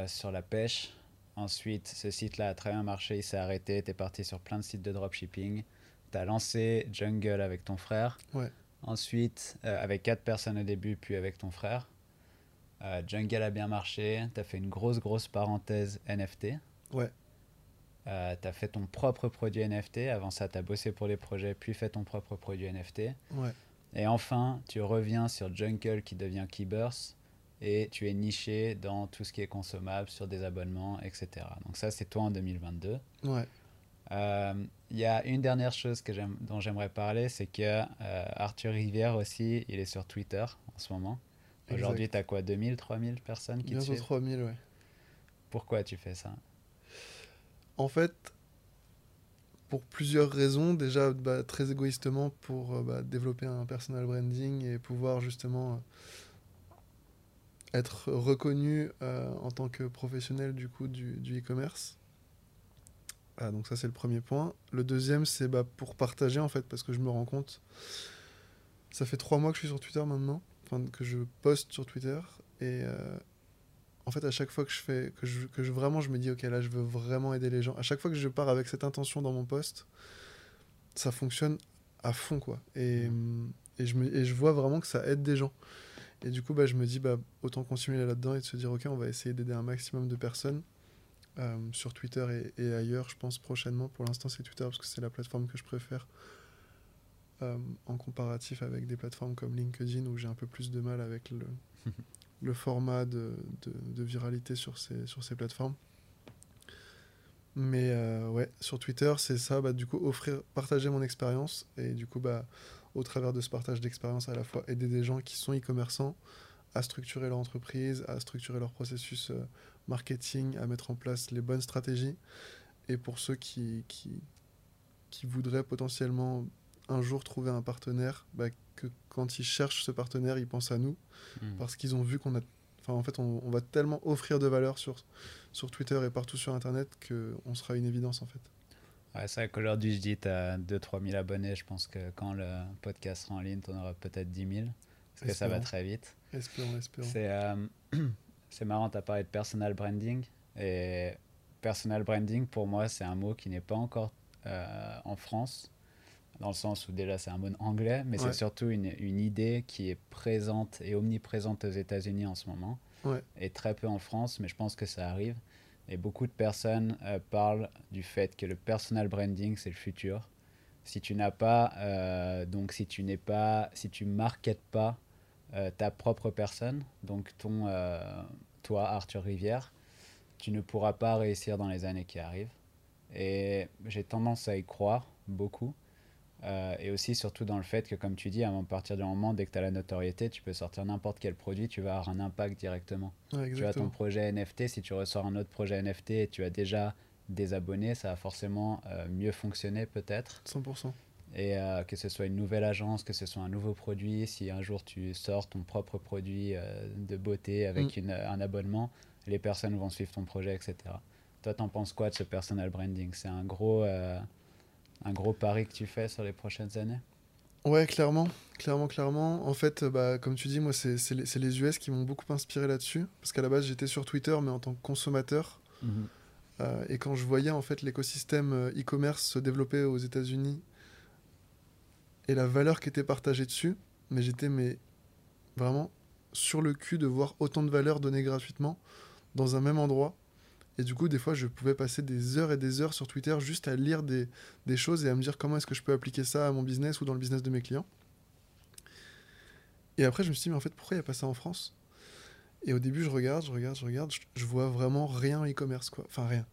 sur la pêche. Ensuite, ce site-là a très bien marché, il s'est arrêté. Tu es parti sur plein de sites de dropshipping. Tu as lancé Jungle avec ton frère. Ouais. Ensuite, avec quatre personnes au début, puis avec ton frère. Jungle a bien marché. Tu as fait une grosse, grosse parenthèse NFT. Ouais. Euh, tu as fait ton propre produit NFT. Avant ça, tu as bossé pour les projets, puis fait ton propre produit NFT. Ouais. Et enfin, tu reviens sur Jungle qui devient Keybers et tu es niché dans tout ce qui est consommable, sur des abonnements, etc. Donc ça, c'est toi en 2022. Ouais. Euh, il y a une dernière chose que dont j'aimerais parler, c'est que euh, Arthur Rivière aussi, il est sur Twitter en ce moment. Aujourd'hui, tu as quoi 2000, 3000 personnes qui te suivent? 3000, ouais. Pourquoi tu fais ça? En fait, pour plusieurs raisons. Déjà, bah, très égoïstement, pour euh, bah, développer un personal branding et pouvoir justement être reconnu en tant que professionnel du coup du e-commerce. Ah, donc ça c'est le premier point. Le deuxième c'est bah, pour partager en fait parce que je me rends compte. Ça fait trois mois que je suis sur Twitter maintenant, enfin que je poste sur Twitter et euh, en fait à chaque fois que je fais que je, que je vraiment je me dis ok là je veux vraiment aider les gens. À chaque fois que je pars avec cette intention dans mon poste, ça fonctionne à fond, quoi. Et, et, je me, et je vois vraiment que ça aide des gens. Et du coup, bah, je me dis, bah, autant continuer là-dedans et de se dire, ok, on va essayer d'aider un maximum de personnes euh, sur Twitter et, et, ailleurs, je pense prochainement. Pour l'instant, c'est Twitter parce que c'est la plateforme que je préfère euh, en comparatif avec des plateformes comme LinkedIn où j'ai un peu plus de mal avec le, (laughs) le format de, de, viralité sur ces, sur ces plateformes. Mais euh, ouais, sur Twitter, c'est ça, bah, du coup, offrir, partager mon expérience et du coup, bah, au travers de ce partage d'expérience, à la fois aider des gens qui sont e-commerçants à structurer leur entreprise, à structurer leur processus euh, marketing, à mettre en place les bonnes stratégies. Et pour ceux qui, qui, qui voudraient potentiellement un jour trouver un partenaire, bah, que quand ils cherchent ce partenaire, ils pensent à nous, mmh. parce qu'ils ont vu qu'on a... Enfin, en fait, on, on, va tellement offrir de valeur sur, sur Twitter et partout sur Internet qu'on sera une évidence, en fait. Ouais, c'est vrai qu'aujourd'hui, je dis tu as 2-3 000 abonnés. Je pense que quand le podcast sera en ligne, tu en auras peut-être 10 000. Parce que ça va très vite. Espérons, espérons. C'est euh, (clears throat) marrant, tu as parlé de personal branding. Et personal branding, pour moi, c'est un mot qui n'est pas encore euh, en France. Dans le sens où déjà c'est un mot anglais, mais ouais. c'est surtout une, une, idée qui est présente et omniprésente aux États-Unis en ce moment. Ouais. Et très peu en France, mais je pense que ça arrive. Et beaucoup de personnes euh, parlent du fait que le personal branding, c'est le futur. Si tu n'as pas, euh, donc si tu n'es pas, si tu marketes pas euh, ta propre personne, donc ton, toi, Arthur Rivière, tu ne pourras pas réussir dans les années qui arrivent. Et j'ai tendance à y croire beaucoup. Euh, et aussi, surtout dans le fait que, comme tu dis, à partir du moment, dès que tu as la notoriété, tu peux sortir n'importe quel produit, tu vas avoir un impact directement. Ouais, tu as ton projet NFT, si tu ressors un autre projet NFT et tu as déjà des abonnés, ça va forcément euh, mieux fonctionner peut-être. 100%. Et euh, que ce soit une nouvelle agence, que ce soit un nouveau produit, si un jour tu sors ton propre produit de beauté avec mm. une, un abonnement, les personnes vont suivre ton projet, etc. Toi, t'en penses quoi de ce personal branding? C'est un gros un gros pari que tu fais sur les prochaines années? Ouais, clairement, clairement, clairement. En fait, bah, comme tu dis, moi, c'est les, les, US qui m'ont beaucoup inspiré là-dessus. Parce qu'à la base, j'étais sur Twitter, mais en tant que consommateur. Mm -hmm. euh, et quand je voyais en fait l'écosystème e-commerce se développer aux États-Unis et la valeur qui était partagée dessus, mais j'étais mais vraiment sur le cul de voir autant de valeur donnée gratuitement dans un même endroit. Et du coup, des fois, je pouvais passer des heures et des heures sur Twitter juste à lire des, des choses et à me dire comment est-ce que je peux appliquer ça à mon business ou dans le business de mes clients. Et après, je me suis dit, mais en fait, pourquoi il n'y a pas ça en France? Et au début, je regarde, je regarde, je regarde, je, je vois vraiment rien e-commerce, quoi. Enfin, rien.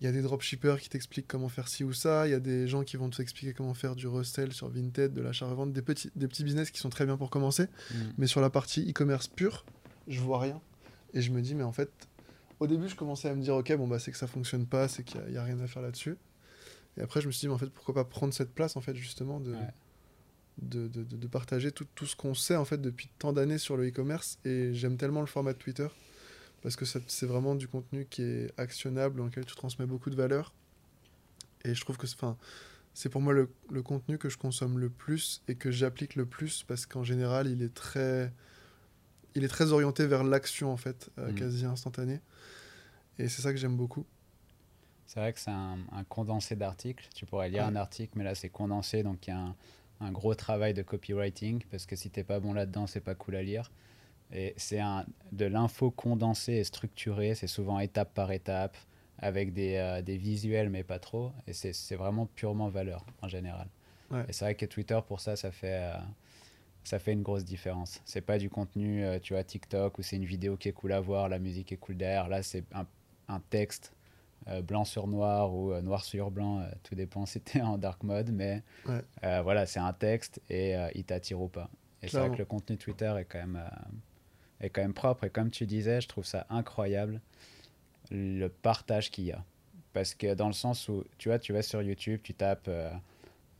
Il y a des dropshippers qui t'expliquent comment faire ci ou ça. Il y a des gens qui vont t'expliquer comment faire du resell sur Vinted, de l'achat-revente, des petits, des petits business qui sont très bien pour commencer. Mm. Mais sur la partie e-commerce pure, je vois rien. Et je me dis, mais en fait, au début, je commençais à me dire, ok, bon, bah, c'est que ça fonctionne pas, c'est qu'il n'y a, a, rien à faire là-dessus. Et après, je me suis dit, mais en fait, pourquoi pas prendre cette place, en fait, justement, de, ouais. de, de, de, de, partager tout, tout ce qu'on sait, en fait, depuis tant d'années sur le e-commerce. Et j'aime tellement le format de Twitter parce que c'est vraiment du contenu qui est actionnable, dans lequel tu transmets beaucoup de valeur. Et je trouve que c'est pour moi le, le, contenu que je consomme le plus et que j'applique le plus parce qu'en général, il est très, il est très orienté vers l'action, en fait, euh, mmh. quasi instantanée. Et c'est ça que j'aime beaucoup. C'est vrai que c'est un, un, condensé d'articles. Tu pourrais lire ouais. un article, mais là, c'est condensé, donc il y a un, un, gros travail de copywriting parce que si t'es pas bon là-dedans, c'est pas cool à lire. Et c'est de l'info condensée et structurée, c'est souvent étape par étape, avec des, euh, des visuels, mais pas trop. Et c'est vraiment purement valeur en général. Ouais. Et c'est vrai que Twitter, pour ça, ça fait, euh, ça fait une grosse différence. C'est pas du contenu, euh, tu vois, TikTok, où c'est une vidéo qui est cool à voir, la musique est cool derrière. Là, c'est un, un, texte euh, blanc sur noir ou euh, noir sur blanc, tout dépend si t'es en dark mode, mais ouais. voilà, c'est un texte et il t'attire ou pas. Et c'est vrai que le contenu Twitter est quand même est quand même propre. Et comme tu disais, je trouve ça incroyable le partage qu'il y a. Parce que dans le sens où, tu vois, tu vas sur YouTube, tu tapes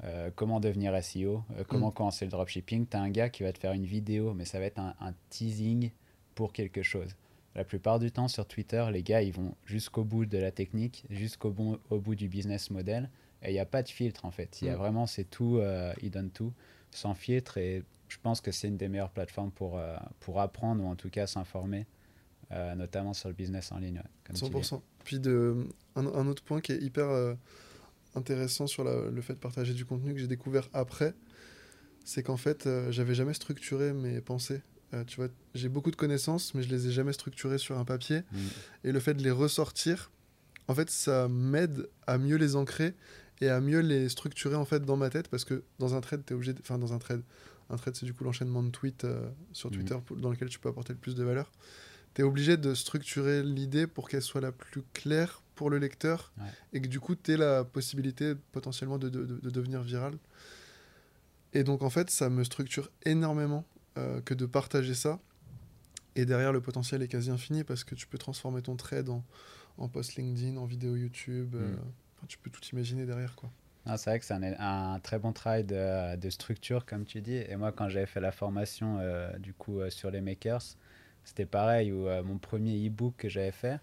euh, euh, comment devenir SEO, euh, comment mm. commencer le dropshipping, tu as un gars qui va te faire une vidéo, mais ça va être un, un, teasing pour quelque chose. La plupart du temps sur Twitter, les gars, ils vont jusqu'au bout de la technique, jusqu'au bon, au bout du business model, et il n'y a pas de filtre en fait. Il y a mm. vraiment, c'est tout, ils donnent tout, sans filtre, et je pense que c'est une des meilleures plateformes pour, euh, pour apprendre ou en tout cas s'informer, euh, notamment sur le business en ligne. Ouais, 100%. Puis de, un, un, autre point qui est hyper euh, intéressant sur la, le fait de partager du contenu que j'ai découvert après, c'est qu'en fait, euh, j'avais jamais structuré mes pensées. Euh, tu vois, j'ai beaucoup de connaissances, mais je les ai jamais structurées sur un papier. Mm. Et le fait de les ressortir, en fait, ça m'aide à mieux les ancrer et à mieux les structurer en fait dans ma tête parce que dans un trade, es obligé, de... enfin dans un trade, un trade c'est du coup l'enchaînement de tweets euh, sur Mhm. Twitter pour- dans lequel tu peux apporter le plus de valeur. Tu es obligé de structurer l'idée pour qu'elle soit la plus claire pour le lecteur Ouais. et que du coup tu aies la possibilité potentiellement de, de- de- de devenir viral. Et donc en fait, ça me structure énormément euh, que de partager ça. Et derrière, le potentiel est quasi infini parce que tu peux transformer ton trade en, en post LinkedIn, en vidéo YouTube. euh, Mm. enfin, tu peux tout imaginer derrière. quoi. Ah, c'est vrai que c'est un, un très bon travail de, de structure, comme tu dis. Et moi, quand j'avais fait la formation euh, du coup euh, sur les makers, c'était pareil. Où mon premier e-book que j'avais fait,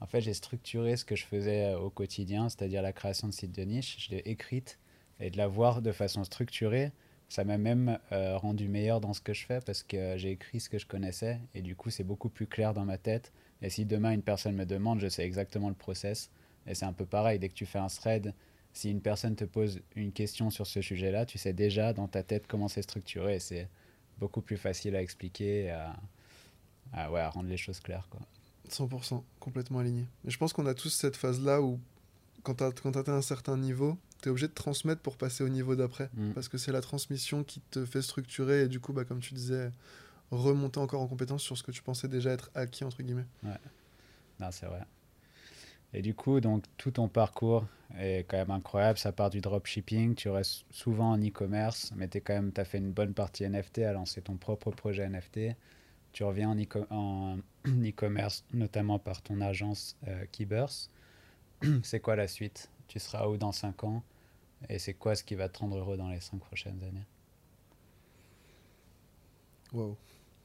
en fait, j'ai structuré ce que je faisais euh, au quotidien, c'est-à-dire la création de sites de niche. Je l'ai écrite et de la voir de façon structurée, ça m'a même euh, rendu meilleur dans ce que je fais parce que j'ai écrit ce que je connaissais et du coup, c'est beaucoup plus clair dans ma tête. Et si demain une personne me demande, je sais exactement le process. Et c'est un peu pareil, dès que tu fais un thread, si une personne te pose une question sur ce sujet-là, tu sais déjà dans ta tête comment c'est structuré c'est beaucoup plus facile à expliquer et à, à, ouais, à rendre les choses claires. Quoi. 100%, complètement aligné. Et je pense qu'on a tous cette phase-là où, quand tu atteins un certain niveau, tu es obligé de transmettre pour passer au niveau d'après. Mm. Parce que c'est la transmission qui te fait structurer et du coup, bah, comme tu disais, remonter encore en compétence sur ce que tu pensais déjà être acquis, entre guillemets. Non, c'est vrai. Et du coup, donc, tout ton parcours est quand même incroyable. Ça part du dropshipping, tu restes souvent en e-commerce, mais tu as fait une bonne partie NFT, à lancer ton propre projet NFT. Tu reviens en e-co- en (clears throat) e-commerce, notamment par ton agence euh, (clears throat) c'est quoi la suite? Tu seras où dans 5 ans? Et c'est quoi ce qui va te rendre heureux dans les 5 prochaines années? Waouh.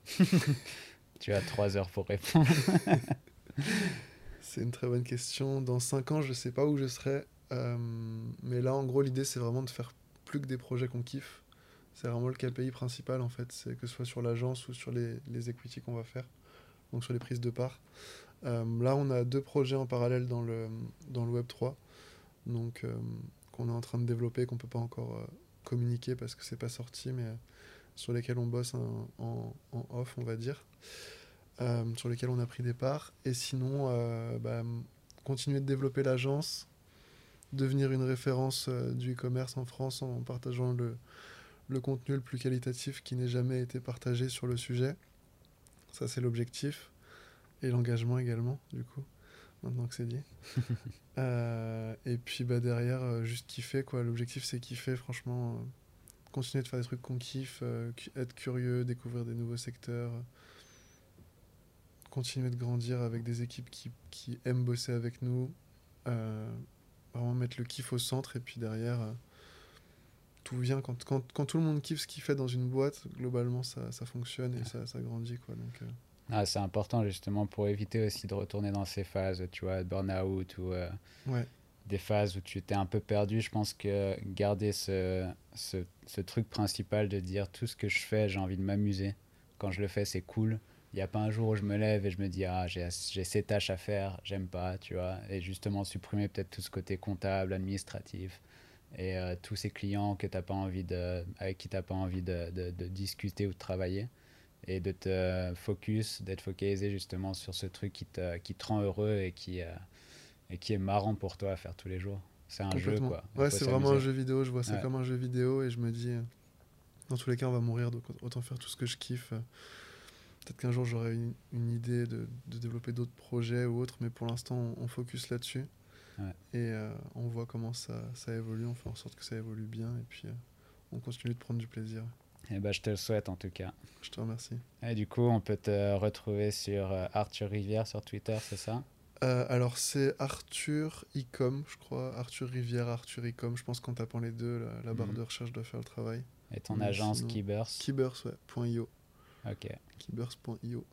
(laughs) Tu as 3 heures pour répondre. (laughs) C'est une très bonne question. Dans 5 ans, je sais pas où je serai. euh, mais là, en gros, l'idée, c'est vraiment de faire plus que des projets qu'on kiffe. C'est vraiment le KPI principal, en fait. C'est que ce soit sur l'agence ou sur les, les equity qu'on va faire. Donc sur les prises de part. Euh, là, on a deux projets en parallèle dans le, Web3. Donc, euh, qu'on est en train de développer, qu'on peut pas encore euh, communiquer parce que c'est pas sorti, mais sur lesquels on bosse en, off, on va dire sur lesquels on a pris des parts. Et sinon, bah, continuer de développer l'agence, devenir une référence du e-commerce en France en partageant le, le contenu le plus qualitatif qui n'ait jamais été partagé sur le sujet. Ça, c'est l'objectif. Et l'engagement également, du coup, maintenant que c'est dit. (laughs) Euh, et puis bah, derrière, euh, juste kiffer. quoi. L'objectif, c'est kiffer, franchement. euh, continuer de faire des trucs qu'on kiffe, euh, être curieux, découvrir des nouveaux secteurs continuer de grandir avec des équipes qui, qui aiment bosser avec nous, vraiment mettre le kiff au centre et puis derrière, tout vient. Quand, quand, quand tout le monde kiffe ce qu'il fait dans une boîte, globalement, ça, ça fonctionne et ça, ça grandit. Quoi, donc, euh, Ah, c'est important justement pour éviter aussi de retourner dans ces phases, tu vois, burn-out ou euh, ouais, des phases où tu t'es un peu perdu. Je pense que garder ce, ce, ce truc principal de dire tout ce que je fais, j'ai envie de m'amuser. Quand je le fais, c'est cool. Il n'y a pas un jour où je me lève et je me dis, ah, j'ai j'ai ces tâches à faire, j'aime pas, tu vois. Et justement, supprimer peut-être tout ce côté comptable, administratif et euh, tous ces clients que t'as pas envie de, avec qui tu n'as pas envie de, de, de discuter ou de travailler et de te focus, d'être focalisé justement sur ce truc qui te, qui te rend heureux et qui, euh, et qui est marrant pour toi à faire tous les jours. C'est un jeu, quoi. Il Ouais, c'est vraiment un jeu vidéo. Je vois ça Ouais. comme un jeu vidéo et je me dis, euh, dans tous les cas, on va mourir, donc autant faire tout ce que je kiffe. Peut-être qu'un jour j'aurai une, une idée de, de développer d'autres projets ou autres, mais pour l'instant on, on focus là-dessus. Ouais. Et euh, on voit comment ça, ça évolue, on fait en sorte que ça évolue bien et puis euh, on continue de prendre du plaisir. Eh ben, je te le souhaite en tout cas. Je te remercie. Et du coup, on peut te retrouver sur euh, Arthur Rivière sur Twitter, c'est ça? Euh, alors c'est Arthur Icom, je crois. Arthur Rivière, Arthur Icom. Je pense qu'en tapant les deux, la, la barre Mhm. de recherche doit faire le travail. Et ton Mais agence sinon- Keybers, ouais, .io. Ok. Keybers.io.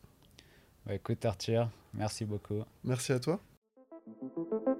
Bah, écoute Arthur, merci beaucoup. Merci à toi.